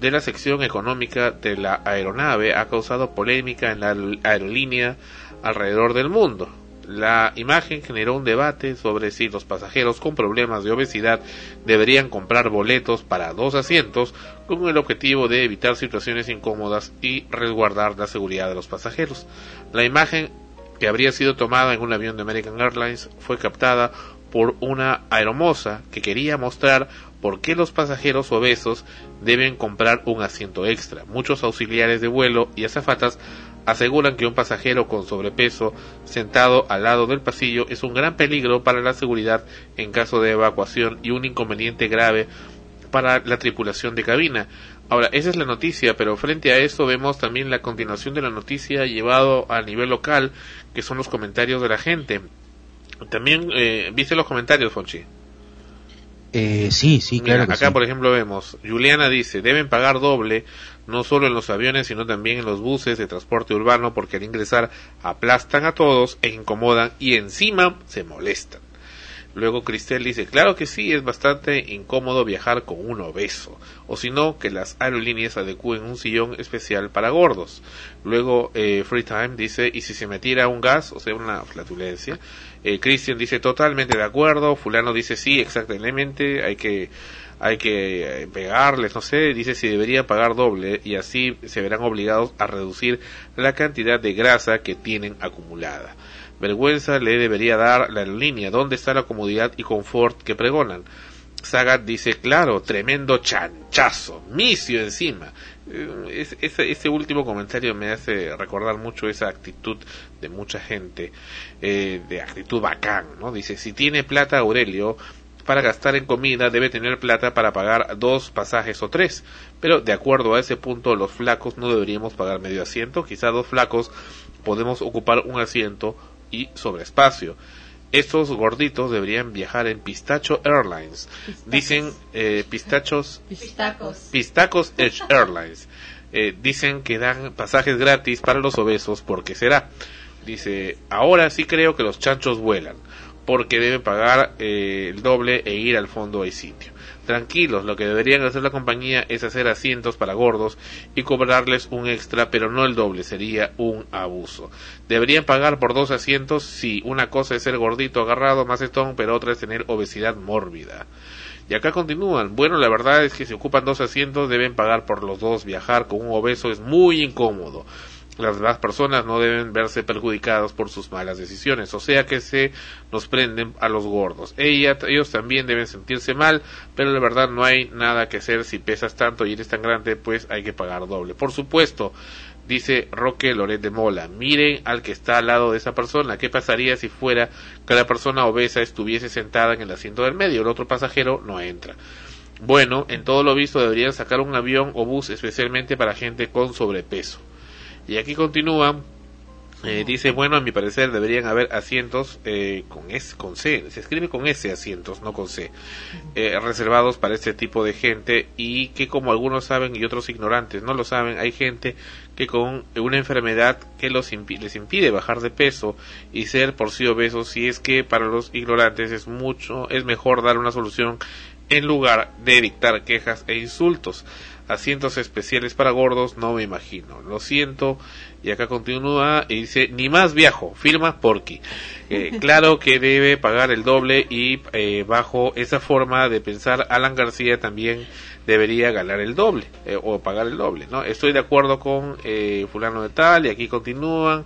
de la sección económica de la aeronave ha causado polémica en la aer- aerolínea alrededor del mundo. La imagen generó un debate sobre si los pasajeros con problemas de obesidad deberían comprar boletos para dos asientos con el objetivo de evitar situaciones incómodas y resguardar la seguridad de los pasajeros. La imagen que habría sido tomada en un avión de American Airlines fue captada por una aeromoza que quería mostrar por qué los pasajeros obesos deben comprar un asiento extra. Muchos auxiliares de vuelo y azafatas aseguran que un pasajero con sobrepeso sentado al lado del pasillo es un gran peligro para la seguridad en caso de evacuación y un inconveniente grave para la tripulación de cabina. Ahora, esa es la noticia, pero frente a eso vemos también la continuación de la noticia llevado a nivel local, que son los comentarios de la gente. También, eh, ¿viste los comentarios, Fonchi? Eh, sí, sí, Mira, claro que acá sí. por ejemplo vemos, Juliana dice, deben pagar doble, no solo en los aviones, sino también en los buses de transporte urbano, porque al ingresar aplastan a todos e incomodan y encima se molestan. Luego Cristel dice, claro que sí, es bastante incómodo viajar con un obeso, o si no, que las aerolíneas adecúen un sillón especial para gordos. Luego eh, Free Time dice, y si se me tira un gas, o sea, una flatulencia. Eh, Christian dice, totalmente de acuerdo. Fulano dice, sí, exactamente, hay que hay que eh, pegarles, no sé, dice si debería pagar doble y así se verán obligados a reducir la cantidad de grasa que tienen acumulada. Vergüenza le debería dar la aerolínea. ¿Dónde está la comodidad y confort que pregonan? Sagat dice, claro, tremendo chanchazo, misio encima. Eh, es- ese último comentario me hace recordar mucho esa actitud de mucha gente, eh, de actitud bacán, ¿no? Dice, si tiene plata Aurelio, para gastar en comida debe tener plata para pagar dos pasajes o tres. Pero de acuerdo a ese punto, los flacos no deberíamos pagar medio asiento. Quizá dos flacos podemos ocupar un asiento y sobreespacio. Estos gorditos deberían viajar en Pistacho Airlines. Dicen eh, pistachos Pistacos. Pistacos Edge Airlines. Eh, dicen que dan pasajes gratis para los obesos porque será. Dice, ahora sí creo que los chanchos vuelan porque deben pagar eh, el doble e ir al fondo hay sitio. Tranquilos, lo que deberían hacer la compañía es hacer asientos para gordos y cobrarles un extra, pero no el doble, sería un abuso. Deberían pagar por dos asientos si una cosa es ser gordito agarrado más estón, pero otra es tener obesidad mórbida. Y acá continúan. Bueno, la verdad es que si ocupan dos asientos deben pagar por los dos. Viajar con un obeso es muy incómodo. Las demás personas no deben verse perjudicadas por sus malas decisiones, o sea que se nos prenden a los gordos. Ella, ellos también deben sentirse mal, pero la verdad no hay nada que hacer si pesas tanto y eres tan grande, pues hay que pagar doble. Por supuesto, dice Roque Loret de Mola, miren al que está al lado de esa persona, ¿qué pasaría si fuera que la persona obesa estuviese sentada en el asiento del medio, el otro pasajero no entra? Bueno, en todo lo visto deberían sacar un avión o bus especialmente para gente con sobrepeso. Y aquí continúa, eh, dice, bueno, a mi parecer deberían haber asientos eh, con, S, con C, se escribe con S asientos, no con C, eh, reservados para este tipo de gente y que como algunos saben y otros ignorantes no lo saben, hay gente que con una enfermedad que los impi- les impide bajar de peso y ser por sí obesos, si es que para los ignorantes es mucho, es mejor dar una solución en lugar de dictar quejas e insultos. Asientos especiales para gordos no me imagino. Lo siento. Y acá continúa y dice, ni más viajo, firma Porky. Eh, claro que debe pagar el doble y eh, bajo esa forma de pensar, Alan García también debería ganar el doble eh, o pagar el doble. ¿no? Estoy de acuerdo con eh, fulano de tal y aquí continúan.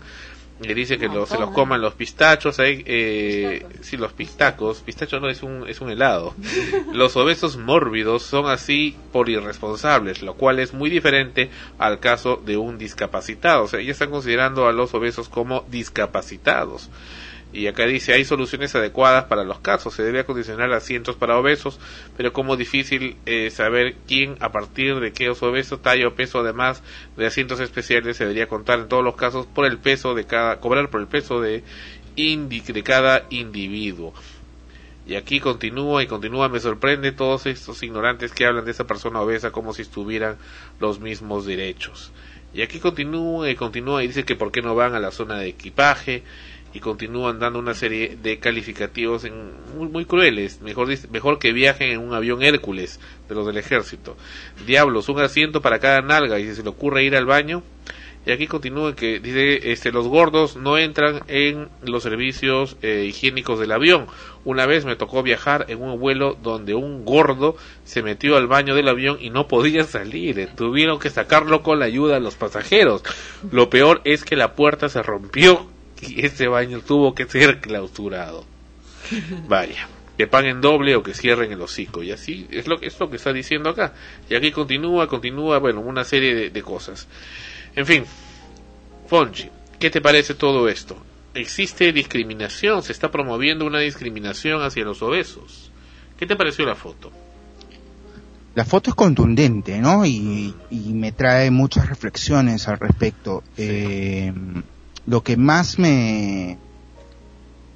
Y dice que lo- se los coman los pistachos, hay, eh, sí, los pistacos, pistacho no es un, es un helado. Los obesos mórbidos son así por irresponsables, lo cual es muy diferente al caso de un discapacitado. O sea, ya están considerando a los obesos como discapacitados. Y acá dice, hay soluciones adecuadas para los casos, se debe acondicionar asientos para obesos, pero como difícil eh, saber quién, a partir de qué es obeso, talla o peso, además de asientos especiales, se debería contar en todos los casos por el peso de cada, cobrar por el peso de, de cada individuo. Y aquí continúa y continúa, me sorprende todos estos ignorantes que hablan de esa persona obesa como si estuvieran los mismos derechos. Y aquí continúa y continúa y dice que por qué no van a la zona de equipaje y continúan dando una serie de calificativos en, muy, muy crueles. Mejor, mejor que viajen en un avión Hércules de los del ejército. Diablos, un asiento para cada nalga y si se le ocurre ir al baño. Y aquí continúa que dice, este, los gordos no entran en los servicios eh, higiénicos del avión. Una vez me tocó viajar en un vuelo donde un gordo se metió al baño del avión y no podía salir. Tuvieron que sacarlo con la ayuda de los pasajeros. Lo peor es que la puerta se rompió y ese baño tuvo que ser clausurado. Vaya, que paguen doble o que cierren el hocico. Y así es lo, es lo que está diciendo acá. Y aquí continúa, continúa, bueno, una serie de, de cosas. En fin, Fonji, ¿qué te parece todo esto? Existe discriminación, se está promoviendo una discriminación hacia los obesos. ¿Qué te pareció la foto? La foto es contundente, ¿no? Y, y me trae muchas reflexiones al respecto. Eh, lo que más me,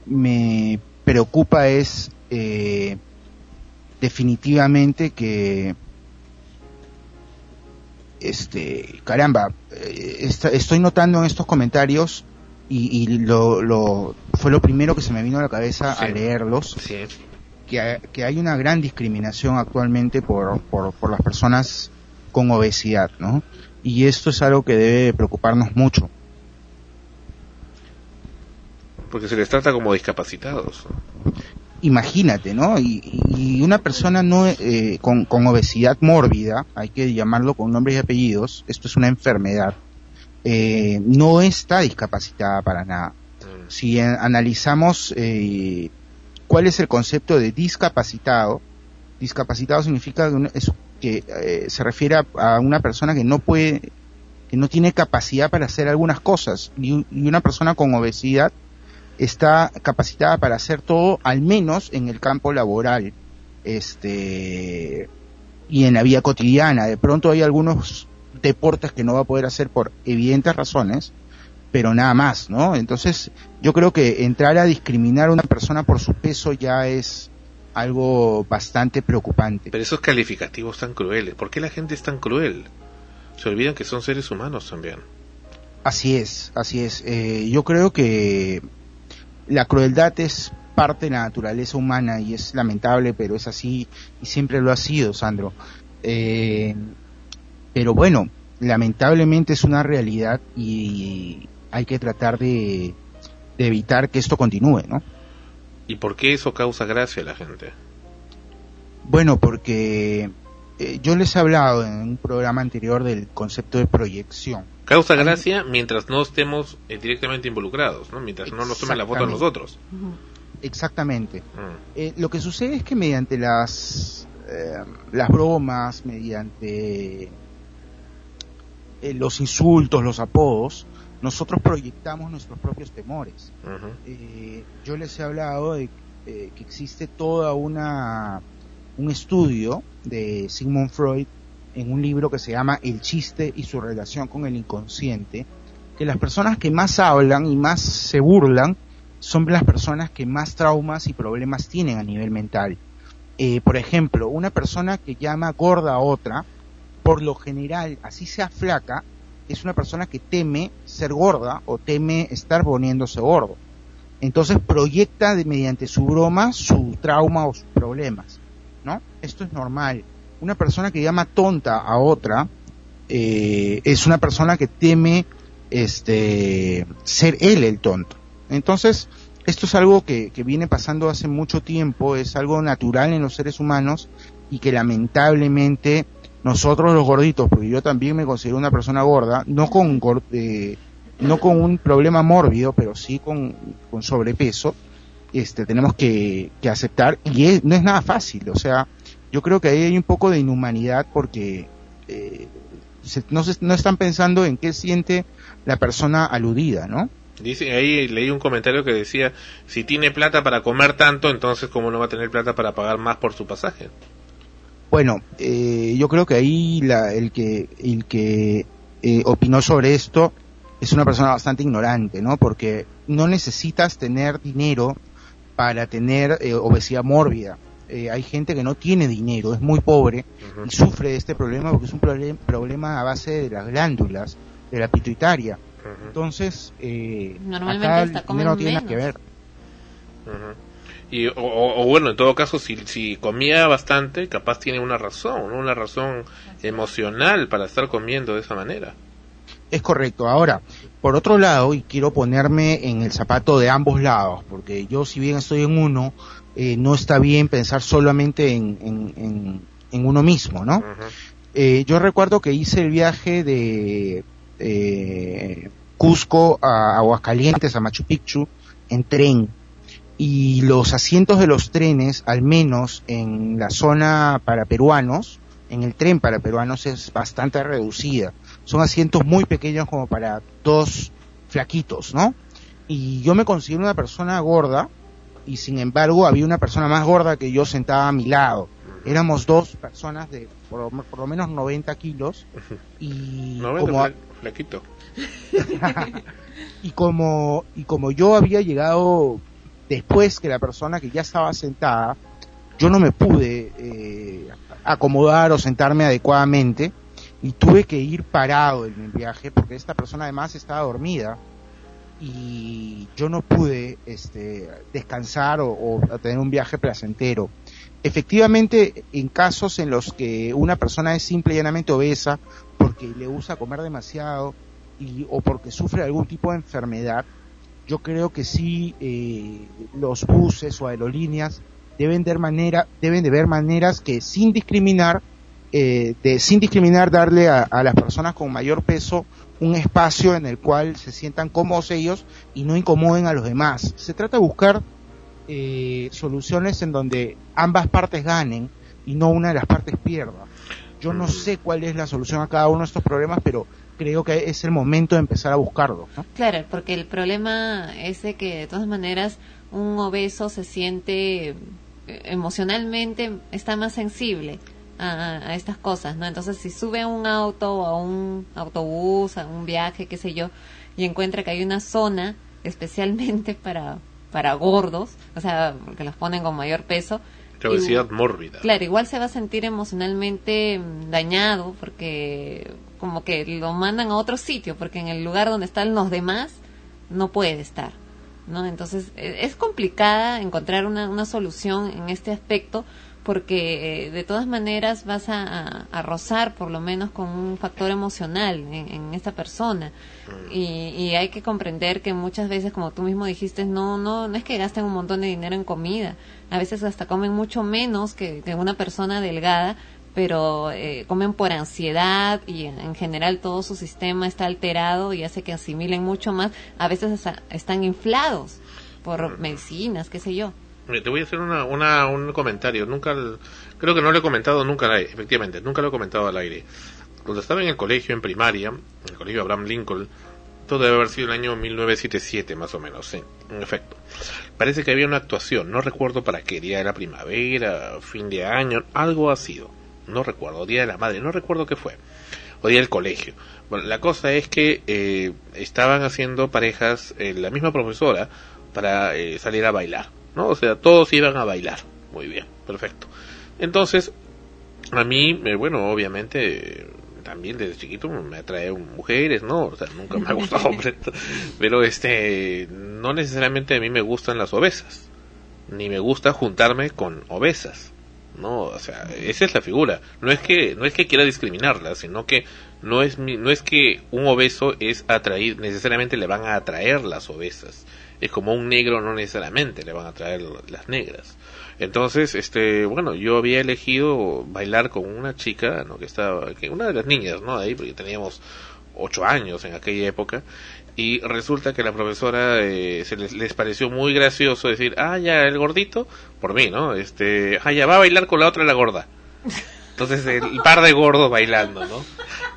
me preocupa es eh, definitivamente que este caramba eh, estoy notando en estos comentarios y, y lo, lo fue lo primero que se me vino a la cabeza al leerlos que, hay- que hay una gran discriminación actualmente por, por, por las personas con obesidad, ¿no? Y esto es algo que debe preocuparnos mucho. Porque se les trata como discapacitados. Imagínate, ¿no? Y, y una persona no eh, con, con obesidad mórbida, hay que llamarlo con nombres y apellidos, esto es una enfermedad, eh, no está discapacitada para nada. Si eh, analizamos eh, cuál es el concepto de discapacitado, discapacitado significa que, es- que eh, se refiere a, a una persona que no puede, que no tiene capacidad para hacer algunas cosas, y una persona con obesidad está capacitada para hacer todo, al menos en el campo laboral, este, y en la vida cotidiana. De pronto hay algunos deportes que no va a poder hacer por evidentes razones, pero nada más, ¿no? Entonces, yo creo que entrar a discriminar a una persona por su peso ya es algo bastante preocupante. Pero esos calificativos tan crueles, ¿por qué la gente es tan cruel? Se olvidan que son seres humanos también. Así es, así es. Eh, yo creo que la crueldad es parte de la naturaleza humana y es lamentable, pero es así y siempre lo ha sido, Sandro. Eh, pero bueno, lamentablemente es una realidad y hay que tratar de, de evitar que esto continúe, ¿no? ¿Y por qué eso causa gracia a la gente? Bueno, porque eh, yo les he hablado en un programa anterior del concepto de proyección. Causa gracia mientras no estemos eh, directamente involucrados, ¿no? Mientras no nos tomen la foto a nosotros. Exactamente. Mm. Eh, lo que sucede es que mediante las, eh, las bromas, mediante los insultos, los apodos, nosotros proyectamos nuestros propios temores. Yo les he hablado de que existe toda una un estudio de Sigmund Freud en un libro que se llama El chiste y su relación con el inconsciente, que las personas que más hablan y más se burlan son las personas que más traumas y problemas tienen a nivel mental. Eh, por ejemplo, una persona que llama gorda a otra, por lo general, así sea flaca, es una persona que teme ser gorda o teme estar poniéndose gordo. Entonces proyecta de, mediante su broma su trauma o sus problemas. Esto es normal. Una persona que llama tonta a otra eh, es una persona que teme este ser él el tonto. Entonces, esto es algo que, que viene pasando hace mucho tiempo, es algo natural en los seres humanos y que lamentablemente nosotros los gorditos, porque yo también me considero una persona gorda, no con eh, no con un problema mórbido, pero sí con, con sobrepeso, este, tenemos que, que aceptar y es- no es nada fácil, o sea, yo creo que ahí hay un poco de inhumanidad porque eh, se- no, se- no están pensando en qué siente la persona aludida, ¿no? Dice, ahí leí un comentario que decía, si tiene plata para comer tanto, entonces cómo no va a tener plata para pagar más por su pasaje. Bueno, eh, yo creo que ahí la- el que, el que eh, opinó sobre esto es una persona bastante ignorante, ¿no? Porque no necesitas tener dinero para tener eh, obesidad mórbida. Eh, hay gente que no tiene dinero, es muy pobre y sufre de este problema porque es un problem- problema a base de las glándulas, de la pituitaria. Entonces, eh, Normalmente acá el dinero no tiene nada menos. que ver. Ujú. Y, o, o- o bueno, en todo caso, si, si comía bastante, capaz tiene una razón, ¿no? una razón emocional para estar comiendo de esa manera. Es correcto. Ahora, por otro lado, y quiero ponerme en el zapato de ambos lados, porque yo si bien estoy en uno, eh, no está bien pensar solamente en, en, en- en uno mismo, ¿no? Eh, yo recuerdo que hice el viaje de eh, Cusco a Aguascalientes, a Machu Picchu, en tren. Y los asientos de los trenes, al menos en la zona para peruanos, en el tren para peruanos es bastante reducida. Son asientos muy pequeños como para dos flaquitos, ¿no? Y yo me considero una persona gorda y sin embargo había una persona más gorda que yo sentada a mi lado. Éramos dos personas de por, lo- por lo menos 90 kilos y No, como, fla- flaquito. y como y como yo había llegado después que la persona que ya estaba sentada yo no me pude eh, acomodar o sentarme adecuadamente y tuve que ir parado en mi viaje porque esta persona además estaba dormida y yo no pude este, descansar o, tener un viaje placentero. Efectivamente, en casos en los que una persona es simple y llanamente obesa porque le gusta comer demasiado y, o porque sufre algún tipo de enfermedad, yo creo que sí eh, los buses o aerolíneas deben de, manera, deben de ver maneras que sin discriminar, eh, de, sin discriminar darle a las personas con mayor peso un espacio en el cual se sientan cómodos ellos y no incomoden a los demás. Se trata de buscar eh, soluciones en donde ambas partes ganen y no una de las partes pierda. Yo no sé cuál es la solución a cada uno de estos problemas, pero creo que es el momento de empezar a buscarlo. Claro, porque el problema es de que de todas maneras un obeso se siente eh, emocionalmente, está más sensible a, a estas cosas, ¿no? Entonces si sube a un auto o a un autobús, a un viaje, qué sé yo, y encuentra que hay una zona especialmente para, para gordos, o sea, que los ponen con mayor peso, La obesidad mórbida. Claro, igual se va a sentir emocionalmente mm, dañado porque como que lo mandan a otro sitio, porque en el lugar donde están los demás no puede estar, ¿no? Entonces e- es complicada encontrar una, una solución en este aspecto porque eh, de todas maneras vas a, a- a rozar por lo menos con un factor emocional en, en esta persona y, y hay que comprender que muchas veces como tú mismo dijiste no no no es que gasten un montón de dinero en comida a veces hasta comen mucho menos que, que una persona delgada pero eh, comen por ansiedad y en, en general todo su sistema está alterado y hace que asimilen mucho más. A veces hasta están inflados por medicinas, qué sé yo. Te voy a hacer una, una, un comentario. Nunca, creo que no lo he comentado nunca al aire, efectivamente, nunca lo he comentado al aire. Cuando estaba en el colegio, en primaria, en el colegio Abraham Lincoln, todo debe haber sido el año 1977 más o menos, sí, en efecto. Parece que había una actuación, no recuerdo para qué, día de la primavera, fin de año, algo ha sido. No recuerdo, día de la madre, no recuerdo qué fue. O día del colegio. Bueno, la cosa es que eh, estaban haciendo parejas, eh, la misma profesora, para eh, salir a bailar, ¿no? O sea, todos iban a bailar. Muy bien, perfecto. Entonces, a mí, eh, bueno, obviamente, también desde chiquito me atraen mujeres, ¿no? O sea, nunca me ha gustado hombres, pero este, no necesariamente a mí me gustan las obesas, ni me gusta juntarme con obesas. No, o sea, esa es la figura. No es que no es que quiera discriminarla, sino que no es mi- no es que un obeso es atraído, necesariamente le van a atraer las obesas. Es como un negro no necesariamente le van a atraer las negras. Entonces, este, bueno, yo había elegido bailar con una chica, ¿no? Que estaba, que una de las niñas, ¿no? Ahí, porque teníamos ocho años en aquella época. Y resulta que la profesora eh, se les, les pareció muy gracioso decir, ah, ya, el gordito, por mí, ¿no? Este, ah, ya, va a bailar con la otra, la gorda. Entonces, el par de gordos bailando, ¿no?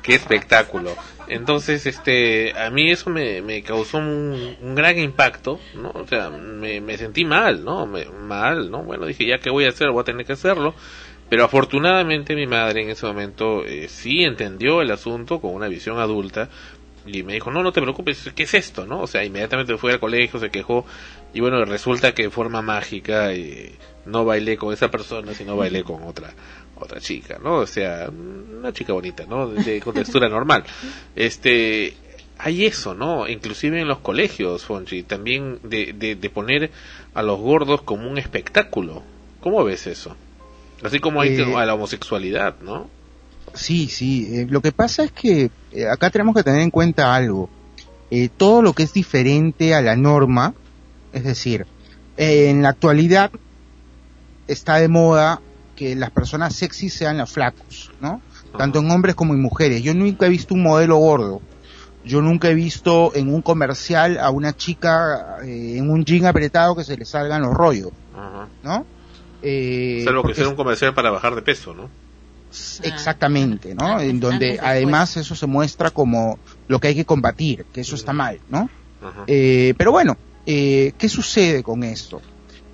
Qué espectáculo. Entonces, este, a mí eso me, me causó un, un gran impacto, ¿no? O sea, me, me sentí mal, ¿no? Me- mal, ¿no? Bueno, dije, ya que voy a hacer, voy a tener que hacerlo. Pero afortunadamente mi madre en ese momento eh, sí entendió el asunto con una visión adulta y me dijo, no, no te preocupes, ¿qué es esto? ¿no? O sea, inmediatamente fui al colegio, se quejó y bueno, resulta que de forma mágica eh, no bailé con esa persona, sino bailé con otra otra chica, ¿no? O sea, una chica bonita, ¿no? De, con textura normal. Este, hay eso, ¿no? Inclusive en los colegios, Fonchi, también de, de, de poner a los gordos como un espectáculo. ¿Cómo ves eso? Así como hay Eh, a la homosexualidad, ¿no? Sí, sí. eh, lo que pasa es que eh, acá tenemos que tener en cuenta algo. Todo lo que es diferente a la norma, es decir, en la actualidad está de moda que las personas sexys sean los flacos, ¿no? Tanto en hombres como en mujeres. Yo nunca he visto un modelo gordo. Yo nunca he visto en un comercial a una chica eh, en un jean apretado que se le salgan los rollos. ¿no? Eh, Salvo que sea un comercial para bajar de peso, ¿no? Exactamente, ¿no? En donde además eso se muestra como lo que hay que combatir, que eso está mal, ¿no? Eh, pero bueno, eh, ¿qué sucede con esto?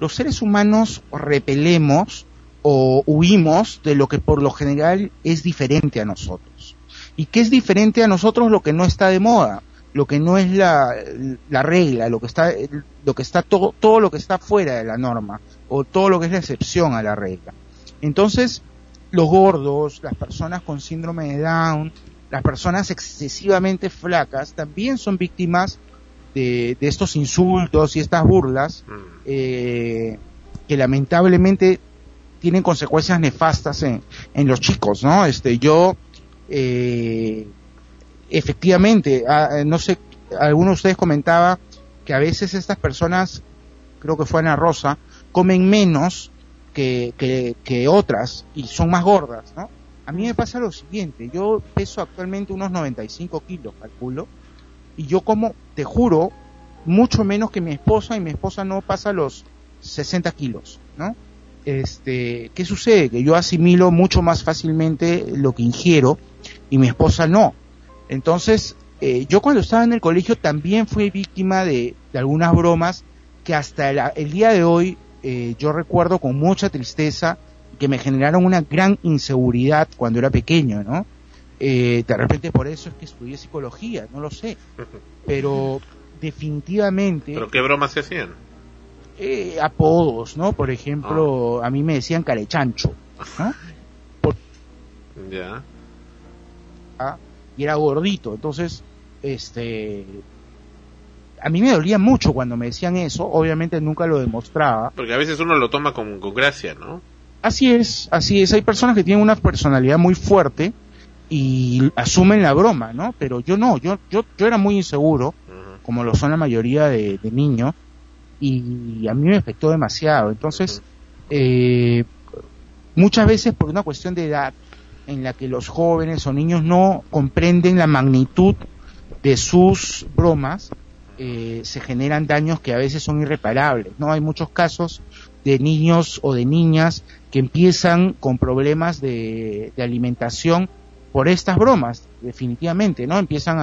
Los seres humanos repelemos o huimos de lo que por lo general es diferente a nosotros. ¿Y qué es diferente a nosotros? Lo que no está de moda, lo que no es la, la regla, lo que está, lo que está todo, todo lo que está fuera de la norma, o todo lo que es la excepción a la regla. Entonces, los gordos, las personas con síndrome de Down, las personas excesivamente flacas, también son víctimas de, de estos insultos y estas burlas eh, que lamentablemente tienen consecuencias nefastas en, en los chicos, ¿no? Este, yo, eh, efectivamente, ah, no sé, alguno de ustedes comentaba que a veces estas personas, creo que fue Ana Rosa, comen menos que, que, que otras y son más gordas, ¿no? A mí me pasa lo siguiente, yo peso actualmente unos 95 kilos, calculo, y yo como, te juro, mucho menos que mi esposa y mi esposa no pasa los 60 kilos, ¿no? Este, ¿qué sucede? Que yo asimilo mucho más fácilmente lo que ingiero y mi esposa no. Entonces, eh, yo cuando estaba en el colegio también fui víctima de, de algunas bromas que hasta el, el día de hoy eh, yo recuerdo con mucha tristeza que me generaron una gran inseguridad cuando era pequeño, ¿no? Eh, de repente por eso es que estudié psicología, no lo sé. Pero definitivamente ¿Pero qué bromas se hacían? Eh, apodos, ¿no? Por ejemplo, a mí me decían carechancho, ¿no? Ya. Ah, y era gordito, entonces, este, a mí me dolía mucho cuando me decían eso, obviamente nunca lo demostraba. Porque a veces uno lo toma con, con gracia, ¿no? Así es, así es, hay personas que tienen una personalidad muy fuerte y asumen la broma, ¿no? Pero yo no, yo, yo, yo era muy inseguro, como lo son la mayoría de, de niños, y a mí me afectó demasiado. Entonces, eh, muchas veces por una cuestión de edad, en la que los jóvenes o niños no comprenden la magnitud de sus bromas, eh, se generan daños que a veces son irreparables. No hay muchos casos de niños o de niñas que empiezan con problemas de, alimentación por estas bromas, definitivamente, ¿no? Empiezan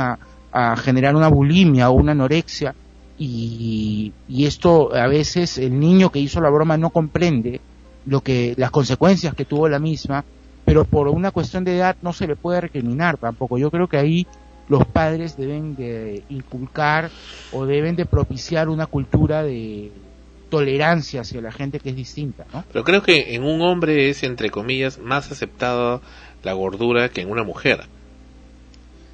a generar una bulimia o una anorexia y, esto a veces el niño que hizo la broma no comprende lo que las consecuencias que tuvo la misma, pero por una cuestión de edad no se le puede recriminar tampoco. Yo creo que ahí los padres deben de inculcar o deben de propiciar una cultura de tolerancia hacia la gente que es distinta, ¿no? Pero creo que en un hombre es, entre comillas, más aceptada la gordura que en una mujer.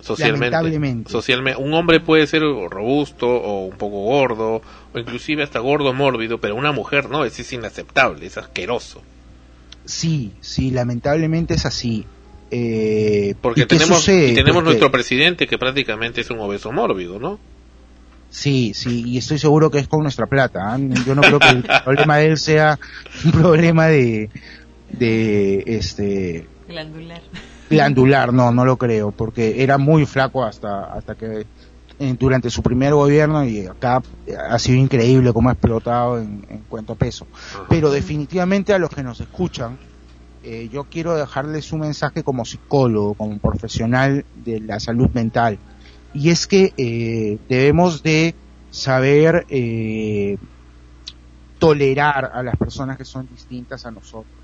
Socialmente. Lamentablemente. Socialmente. Un hombre puede ser robusto o un poco gordo, o inclusive hasta gordo mórbido, pero una mujer no, es, es inaceptable, es asqueroso. Sí, sí, lamentablemente es así. Eh, Porque ¿y qué tenemos, sucede? y tenemos Porque- nuestro presidente que prácticamente es un obeso mórbido, ¿no? Sí, sí, y estoy seguro que es con nuestra plata. ¿ah? Yo no creo que el problema de él sea un problema de, de, este, Glandular. Glandular, no, no lo creo, porque era muy flaco hasta, hasta que eh, durante su primer gobierno y acá ha sido increíble cómo ha explotado en, en cuanto a peso. Pero definitivamente a los que nos escuchan, eh, yo quiero dejarles un mensaje como psicólogo, como profesional de la salud mental. Y es que eh, debemos de saber eh, tolerar a las personas que son distintas a nosotros.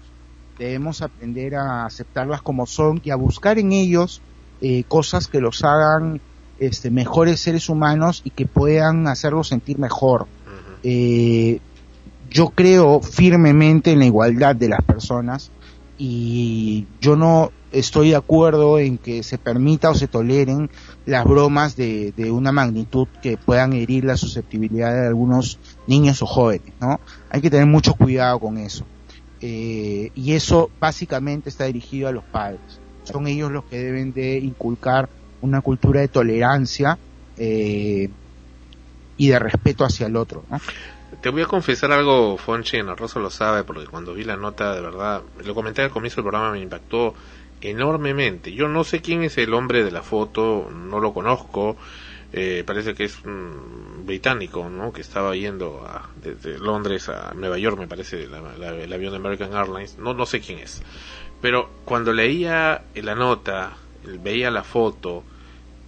Debemos aprender a aceptarlas como son y a buscar en ellos eh, cosas que los hagan este, mejores seres humanos y que puedan hacerlos sentir mejor. Eh, yo creo firmemente en la igualdad de las personas y yo no estoy de acuerdo en que se permita o se toleren las bromas de, de una magnitud que puedan herir la susceptibilidad de algunos niños o jóvenes, ¿no? Hay que tener mucho cuidado con eso. Eh, y eso básicamente está dirigido a los padres. Son ellos los que deben de inculcar una cultura de tolerancia eh, y de respeto hacia el otro. Te voy a confesar algo, Fonchi, en Rosa lo sabe, porque cuando vi la nota, de verdad, lo comenté al comienzo del programa, me impactó enormemente. Yo no sé quién es el hombre de la foto, no lo conozco, eh, parece que es un británico, ¿no? Que estaba yendo a, desde Londres a Nueva York, me parece, la- la- el avión de American Airlines, no, no sé quién es. Pero cuando leía la nota, veía la foto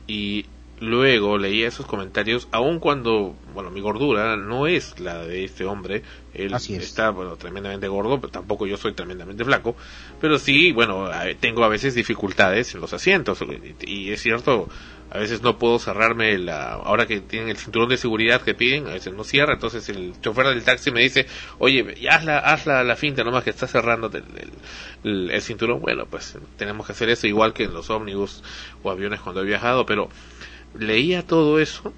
y luego leía esos comentarios, aun cuando, bueno, mi gordura no es la de este hombre, él Así es. está, bueno, tremendamente gordo, pero tampoco yo soy tremendamente flaco, pero sí, bueno, tengo a veces dificultades en los asientos, y es cierto, a veces no puedo cerrarme la, ahora que tienen el cinturón de seguridad que piden, a veces no cierra, entonces el chofer del taxi me dice, oye, haz la, haz la, la finta nomás que está cerrando el, el- cinturón, bueno, pues tenemos que hacer eso igual que en los ómnibus o aviones cuando he viajado, pero leía todo eso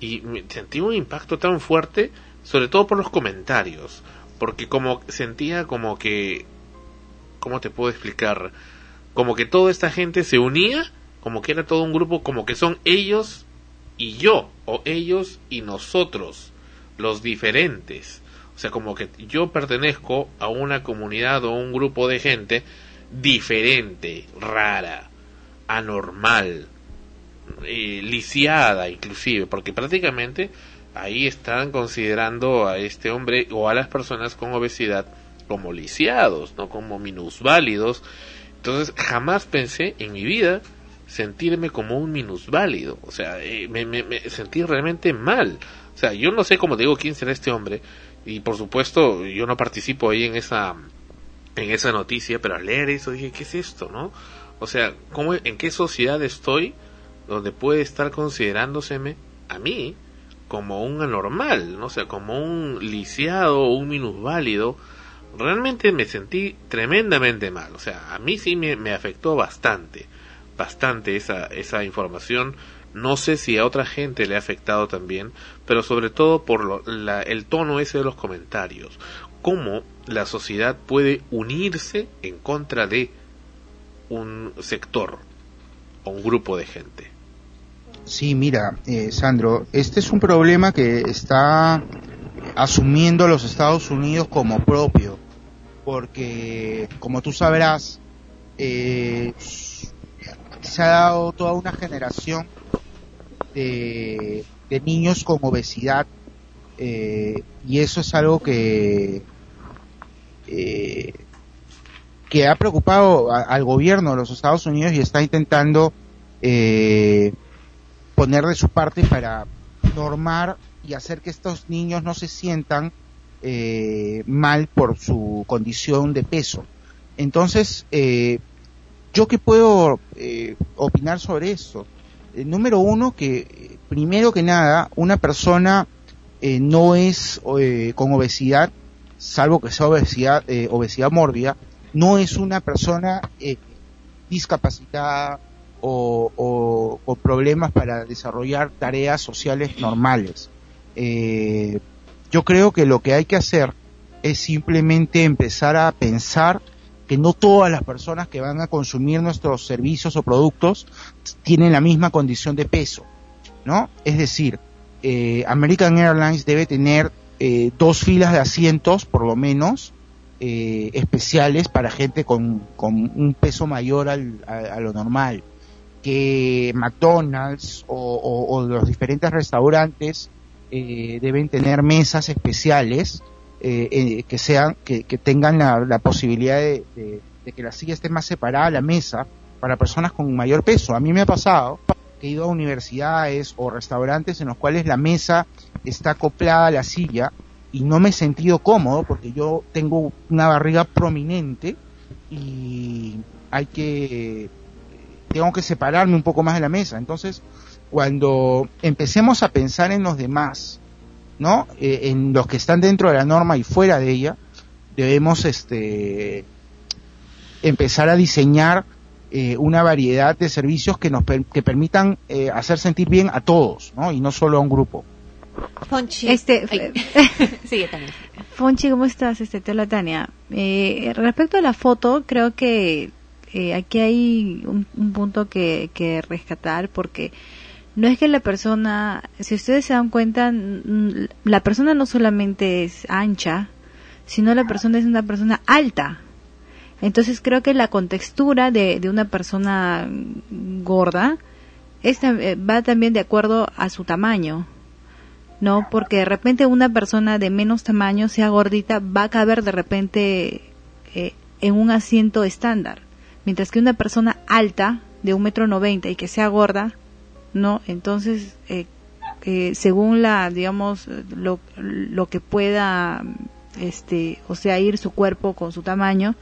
y sentí un impacto tan fuerte, sobre todo por los comentarios, porque como sentía como que, ¿cómo te puedo explicar? Como que toda esta gente se unía, como que era todo un grupo, como que son ellos y yo, o ellos y nosotros, los diferentes. O sea, como que yo pertenezco a una comunidad o un grupo de gente diferente, rara, anormal, eh, lisiada inclusive, porque prácticamente ahí están considerando a este hombre o a las personas con obesidad como lisiados, no como minusválidos. Entonces jamás pensé en mi vida sentirme como un minusválido, o sea, eh, me, me, sentí realmente mal. O sea, yo no sé, como digo, quién será este hombre y por supuesto yo no participo ahí en esa en esa noticia, pero al leer eso dije, ¿qué es esto, no? O sea, ¿cómo, ¿en qué sociedad estoy donde puede estar considerándoseme a mí como un anormal, no o sea, como un lisiado o un minusválido? Realmente me sentí tremendamente mal, o sea, a mí sí me afectó bastante, bastante esa, esa información. No sé si a otra gente le ha afectado también, pero sobre todo por lo- la- el tono ese de los comentarios. Cómo la sociedad puede unirse en contra de un sector o un grupo de gente. Sí, mira, eh, Sandro, este es un problema que está asumiendo los Estados Unidos como propio, porque como tú sabrás, eh, se ha dado toda una generación de, niños con obesidad eh, y eso es algo que eh, que ha preocupado al gobierno de los Estados Unidos y está intentando eh, poner de su parte para normar y hacer que estos niños no se sientan eh, mal por su condición de peso. Entonces, ¿yo qué puedo eh, opinar sobre esto? Eh, número uno, que eh, primero que nada, una persona eh, no es eh, con obesidad, salvo que sea obesidad, obesidad mórbida, no es una persona discapacitada o, o con problemas para desarrollar tareas sociales normales. Yo creo que lo que hay que hacer es simplemente empezar a pensar que no todas las personas que van a consumir nuestros servicios o productos tienen la misma condición de peso, ¿no? Es decir, eh, American Airlines debe tener eh, dos filas de asientos, por lo menos, eh, especiales para gente con, con un peso mayor al- a, lo normal. Que McDonald's o, o- o los diferentes restaurantes eh, deben tener mesas especiales eh, eh, que sean que, tengan la, la posibilidad de que la silla esté más separada a la mesa para personas con mayor peso. A mí me ha pasado que he ido a universidades o restaurantes en los cuales la mesa está acoplada a la silla y no me he sentido cómodo porque yo tengo una barriga prominente y hay que tengo que separarme un poco más de la mesa. Entonces, cuando empecemos a pensar en los demás, ¿no? Eh, en los que están dentro de la norma y fuera de ella, debemos este empezar a diseñar eh, una variedad de servicios que nos per- que permitan eh, hacer sentir bien a todos, ¿no? Y no solo a un grupo. Fonchi. Este, Sigue también. Fonchi, ¿cómo estás? Este, te habla Tania. Eh, respecto a la foto, creo que eh, aquí hay un, un punto que, que rescatar porque no es que la persona, si ustedes se dan cuenta, la persona no solamente es ancha, sino la persona es una persona alta. Entonces creo que la contextura de, de una persona gorda es eh, va también de acuerdo a su tamaño. No, porque de repente una persona de menos tamaño, sea gordita, va a caber de repente eh, en un asiento estándar. Mientras que una persona alta, de un metro noventa y que sea gorda, no, entonces, eh, eh, según la, digamos, lo, lo que pueda, este, o sea, ir su cuerpo con su tamaño,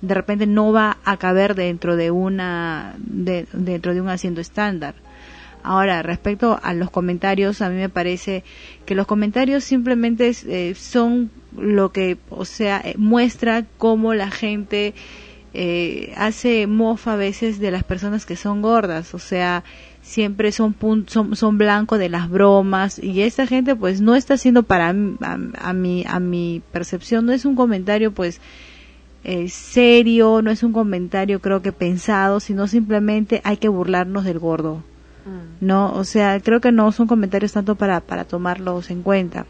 de repente no va a caber dentro de una, de- dentro de un asiento estándar. Ahora, respecto a los comentarios, a mí me parece que los comentarios simplemente eh, son lo que, o sea, eh, muestra cómo la gente hace mofa a veces de las personas que son gordas, o sea, siempre son, pun- son, son blanco de las bromas y esta gente pues no está haciendo para a, a mi a mi percepción no es un comentario pues eh, serio no es un comentario creo que pensado sino simplemente hay que burlarnos del gordo. No o sea creo que no son comentarios tanto para para tomarlos en cuenta.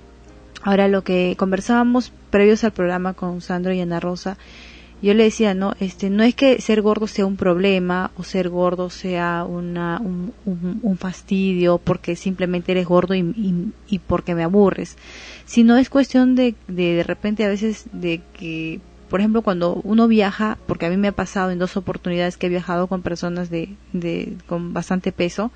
Ahora lo que conversábamos previos al programa con Sandro y Ana Rosa yo le decía no este no es que ser gordo sea un problema o ser gordo sea una un, un- fastidio porque simplemente eres gordo y, y, y porque me aburres sino es cuestión de, de de repente a veces de que por ejemplo cuando uno viaja porque a mí me ha pasado en dos oportunidades que he viajado con personas de, de con bastante peso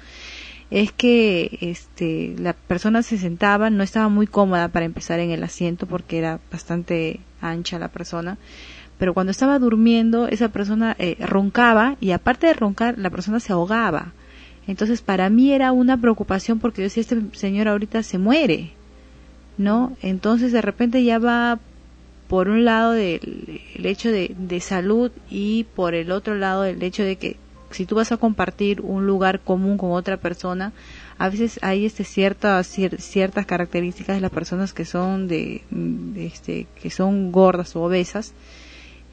es que este la persona se sentaba no estaba muy cómoda para empezar en el asiento porque era bastante ancha la persona pero cuando estaba durmiendo esa persona eh, roncaba y aparte de roncar la persona se ahogaba. Entonces para mí era una preocupación porque yo decía este señor ahorita se muere no entonces de repente ya va por un lado del el hecho de, de salud y por el otro lado el hecho de que si tú vas a compartir un lugar común con otra persona a veces hay este ciertas cier- ciertas características de las personas que son de este que son gordas o obesas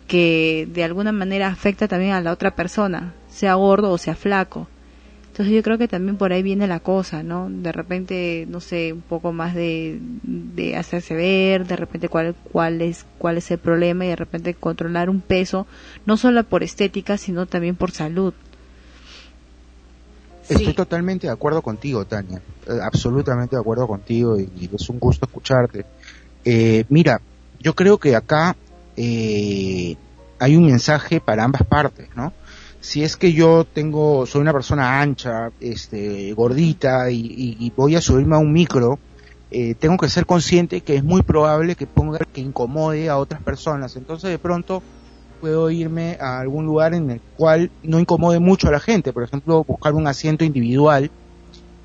que de alguna manera afecta también a la otra persona sea gordo o sea flaco Entonces yo creo que también por ahí viene la cosa, ¿no? De repente, no sé, un poco más de, de hacerse ver, de repente cuál, cuál, es, cuál es el problema y de repente controlar un peso, no solo por estética, sino también por salud. Estoy totalmente de acuerdo contigo, Tania. Eh, absolutamente de acuerdo contigo y, y es un gusto escucharte. Eh, mira, yo creo que acá eh, hay un mensaje para ambas partes, ¿no? Si es que yo tengo, soy una persona ancha, este, gordita y, voy a subirme a un micro, eh, tengo que ser consciente que es muy probable que ponga, que incomode a otras personas. Entonces de pronto puedo irme a algún lugar en el cual no incomode mucho a la gente, por ejemplo, buscar un asiento individual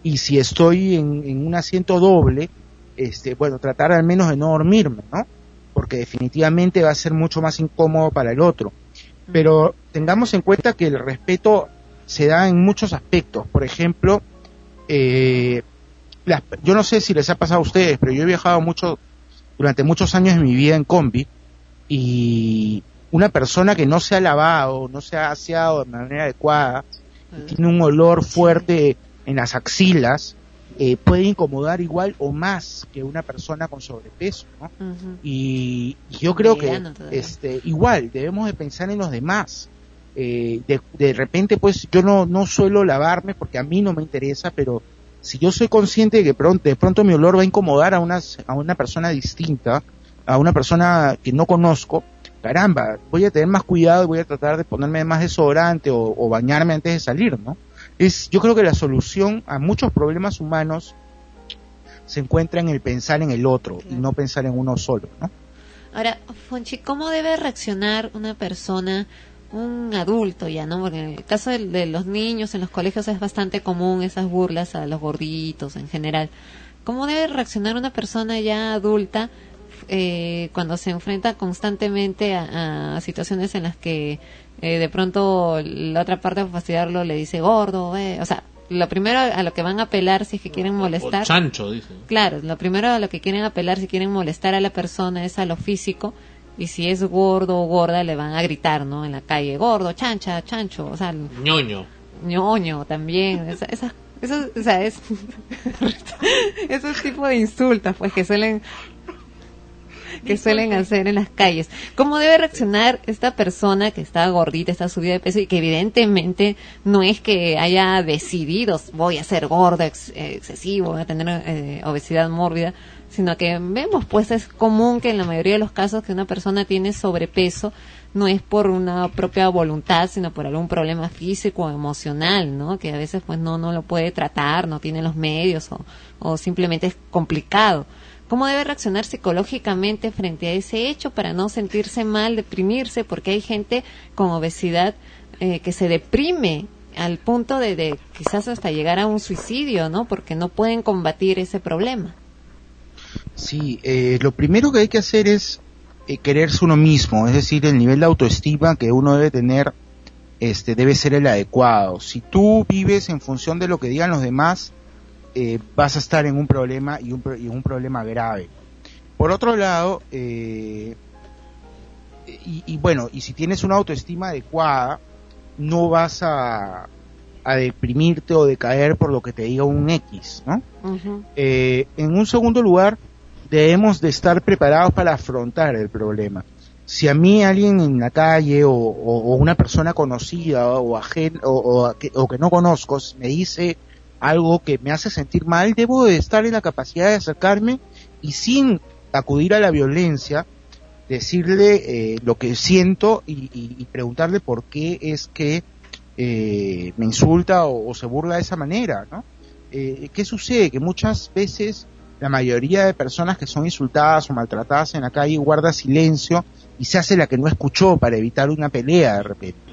y si estoy en, en un asiento doble, este, bueno, tratar al menos de no dormirme, ¿no? Porque definitivamente va a ser mucho más incómodo para el otro. Pero tengamos en cuenta que el respeto se da en muchos aspectos. Por ejemplo, eh, las- yo no sé si les ha pasado a ustedes, pero yo he viajado mucho, durante muchos años de mi vida en combi, y una persona que no se ha lavado, no se ha aseado de manera adecuada, y tiene un olor fuerte en las axilas, eh, puede incomodar igual o más que una persona con sobrepeso, ¿no? Y y yo creo que todavía. este igual debemos de pensar en los demás. Eh, de, de repente, pues yo no, no suelo lavarme porque a mí no me interesa, pero si yo soy consciente de que pronto, de pronto mi olor va a incomodar a, unas, a una persona distinta, a una persona que no conozco, caramba, voy a tener más cuidado y voy a tratar de ponerme más desodorante o, o bañarme antes de salir, ¿no? Es, yo creo que la solución a muchos problemas humanos se encuentra en el pensar en el otro y no pensar en uno solo, ¿no? Ahora, Fonchi, ¿cómo debe reaccionar una persona, un adulto ya, no? Porque en el caso de, de los niños en los colegios es bastante común esas burlas a los gorditos en general. ¿Cómo debe reaccionar una persona ya adulta eh, cuando se enfrenta constantemente a, a situaciones en las que eh, de pronto la otra parte para fastidiarlo le dice gordo, eh? o sea, lo primero a lo que van a apelar si es que quieren molestar. O chancho, dice. Claro, lo primero a lo que quieren apelar si quieren molestar a la persona es a lo físico y si es gordo o gorda le van a gritar, ¿no? En la calle, gordo, chancha, chancho, o sea, ñoño. ñoño también, esa, esa, eso, o sea, es esos tipos de insultos pues que suelen que suelen hacer en las calles. ¿Cómo debe reaccionar esta persona que está gordita, está subida de peso y que evidentemente no es que haya decidido voy a ser gorda, ex- eh, excesivo, voy a tener eh, obesidad mórbida, sino que vemos pues es común que en la mayoría de los casos que una persona tiene sobrepeso no es por una propia voluntad, sino por algún problema físico o emocional, ¿no? Que a veces pues no, no lo puede tratar, no tiene los medios o, o simplemente es complicado. ¿Cómo debe reaccionar psicológicamente frente a ese hecho para no sentirse mal, deprimirse? Porque hay gente con obesidad eh, que se deprime al punto de, de quizás hasta llegar a un suicidio, ¿no? Porque no pueden combatir ese problema. Sí, eh, lo primero que hay que hacer es eh, quererse uno mismo, es decir, el nivel de autoestima que uno debe tener este, debe ser el adecuado. Si tú vives en función de lo que digan los demás, eh, vas a estar en un problema y un, y un problema grave. Por otro lado, eh, y, y bueno, y si tienes una autoestima adecuada, no vas a, a deprimirte o decaer por lo que te diga un X, ¿no? Eh, en un segundo lugar, debemos de estar preparados para afrontar el problema. Si a mí alguien en la calle o, o- o una persona conocida o, ajen- o, o que, o que no conozco me dice algo que me hace sentir mal, debo de estar en la capacidad de acercarme y sin acudir a la violencia, decirle eh, lo que siento y, preguntarle por qué es que eh, me insulta o, o se burla de esa manera, ¿no? Eh, ¿Qué sucede? Que muchas veces la mayoría de personas que son insultadas o maltratadas en la calle guarda silencio y se hace la que no escuchó para evitar una pelea de repente.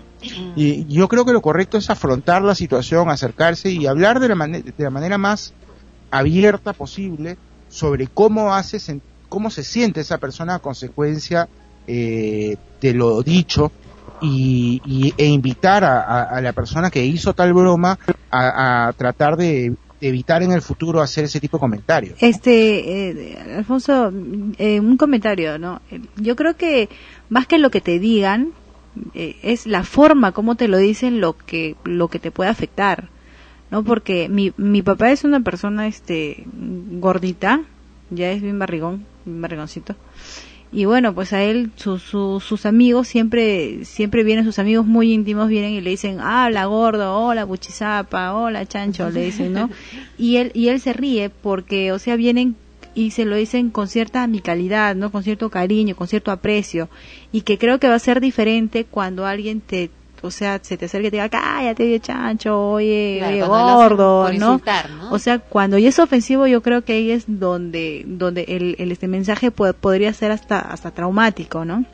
Y yo creo que lo correcto es afrontar la situación, acercarse y hablar de la, mane- de la manera más abierta posible sobre cómo hace cómo se siente esa persona a consecuencia eh, de lo dicho y, y- e invitar a, a- la persona que hizo tal broma a, a tratar de evitar en el futuro hacer ese tipo de comentarios. Este, eh, Alfonso, eh, un comentario, ¿no? Yo creo que más que lo que te digan, eh, es la forma como te lo dicen lo que, lo que te puede afectar. ¿no? Porque mi, mi papá es una persona, este, gordita, ya es bien barrigón, bien barrigoncito. Y bueno, pues a él, su- su- sus amigos, siempre, siempre vienen, sus amigos muy íntimos vienen y le dicen, habla gordo, hola buchizapa, hola chancho, le dicen, ¿no? Y él, y él se ríe porque, o sea, vienen y se lo dicen con cierta amicalidad, ¿no? Con cierto cariño, con cierto aprecio. Y que creo que va a ser diferente cuando alguien te, o sea, se te acerque y te diga, cállate, oye, chancho, oye, Claro, oye, gordo, por ¿no? insultar, ¿no? O sea, cuando ya es ofensivo, yo creo que ahí es donde, donde el, el este mensaje po- podría ser hasta, hasta traumático, ¿no?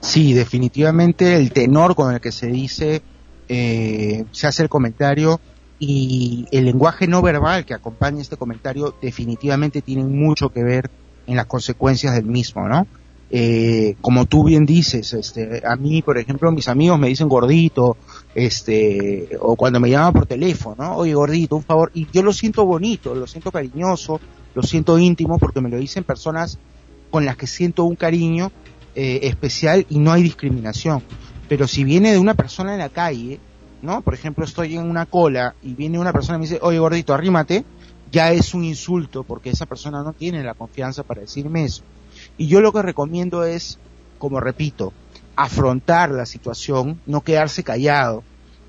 Sí, definitivamente el tenor con el que se dice, eh, se hace el comentario y el lenguaje no verbal que acompaña este comentario definitivamente tienen mucho que ver en las consecuencias del mismo, ¿no? Eh, como tú bien dices, este, a mí, por ejemplo, mis amigos me dicen gordito, este, o cuando me llaman por teléfono, ¿no? Oye, gordito, un favor, y yo lo siento bonito, lo siento cariñoso, lo siento íntimo, porque me lo dicen personas con las que siento un cariño eh, especial y no hay discriminación. Pero si viene de una persona en la calle, ¿no? Por ejemplo, estoy en una cola y viene una persona y me dice, oye gordito, arrímate, ya es un insulto porque esa persona no tiene la confianza para decirme eso. Y yo lo que recomiendo es, como repito, afrontar la situación, no quedarse callado.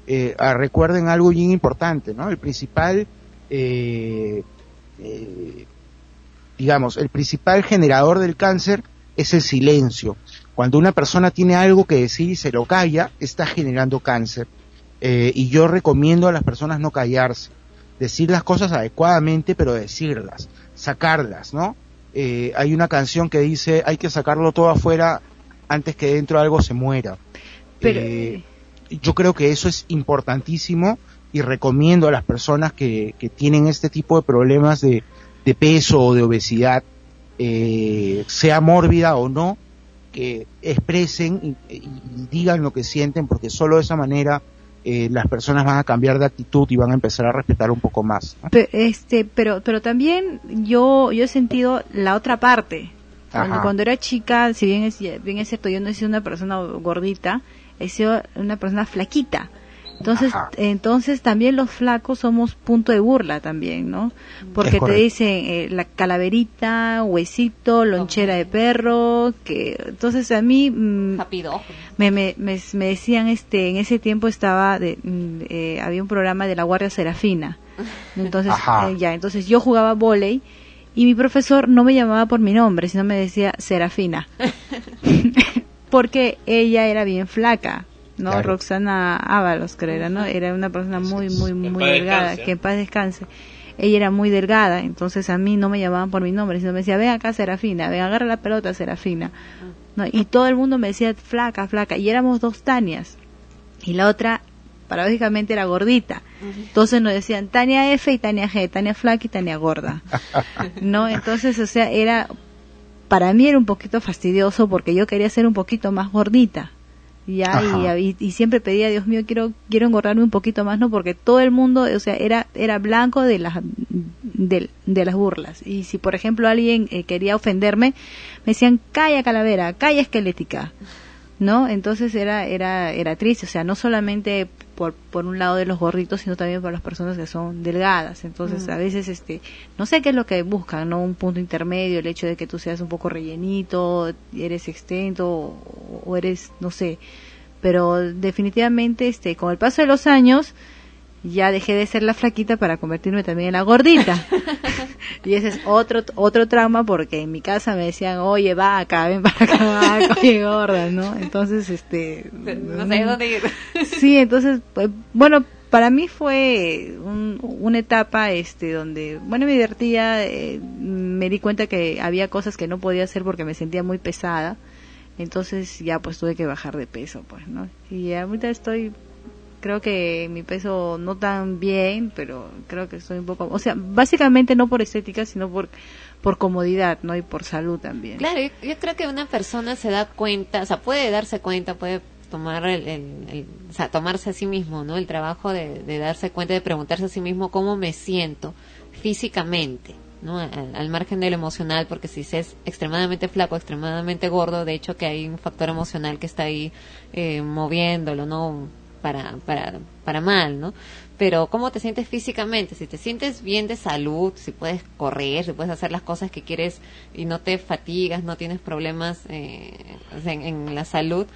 Eh, ah, recuerden algo bien importante, ¿no? El principal, eh, eh, digamos, el principal generador del cáncer es el silencio. Cuando una persona tiene algo que decir y se lo calla, está generando cáncer. Eh, y yo recomiendo a las personas no callarse, decir las cosas adecuadamente, pero decirlas, sacarlas, ¿no? Eh, hay una canción que dice hay que sacarlo todo afuera antes que dentro algo se muera. Pero- Eh, yo creo que eso es importantísimo y recomiendo a las personas que, que tienen este tipo de problemas de, de peso o de obesidad, eh, sea mórbida o no, que expresen y, y digan lo que sienten porque solo de esa manera eh, las personas van a cambiar de actitud y van a empezar a respetar un poco más. ¿no? Pe- este, pero, pero también yo, yo he sentido la otra parte. Cuando era chica, si bien es, bien es cierto, yo no he sido una persona gordita, he sido una persona flaquita. Entonces, Ajá. entonces también los flacos somos punto de burla también, ¿no? Porque te dicen eh, la calaverita, huesito, lonchera de perro, que entonces a mí mm, me, me, me, me decían este en ese tiempo estaba de, mm, eh, había un programa de la Guardia Serafina. Entonces eh, ya entonces yo jugaba volei y mi profesor no me llamaba por mi nombre sino me decía Serafina. Porque ella era bien flaca no Claro. Roxana Ábalos creo era no era una persona muy muy muy delgada descanse. que en paz descanse ella era muy delgada, entonces a mí no me llamaban por mi nombre, sino me decía, ven acá Serafina, ven, agarra la pelota Serafina. ¿no? Y todo el mundo me decía flaca, flaca, y éramos dos Tanias. Y la otra, paradójicamente, era gordita. Entonces nos decían Tania F y Tania G, Tania flaca y Tania gorda. ¿No? Entonces, o sea, era, para mí era un poquito fastidioso porque yo quería ser un poquito más gordita. Ya, y, y siempre pedía, Dios mío, quiero, quiero engordarme un poquito más, ¿no? Porque todo el mundo, o sea, era, era blanco de las, de, de las burlas. Y si, por ejemplo, alguien eh, quería ofenderme, me decían, calla calavera, calla esquelética. ¿no? Entonces era, era, era triste, o sea, no solamente por, por un lado de los gorditos, sino también por las personas que son delgadas. Entonces, Mm. a veces, este, no sé qué es lo que buscan, ¿no? Un punto intermedio, el hecho de que tú seas un poco rellenito, eres extenso, o, o eres, no sé. Pero definitivamente, este, con el paso de los años, ya dejé de ser la flaquita para convertirme también en la gordita. y ese es otro otro trauma porque en mi casa me decían, oye, vaca, ven para acá, oye, gorda, ¿no? Entonces, este... No sé dónde ir. Sí, entonces, pues, bueno, para mí fue un- una etapa este donde, bueno, me divertía, eh, me di cuenta que había cosas que no podía hacer porque me sentía muy pesada. Entonces ya pues tuve que bajar de peso, pues, ¿no? Y ahorita estoy creo que mi peso no tan bien, pero creo que estoy un poco, o sea, básicamente no por estética, sino por por comodidad, ¿no? Y por salud también. Claro, yo, yo creo que una persona se da cuenta, o sea, puede darse cuenta, puede tomar el, el- o sea, tomarse a sí mismo, ¿no? El trabajo de, darse cuenta, de preguntarse a sí mismo cómo me siento físicamente, ¿no? Al, margen de lo emocional, porque si se es extremadamente flaco, extremadamente gordo, de hecho que hay un factor emocional que está ahí eh, moviéndolo, ¿no? Para, para, para mal, ¿no? Pero ¿cómo te sientes físicamente? Si te sientes bien de salud, si puedes correr, si puedes hacer las cosas que quieres y no te fatigas, no tienes problemas eh, en, en la salud,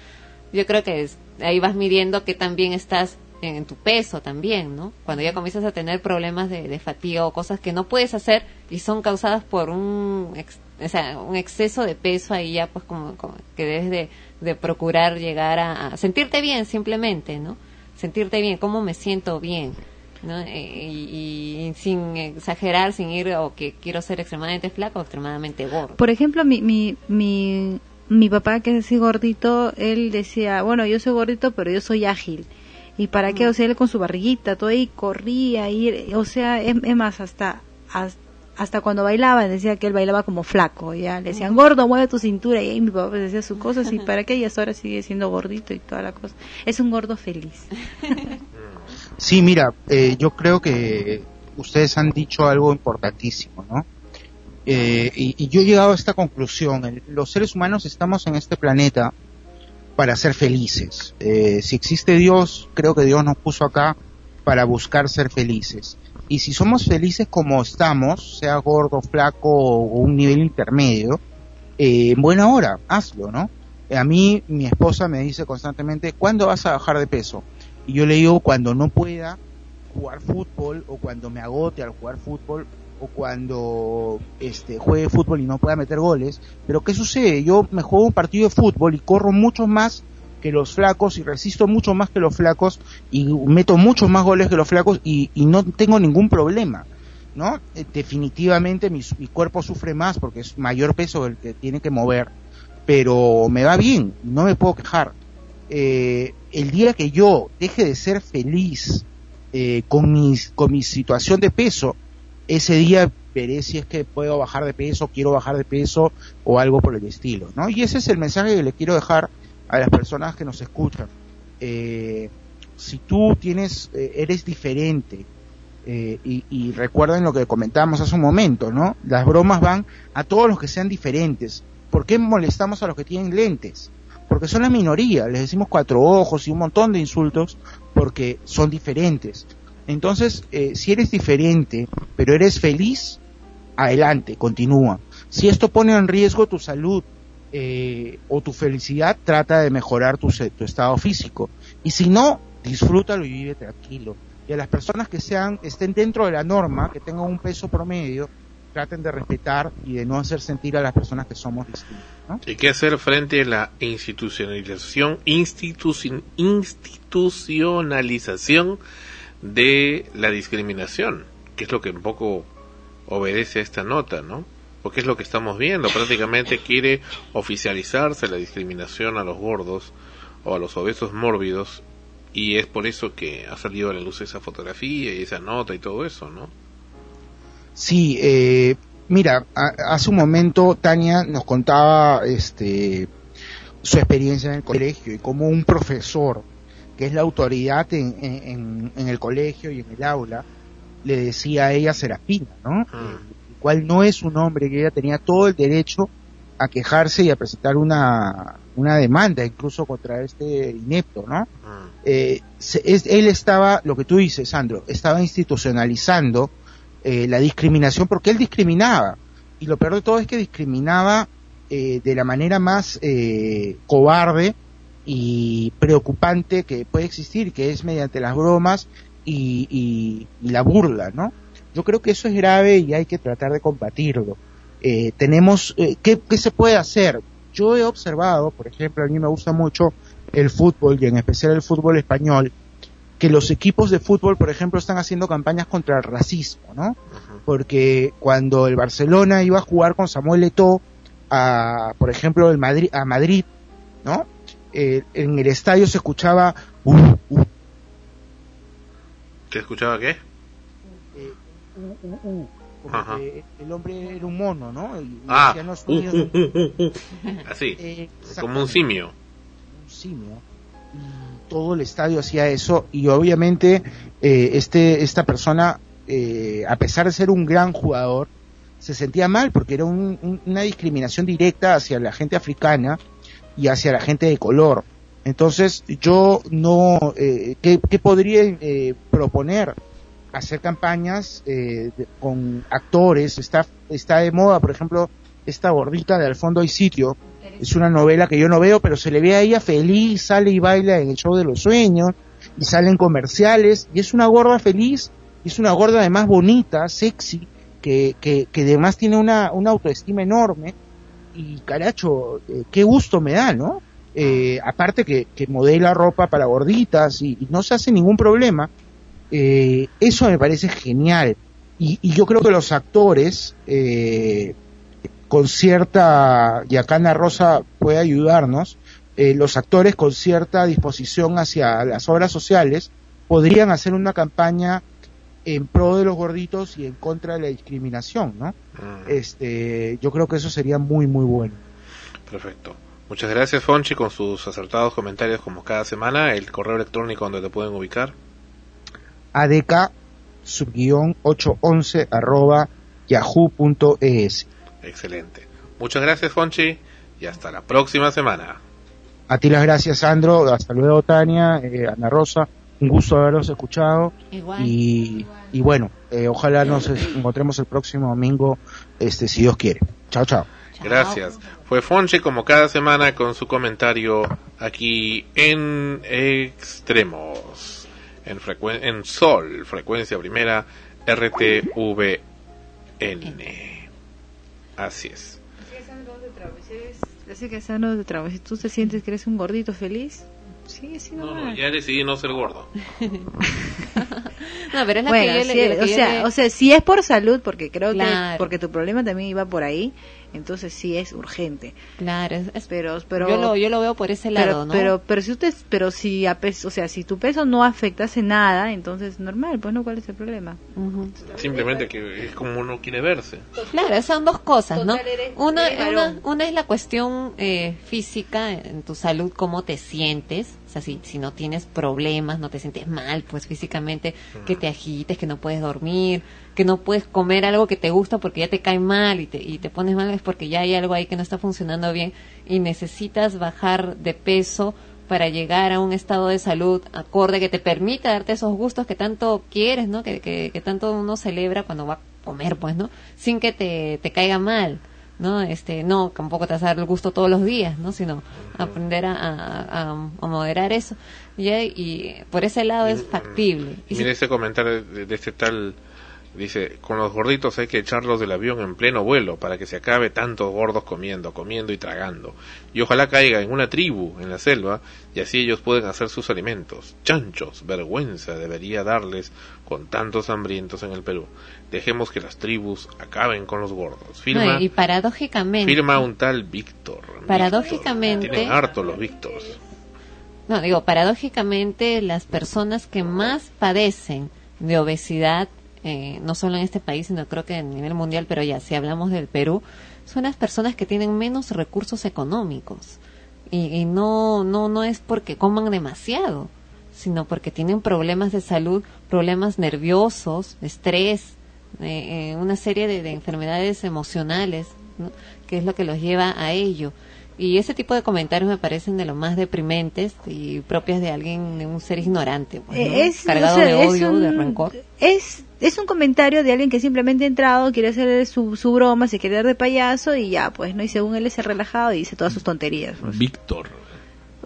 yo creo que es- ahí vas midiendo que también estás en, tu peso también, ¿no? Cuando ya comienzas a tener problemas de, fatiga o cosas que no puedes hacer y son causadas por un, o sea, un exceso de peso, ahí ya pues como, que debes de, procurar llegar a, sentirte bien simplemente, ¿no? Sentirte bien, cómo me siento bien. ¿no? Eh, Y, sin exagerar, sin ir o que quiero ser extremadamente flaco o extremadamente gordo. Por ejemplo, mi, mi, mi, mi papá, que es así gordito, él decía, bueno, yo soy gordito, pero yo soy ágil. ¿Y para qué? O sea, él con su barriguita, todo ahí corría, y, o sea, es, es más, hasta, hasta, hasta cuando bailaba, decía que él bailaba como flaco, ya, le decían, gordo, mueve tu cintura, y ahí mi papá decía sus cosas, y para qué, y hasta ahora sigue siendo gordito y toda la cosa. Es un gordo feliz. Sí, mira, eh, yo creo que ustedes han dicho algo importantísimo, ¿no? Eh, y, y yo he llegado a esta conclusión. El- los seres humanos estamos en este planeta para ser felices. Eh, si existe Dios, creo que Dios nos puso acá para buscar ser felices. Y si somos felices como estamos, sea gordo, flaco o un nivel intermedio, eh, en buena hora, hazlo, ¿no? A mí, mi esposa me dice constantemente, ¿cuándo vas a bajar de peso? Y yo le digo, cuando no pueda jugar fútbol, o cuando me agote al jugar fútbol, o cuando este, juegue fútbol y no pueda meter goles. Pero ¿qué sucede? Yo me juego un partido de fútbol y corro mucho más que los flacos y resisto mucho más que los flacos y meto muchos más goles que los flacos y, no tengo ningún problema. ¿no? Eh, Definitivamente mi, mi cuerpo sufre más porque es mayor peso el que tiene que mover, pero me va bien, no me puedo quejar. Eh, el día que yo deje de ser feliz eh, con, mis, con mi situación de peso, ese día veré si es que puedo bajar de peso, quiero bajar de peso o algo por el estilo, ¿no? Y ese es el mensaje que le quiero dejar a las personas que nos escuchan. Eh, si tú tienes, eh, eres diferente, eh, y, y recuerden lo que comentábamos hace un momento, ¿no? Las bromas van a todos los que sean diferentes. ¿Por qué molestamos a los que tienen lentes? Porque son la minoría, les decimos cuatro ojos y un montón de insultos porque son diferentes. Entonces, eh, si eres diferente, pero eres feliz, adelante, continúa. Si esto pone en riesgo tu salud eh, o tu felicidad, trata de mejorar tu, tu estado físico. Y si no, disfrútalo y vive tranquilo. Y a las personas que sean, estén dentro de la norma, que tengan un peso promedio, traten de respetar y de no hacer sentir a las personas que somos distintos. ¿no? ¿Y qué hacer frente a la institucionalización, instituci- institucionalización de la discriminación? Que es lo que un poco obedece a esta nota, ¿no? Porque es lo que estamos viendo. Prácticamente quiere oficializarse la discriminación a los gordos o a los obesos mórbidos y es por eso que ha salido a la luz esa fotografía y esa nota y todo eso, ¿no? Sí, eh, mira, a- hace un momento Tania nos contaba este su experiencia en el colegio y como un profesor, que es la autoridad en, en- en- el colegio y en el aula, le decía a ella Serafina, ¿no? Eh, el cual no es un hombre que ella tenía todo el derecho a quejarse y a presentar una, una demanda incluso contra este inepto, ¿no? Eh, se- es- él estaba, lo que tú dices, Sandro, estaba institucionalizando eh, la discriminación porque él discriminaba. Y lo peor de todo es que discriminaba eh, de la manera más eh, cobarde y preocupante que puede existir, que es mediante las bromas y, y- y la burla, ¿no? Yo creo que eso es grave y hay que tratar de combatirlo. Eh, tenemos, eh, ¿qué, ¿qué se puede hacer? Yo he observado, por ejemplo, a mí me gusta mucho el fútbol y en especial el fútbol español, que los equipos de fútbol, por ejemplo, están haciendo campañas contra el racismo, ¿no? Porque cuando el Barcelona iba a jugar con Samuel Eto'o a, por ejemplo, el Madrid, a Madrid, ¿no? Eh, en el estadio se escuchaba "Uh, uh, ¿Te escuchaba qué? uh, uh, uh", como Ajá. que el hombre era un mono, ¿no? Y Ah, los uh, uh, de- así, Eh, como un simio. un simio y todo el estadio hacía eso y obviamente eh, este esta persona eh, a pesar de ser un gran jugador se sentía mal porque era un- un- una discriminación directa hacia la gente africana y hacia la gente de color. Entonces, yo no, eh, ¿qué, podría eh, proponer? Hacer campañas eh, de- con actores, está, está de moda, por ejemplo, esta gordita de Al fondo hay sitio, es una novela que yo no veo, pero se le ve a ella feliz, sale y baila en el show de los sueños, y salen comerciales, y es una gorda feliz, y es una gorda además bonita, sexy, que, que, que además tiene una, una autoestima enorme, y caracho, eh, qué gusto me da, ¿no? Eh, aparte que, que modela ropa para gorditas y, no se hace ningún problema, eh, eso me parece genial. Y, y yo creo que los actores, eh, con cierta, y acá Ana Rosa puede ayudarnos, los actores con cierta disposición hacia las obras sociales podrían hacer una campaña en pro de los gorditos y en contra de la discriminación, ¿no? Este, yo creo que eso sería muy, muy bueno. Perfecto. Muchas gracias, Fonchi, con sus acertados comentarios como cada semana. El correo electrónico donde te pueden ubicar. adk subguión 811 arroba yahoo.es. Excelente. Muchas gracias, Fonchi, y hasta la próxima semana. A ti las gracias, Sandro. Hasta luego, Tania, eh, Ana Rosa. Un gusto haberlos escuchado. Igual. Y, y bueno, eh, ojalá nos encontremos el próximo domingo, este, si Dios quiere. Chao, chao. Gracias. Fue Fonchi como cada semana con su comentario aquí en Extremos. En, frecuen- en Sol, frecuencia primera, RTVN. Así es. Así que sano de trabajo. Si tú te sientes que eres un gordito feliz, sigue siendo No, ya decidí no ser gordo. No, pero es la Bueno, que yo le- que o yo sea, le- o sea, si es por salud, porque creo Claro. que porque tu problema también iba por ahí, entonces sí es urgente. Claro, es, pero pero yo lo, yo lo veo por ese pero, lado, ¿no? pero pero si usted pero si a pes- o sea, si tu peso no afectase nada, entonces normal, pues no cuál es el problema. Simplemente que es como uno quiere verse. Claro, son dos cosas, ¿no? Una, una, una es la cuestión eh, física, en tu salud, cómo te sientes. O sea, si, si no tienes problemas, no te sientes mal, pues físicamente, que te agites, que no puedes dormir, que no puedes comer algo que te gusta porque ya te cae mal y te, y te pones mal, es porque ya hay algo ahí que no está funcionando bien y necesitas bajar de peso para llegar a un estado de salud acorde que te permita darte esos gustos que tanto quieres, ¿no? Que, que, que tanto uno celebra cuando va a comer, pues, ¿no? Sin que te, te caiga mal, ¿no? Este, no, tampoco te vas a dar el gusto todos los días, ¿no? Sino aprender a, a, a- a moderar eso. Y, y por ese lado es factible. Y si- Mira este comentario de, de este tal. Dice, con los gorditos hay que echarlos del avión en pleno vuelo para que se acabe tantos gordos comiendo, comiendo y tragando. Y ojalá caiga en una tribu en la selva y así ellos pueden hacer sus alimentos. Chanchos, vergüenza debería darles con tantos hambrientos en el Perú. Dejemos que las tribus acaben con los gordos. Firma, no, y paradójicamente, firma un tal Víctor. paradójicamente, Tienen harto los Víctors. No, digo, paradójicamente las personas que más padecen de obesidad, eh, no solo en este país, sino creo que a nivel mundial, pero ya si hablamos del Perú, son las personas que tienen menos recursos económicos. Y, y no, no, no es porque coman demasiado, sino porque tienen problemas de salud, problemas nerviosos, estrés, eh, eh, una serie de, de enfermedades emocionales, ¿no? que es lo que los lleva a ello. Y ese tipo de comentarios me parecen de lo más deprimentes y propias de alguien, de un ser ignorante, pues, ¿no? Eh, es, cargado o sea, de es odio, un- de rencor. Es, es un comentario de alguien que simplemente ha entrado, quiere hacer su, su broma, se quiere dar de payaso y ya, pues, ¿no? Y según él es relajado y dice todas sus tonterías. pues. Víctor.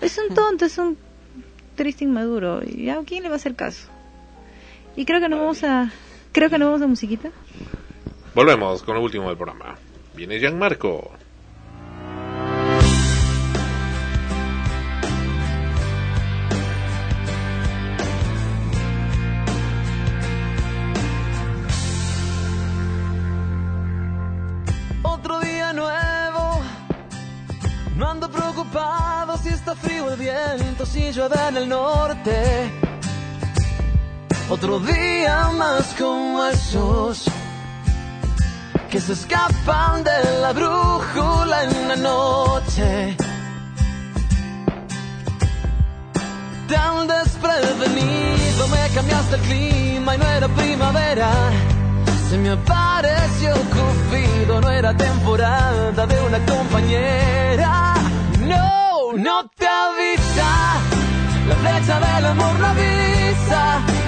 Es un tonto, es un triste inmaduro. ¿Y a quién le va a hacer caso? Y creo que nos vamos a... Creo que nos vamos a musiquita. Volvemos con lo último del programa. Viene Gianmarco. Otro día nuevo, no ando preocupado si está frío el viento, si llueve en el norte. Otro día más como esos que se escapan de la brújula en la noche. Tan desprevenido me cambiaste el clima y no era primavera. Se me apareció Cupido, no era temporada de una compañera. No, no te avisaron. flecha del amor no avisa.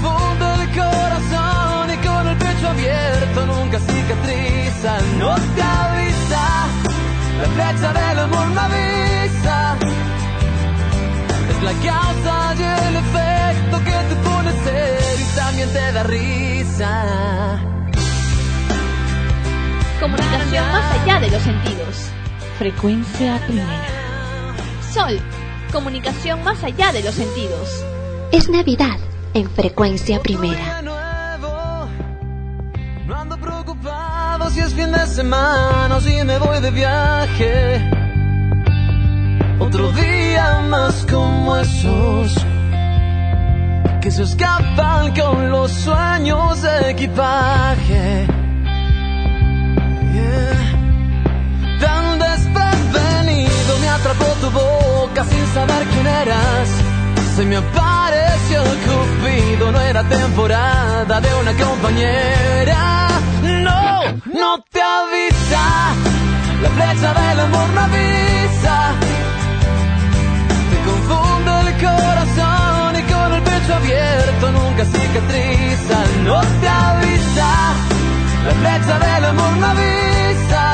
Te confunde el corazón y con el pecho abierto nunca cicatriza. No te avisa. La flecha del amor no avisa. Es la causa y el efecto que te pone serio y también te da risa. Comunicación más allá de los sentidos. Frecuencia primera. Sol. Comunicación más allá de los sentidos. Es Navidad en frecuencia primera. No ando preocupado si es fin de semana si me voy de viaje. Otro día más como esos que se escapan con los sueños de equipaje. Tan desprevenido me atrapó tu boca sin saber quién eras. Se me apareció Cupido, no era temporada de una compañera. No, no te avisa. La flecha del amor no avisa. Te confunde el corazón y con el pecho abierto nunca cicatriza. No te avisa. La flecha del amor no avisa.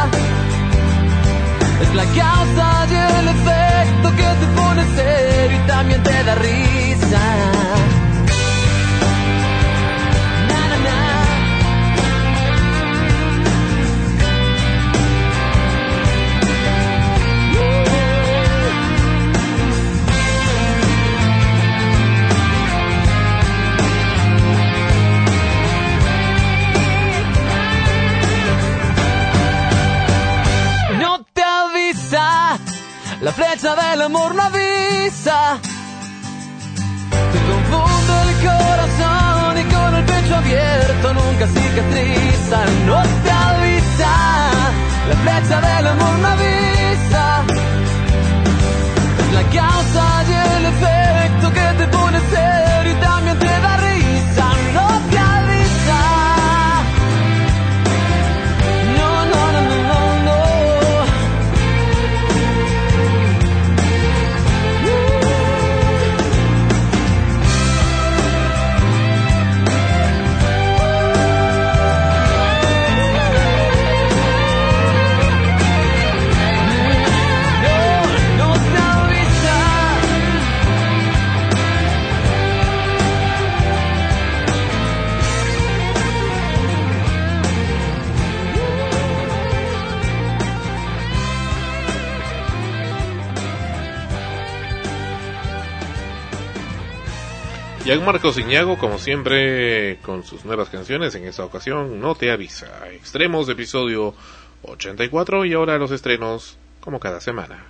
Es la causa y el efecto que te pone serio y también te da risa. La flecha del amor no avisa. Te confunde el corazón y con el pecho abierto nunca cicatriza. No te avisa, la flecha del amor no avisa. La causa Marcos Iñago, como siempre, con sus nuevas canciones, en esta ocasión no te avisa. Extremos episodio 84 y ahora los estrenos como cada semana.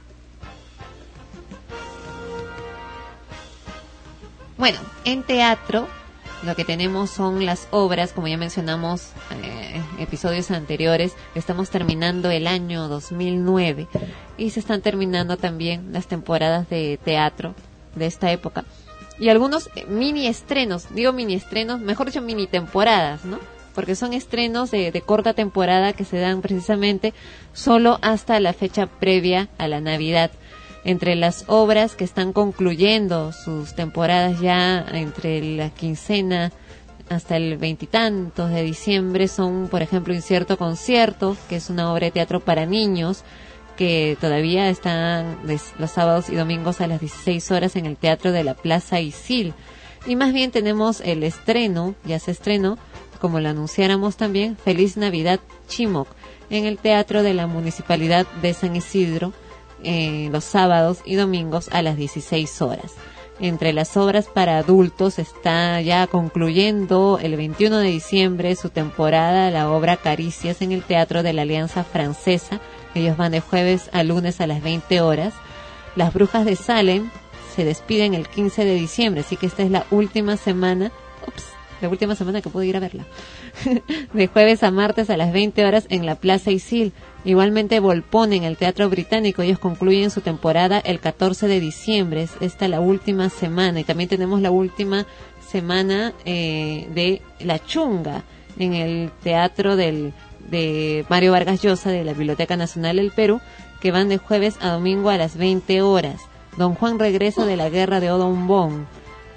Bueno, en teatro lo que tenemos son las obras, como ya mencionamos eh, episodios anteriores, estamos terminando el año 2009 y se están terminando también las temporadas de teatro de esta época. Y algunos mini estrenos, digo mini estrenos, mejor dicho mini temporadas, ¿no? Porque son estrenos de, de corta temporada que se dan precisamente solo hasta la fecha previa a la Navidad entre las obras que están concluyendo sus temporadas ya entre la quincena hasta el veintitantos de diciembre son, por ejemplo, Incierto Concierto, que es una obra de teatro para niños que todavía están los sábados y domingos a las 16 horas en el Teatro de la Plaza Isil. Y más bien tenemos el estreno, ya se estrenó, como lo anunciáramos también, Feliz Navidad Chimoc, en el Teatro de la Municipalidad de San Isidro, eh, los sábados y domingos a las 16 horas. Entre las obras para adultos está ya concluyendo el 21 de diciembre su temporada la obra Caricias en el Teatro de la Alianza Francesa. Ellos van de jueves a lunes a las 20 horas. Las Brujas de Salem se despiden el 15 de diciembre, así que esta es la última semana. Ups, la última semana que puedo ir a verla. de jueves a martes a las 20 horas en la Plaza Isil. Igualmente Volpone en el Teatro Británico, ellos concluyen su temporada el 14 de diciembre, es la última semana. Y también tenemos la última semana eh, de La Chunga en el Teatro del, de Mario Vargas Llosa de la Biblioteca Nacional del Perú, que van de jueves a domingo a las 20 horas. Don Juan regresa de la guerra de Odombón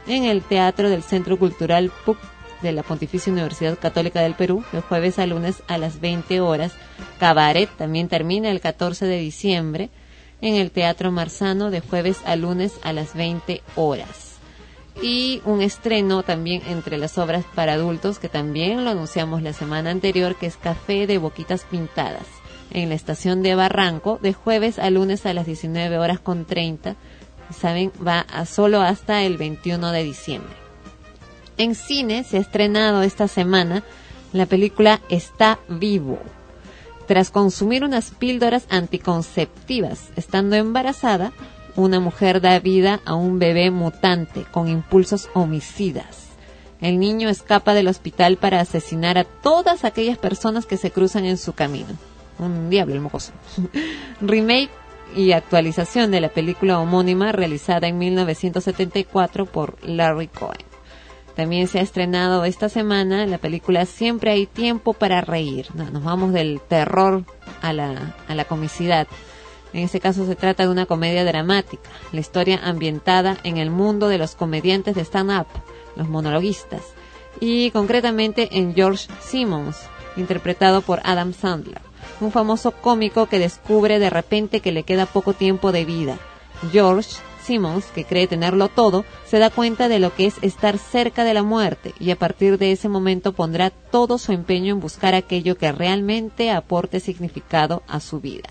en el Teatro del Centro Cultural PUC de la Pontificia Universidad Católica del Perú, de jueves a lunes a las 20 horas. Cabaret también termina el 14 de diciembre en el Teatro Marzano de jueves a lunes a las 20 horas. Y un estreno también entre las obras para adultos que también lo anunciamos la semana anterior, que es Café de Boquitas Pintadas, en la estación de Barranco, de jueves a lunes a las 19 horas con 30. Saben, va a solo hasta el 21 de diciembre. En cine se ha estrenado esta semana la película Está vivo. Tras consumir unas píldoras anticonceptivas estando embarazada, una mujer da vida a un bebé mutante con impulsos homicidas. El niño escapa del hospital para asesinar a todas aquellas personas que se cruzan en su camino. Un diablo el mocoso. Remake y actualización de la película homónima realizada en 1974 por Larry Cohen. También se ha estrenado esta semana la película Siempre hay tiempo para reír. No, nos vamos del terror a la, a la comicidad. En este caso se trata de una comedia dramática, la historia ambientada en el mundo de los comediantes de stand-up, los monologuistas, y concretamente en George Simmons, interpretado por Adam Sandler, un famoso cómico que descubre de repente que le queda poco tiempo de vida. George Simmons, que cree tenerlo todo, se da cuenta de lo que es estar cerca de la muerte y a partir de ese momento pondrá todo su empeño en buscar aquello que realmente aporte significado a su vida.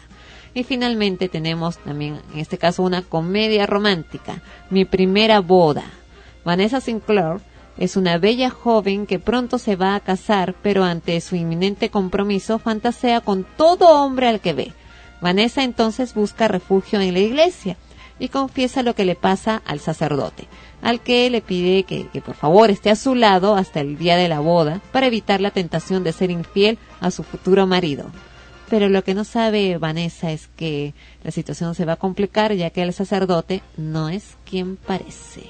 Y finalmente tenemos también, en este caso, una comedia romántica, Mi primera boda. Vanessa Sinclair es una bella joven que pronto se va a casar, pero ante su inminente compromiso fantasea con todo hombre al que ve. Vanessa entonces busca refugio en la iglesia y confiesa lo que le pasa al sacerdote, al que le pide que, que, por favor esté a su lado hasta el día de la boda para evitar la tentación de ser infiel a su futuro marido. Pero lo que no sabe Vanessa es que la situación se va a complicar ya que el sacerdote no es quien parece.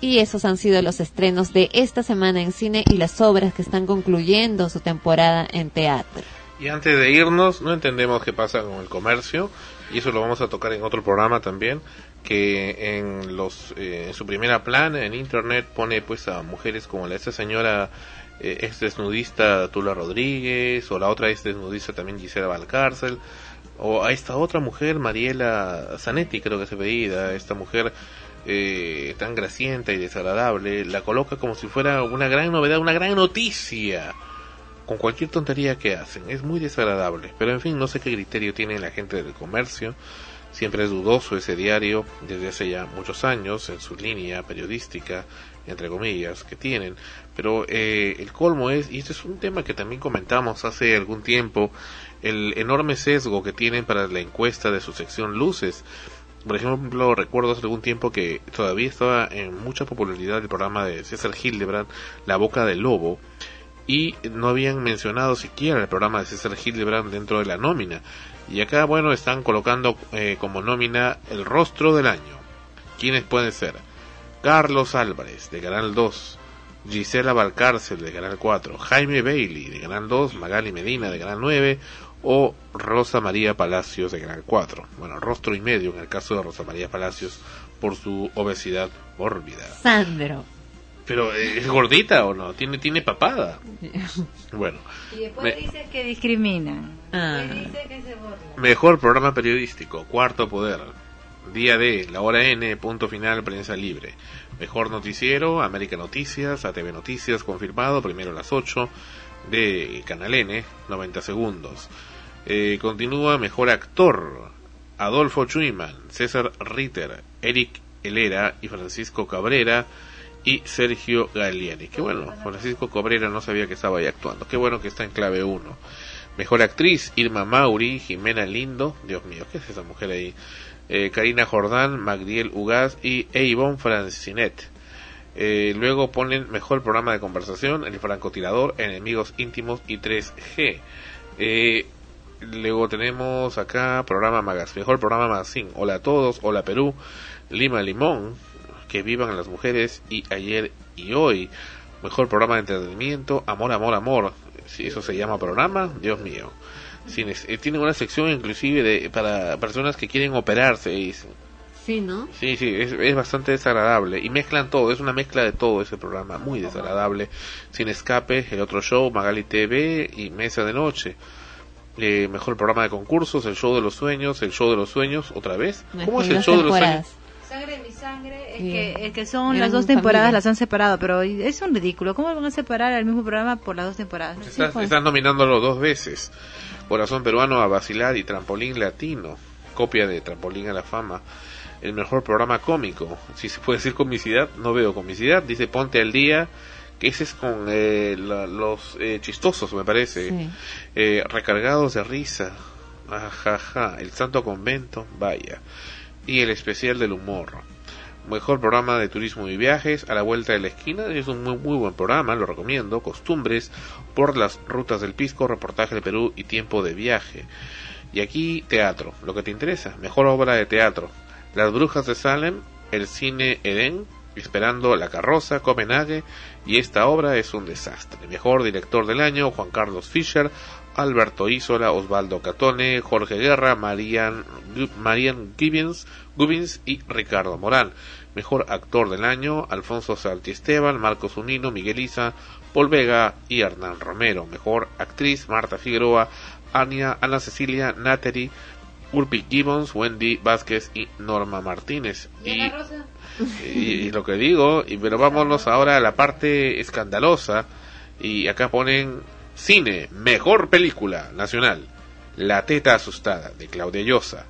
Y esos han sido los estrenos de esta semana en cine y las obras que están concluyendo su temporada en teatro. Y antes de irnos, no entendemos qué pasa con el comercio, y eso lo vamos a tocar en otro programa también, que en los eh, en su primera plana en internet pone pues a mujeres como la esta señora eh, ex desnudista Tula Rodríguez, o la otra ex desnudista también Gisela Valcárcel, o a esta otra mujer, Mariela Zanetti, creo que se veía, esta mujer eh, tan gracienta y desagradable, la coloca como si fuera una gran novedad, una gran noticia, con cualquier tontería que hacen, es muy desagradable, pero en fin, no sé qué criterio tiene la gente del comercio, siempre es dudoso ese diario, desde hace ya muchos años, en su línea periodística, entre comillas, que tienen, pero eh, el colmo es, y este es un tema que también comentamos hace algún tiempo, el enorme sesgo que tienen para la encuesta de su sección luces. Por ejemplo, recuerdo hace algún tiempo que todavía estaba en mucha popularidad el programa de César Hildebrand, La Boca del Lobo, y no habían mencionado siquiera el programa de César Hildebrand dentro de la nómina. Y acá, bueno, están colocando eh, como nómina el rostro del año. ¿Quiénes pueden ser? Carlos Álvarez, de Canal 2, Gisela Valcárcel, de Canal 4, Jaime Bailey, de Canal 2, Magali Medina, de Canal 9, o Rosa María Palacios, de Canal 4. Bueno, rostro y medio en el caso de Rosa María Palacios, por su obesidad mórbida. Sandro. Pero, eh, ¿es gordita o no? ¿Tiene, tiene papada? Bueno. Y después Me- dice que discriminan. Ah. Dice que se. Mejor programa periodístico, Cuarto Poder. Día D, la hora N, punto final, prensa libre. Mejor noticiero, América Noticias, ATV Noticias, confirmado, primero a las 8, de Canal N, 90 segundos. Eh, continúa Mejor Actor, Adolfo Schumann, César Ritter, Eric Helera y Francisco Cabrera y Sergio Galliani. Qué bueno, Francisco Cabrera no sabía que estaba ahí actuando. Qué bueno que está en clave 1. Mejor actriz, Irma Mauri, Jimena Lindo, Dios mío, ¿qué es esa mujer ahí? Eh, Karina Jordán, Magdiel Ugaz y Eivon Francinet. Eh, luego ponen mejor programa de conversación, El francotirador, Enemigos íntimos y 3G. Eh, luego tenemos acá programa Magas, mejor programa Magazine. Hola a todos, hola Perú, Lima Limón, que vivan las mujeres y ayer y hoy. Mejor programa de entretenimiento, Amor, Amor, Amor. Si eso se llama programa, Dios mío. Cines- eh, tienen una sección inclusive de para personas que quieren operarse. y dicen, Sí, ¿no? Sí, sí, es, es bastante desagradable. Y mezclan todo, es una mezcla de todo ese programa, muy desagradable. Sin escape, el otro show, Magali TV y Mesa de Noche. Eh, mejor programa de concursos, el show de los sueños, el show de los sueños, otra vez. ¿Cómo es el show de los sueños? Sangre de mi sangre, es Sí. que, es que son Eran las dos temporadas, familia. las han separado, pero es un ridículo. ¿Cómo van a separar al mismo programa por las dos temporadas? Estás, pues. estás nominándolo dos veces. Corazón peruano a vacilar y Trampolín latino. Copia de Trampolín a la fama. El mejor programa cómico. Si se puede decir comicidad, no veo comicidad. Dice Ponte al día. Que ese es con eh, la- los eh, chistosos, me parece. Sí. Eh, recargados de risa. Ajaja. El Santo Convento. Vaya. Y el especial del humor. Mejor programa de turismo y viajes a la vuelta de la esquina. Es un muy, muy buen programa, lo recomiendo. Costumbres por las rutas del Pisco, reportaje del Perú y tiempo de viaje. Y aquí teatro, lo que te interesa. Mejor obra de teatro. Las Brujas de Salem, El Cine Edén, Esperando la Carroza, Copenhague. Y esta obra es un desastre. Mejor director del año, Juan Carlos Fischer, Alberto Isola, Osvaldo Catone, Jorge Guerra, Marian, Marian Gibbons, Gubbins y Ricardo Morán. Mejor actor del año, Alfonso Saltiesteban, Marcos Unino, Miguel Isa, Paul Vega y Hernán Romero. Mejor actriz, Marta Figueroa, Ania, Ana Cecilia, Nateri, Urpi Gibbons, Wendy Vázquez y Norma Martínez. Y, y, y lo que digo, y, pero vámonos ahora a la parte escandalosa. Y acá ponen cine, mejor película nacional. La teta asustada de Claudia Llosa.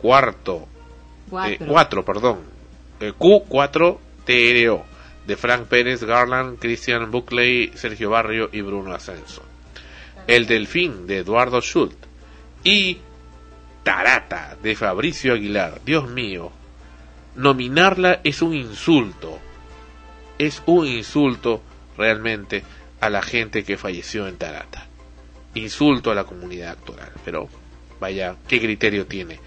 Cuarto, eh, cuatro, perdón. Eh, Q4 TRO de Frank Pérez, Garland, Christian Buckley, Sergio Barrio y Bruno Ascenso. El Delfín de Eduardo Schultz y Tarata de Fabricio Aguilar. Dios mío, nominarla es un insulto. Es un insulto realmente a la gente que falleció en Tarata. Insulto a la comunidad actoral. Pero vaya, ¿qué criterio tiene?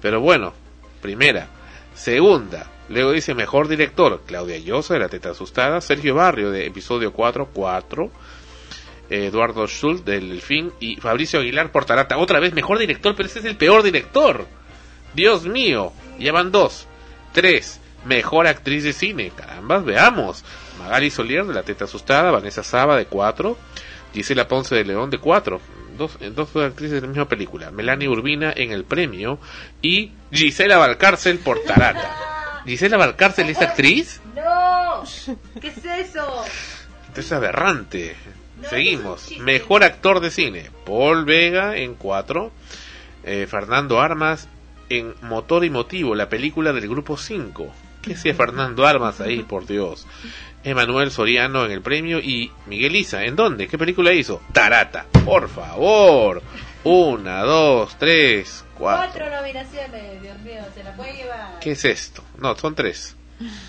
Pero bueno, primera. Segunda, luego dice mejor director, Claudia Llosa de La Teta Asustada, Sergio Barrio de episodio 4, 4, Eduardo Schultz del Delfín y Fabricio Aguilar por Tarata. Otra vez mejor director, pero ese es el peor director. Dios mío, ya van dos. Tres, mejor actriz de cine. Carambas, veamos. Magali Solier de La Teta Asustada, Vanessa Saba de 4, Gisela Ponce de León de 4. Dos, eh, dos actrices de la misma película. Melanie Urbina en el premio y Gisela Valcárcel por Tarata. ¿Gisela Valcárcel es actriz? ¡No! ¿Qué es eso? Esto es aberrante. Seguimos. Mejor actor de cine. Paul Vega en 4. Fernando Armas en Motor y Motivo, la película del grupo 5. ¿Qué hacía Fernando Armas ahí, por Dios? Emanuel Soriano en el premio y Miguel Isa. ¿En dónde? ¿Qué película hizo? Tarata. Por favor. Una, dos, tres, cuatro. Cuatro nominaciones, Dios mío, se la puede llevar. ¿Qué es esto? No, son tres.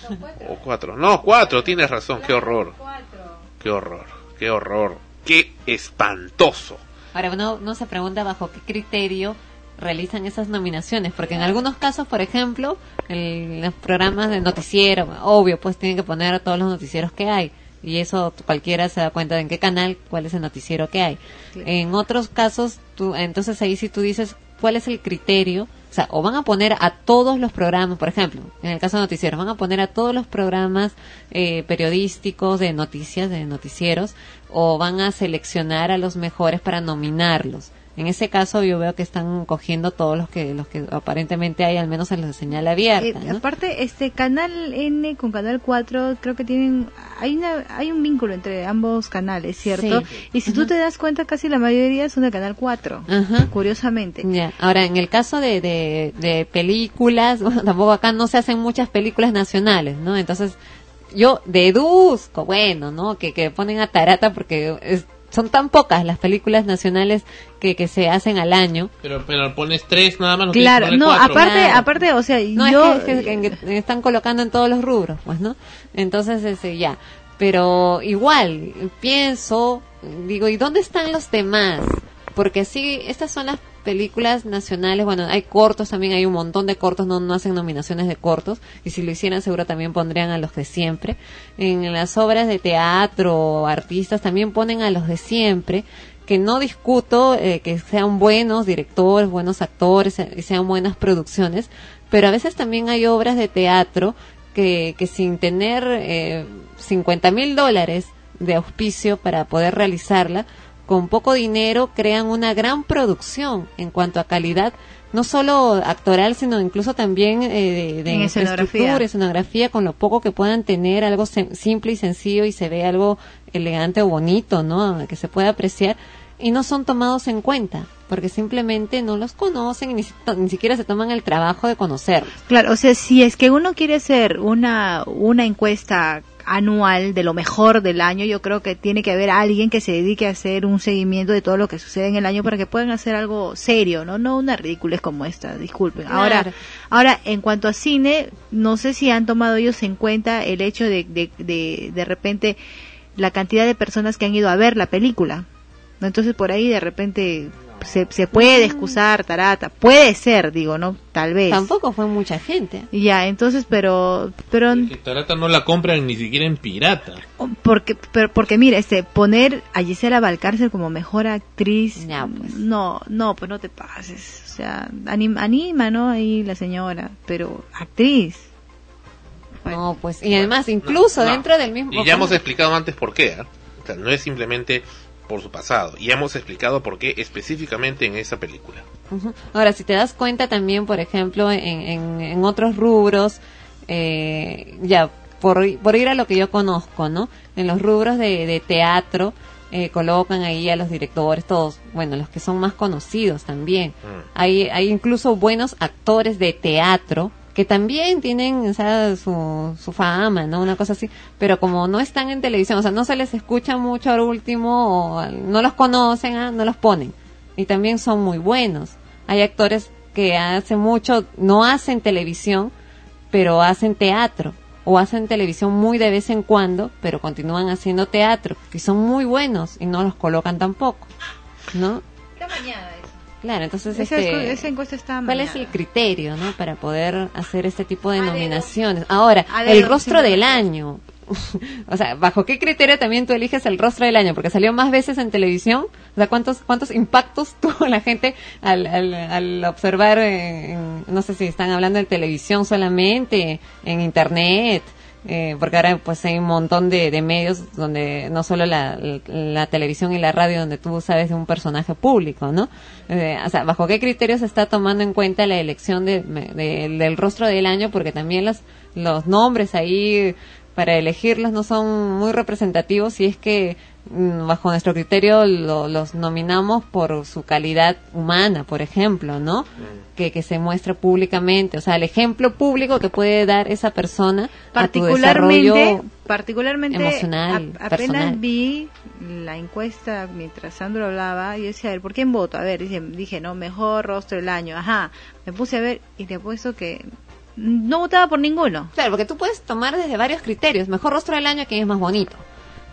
Son cuatro. O cuatro. No, cuatro, tienes razón. Qué horror. Cuatro. Qué horror. Qué horror. Qué espantoso. Ahora uno, uno se pregunta bajo qué criterio realizan esas nominaciones, porque en algunos casos, por ejemplo, el- los programas de noticiero, obvio, pues tienen que poner todos los noticieros que hay. Y eso cualquiera se da cuenta de en qué canal, cuál es el noticiero que hay. En otros casos, tú, entonces ahí sí tú dices cuál es el criterio. O sea, o van a poner a todos los programas, por ejemplo, en el caso de noticieros, van a poner a todos los programas eh, periodísticos de noticias, de noticieros, o van a seleccionar a los mejores para nominarlos. En ese caso yo veo que están cogiendo todos los que los que aparentemente hay, al menos en la señal abierta. Eh, ¿no? Aparte, este Canal N con Canal 4, creo que tienen, hay una, hay un vínculo entre ambos canales, ¿cierto? Sí. Y si tú te das cuenta, casi la mayoría son de Canal 4, curiosamente. Ya, Ahora, en el caso de, de, de películas, bueno, tampoco acá no se hacen muchas películas nacionales, ¿no? Entonces, yo deduzco, bueno, ¿no? Que, que ponen a Tarata porque es- son tan pocas las películas nacionales que, que se hacen al año. Pero, pero pones tres nada más. Claro, no, aparte, aparte, o sea, No, yo... es que, es que- que están colocando en todos los rubros, pues, ¿no? Entonces, ese, ya. Pero igual, pienso, digo, ¿y dónde están los demás? Porque sí, estas son las películas nacionales, bueno, hay cortos también, hay un montón de cortos, no, no hacen nominaciones de cortos, y si lo hicieran seguro también pondrían a los de siempre. En las obras de teatro, artistas también ponen a los de siempre, que no discuto eh, que sean buenos directores, buenos actores y sean buenas producciones, pero a veces también hay obras de teatro que, que sin tener eh, 50 mil dólares de auspicio para poder realizarla, con poco dinero crean una gran producción en cuanto a calidad, no solo actoral, sino incluso también eh, de, de En escenografía. escenografía, con lo poco que puedan tener, algo simple y sencillo y se ve algo elegante o bonito, ¿no? Que se pueda apreciar y no son tomados en cuenta porque simplemente no los conocen y ni, ni siquiera se toman el trabajo de conocerlos. Claro, o sea, si es que uno quiere hacer una, una encuesta anual de lo mejor del año, yo creo que tiene que haber alguien que se dedique a hacer un seguimiento de todo lo que sucede en el año para que puedan hacer algo serio, ¿no? No una ridiculez como esta, disculpen. Ahora, Claro. ahora, en cuanto a cine, no sé si han tomado ellos en cuenta el hecho de, de, de, de repente, la cantidad de personas que han ido a ver la película. Entonces, por ahí, de repente, se, se puede excusar, tarata. Puede ser, digo, ¿no? Tal vez. Tampoco fue mucha gente. Ya, entonces, pero, pero, Que Tarata no la compran ni siquiera en pirata. porque, pero, porque mira, este, poner a Gisela Valcárcel como mejor actriz, no, no, pues no te pases, o sea, anima, anima, ¿no? Ahí la señora, pero actriz. No, pues, y además, incluso no. dentro del mismo... Y ya hemos explicado antes por qué. ¿ah? O sea, no es simplemente por su pasado. Y hemos explicado por qué específicamente en esa película. Ahora, si te das cuenta también, por ejemplo, en, en, en otros rubros, eh, ya, por, por ir a lo que yo conozco, ¿no? En los rubros de, de teatro, eh, colocan ahí a los directores, todos, bueno, los que son más conocidos también. Hay, hay incluso buenos actores de teatro que también tienen o sea, su, su fama, ¿no? Una cosa así, pero como no están en televisión, o sea, no se les escucha mucho al último, o no los conocen, ah, no los ponen. Y también son muy buenos. Hay actores que hace mucho no hacen televisión, pero hacen teatro. O hacen televisión muy de vez en cuando, pero continúan haciendo teatro. Y son muy buenos y no los colocan tampoco. ¿No? Claro, entonces Esa, este, esa encuesta está ¿Cuál es el criterio, no, para poder hacer este tipo de nominaciones? Ahora, dedo, el rostro del año. o sea, ¿bajo qué criterio también tú eliges el rostro del año? Porque salió más veces en televisión. O sea, ¿cuántos cuántos impactos tuvo la gente al, al, al observar, en- en- no sé si están hablando de televisión solamente, en internet? Eh, porque ahora pues hay un montón de, de medios donde no solo la, la televisión y la radio donde tú sabes de un personaje público, ¿no? Eh, o sea, ¿bajo qué criterios se está tomando en cuenta la elección de, de- del rostro del año? Porque también los, los nombres ahí para elegirlos no son muy representativos y es que bajo nuestro criterio lo- los nominamos por su calidad humana, por ejemplo, ¿no? Que, que se muestre públicamente, o sea, el ejemplo público que puede dar esa persona a tu particularmente desarrollo particularmente emocional, a- apenas personal. vi la encuesta mientras Sandro hablaba y yo decía a ver por quién voto a ver dije, dije no mejor rostro del año ajá me puse a ver y te apuesto que no votaba por ninguno Claro, porque tú puedes tomar desde varios criterios. Mejor rostro del año, quién es más bonito.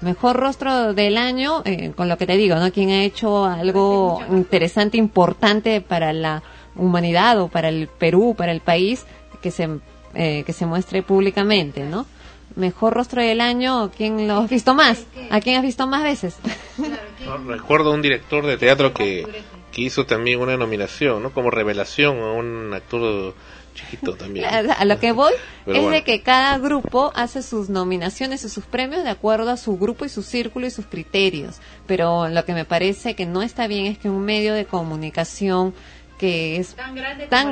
Mejor rostro del año, eh, con lo que te digo, ¿no? Quién ha hecho algo interesante, importante para la humanidad o para el Perú, para el país, que se, eh, que se muestre públicamente, ¿no? Mejor rostro del año, ¿quién lo has visto más? ¿A quién has visto más veces? No, Recuerdo un director de teatro que hizo también una nominación, ¿no? Como revelación a un actor chiquito también. A, lo que voy es bueno. de que cada grupo hace sus nominaciones y sus premios de acuerdo a su grupo y su círculo y sus criterios. Pero lo que me parece que no está bien es que un medio de comunicación que es tan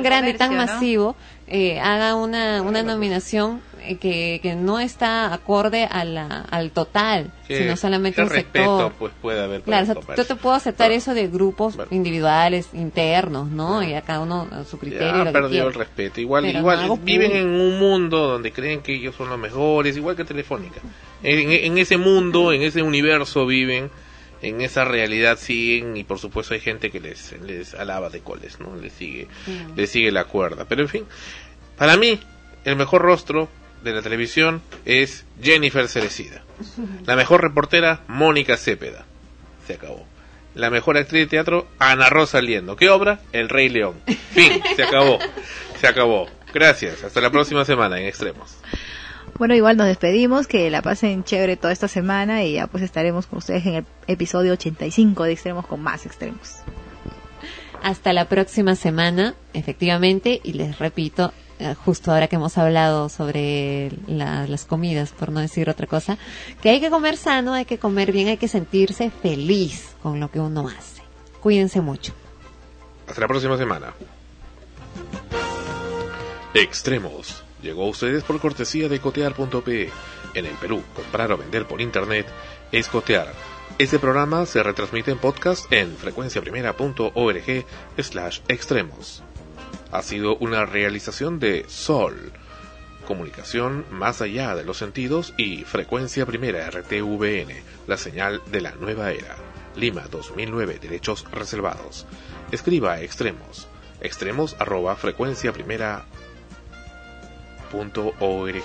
grande, tan ¿no? masivo eh, haga una, una nominación eh, que, que no está acorde a la, al total, ¿Qué- sino solamente un respeto sector. pues puede haber Claro, o sea, yo te puedo aceptar eso de grupos individuales, internos, ¿no? Y a cada uno a su criterio. Ya perdió quiera. el respeto. Igual, Pero igual no viven en un mundo donde creen que ellos son los mejores, igual que Telefónica. En, en ese mundo, en ese universo viven, en esa realidad siguen y por supuesto hay gente que les, les alaba de coles, ¿no? Les sigue, les sigue la cuerda. Pero en fin, para mí el mejor rostro de la televisión es Jennifer Cerecida. La mejor reportera, Mónica Cepeda. Se acabó. La mejor actriz de teatro, Ana Rosa Liendo. ¿Qué obra? El Rey León. Fin, se acabó. Se acabó. Gracias. Hasta la próxima semana en Extremos. Bueno, igual nos despedimos, que la pasen chévere toda esta semana y ya pues estaremos con ustedes en el episodio 85 de Extremos con más extremos. Hasta la próxima semana, efectivamente, y les repito, eh, justo ahora que hemos hablado sobre la- las comidas, por no decir otra cosa, que hay que comer sano, hay que comer bien, hay que sentirse feliz con lo que uno hace. Cuídense mucho. Hasta la próxima semana. Extremos. Llegó a ustedes por cortesía de cotear.pe. En el Perú, comprar o vender por internet es cotear. Este programa se retransmite en podcast en frecuenciaprimera.org slash extremos. Ha sido una realización de Sol, comunicación más allá de los sentidos y frecuencia primera RTVN, la señal de la nueva era. Lima 2009, derechos reservados. Escriba a extremos, extremos arroba punto org.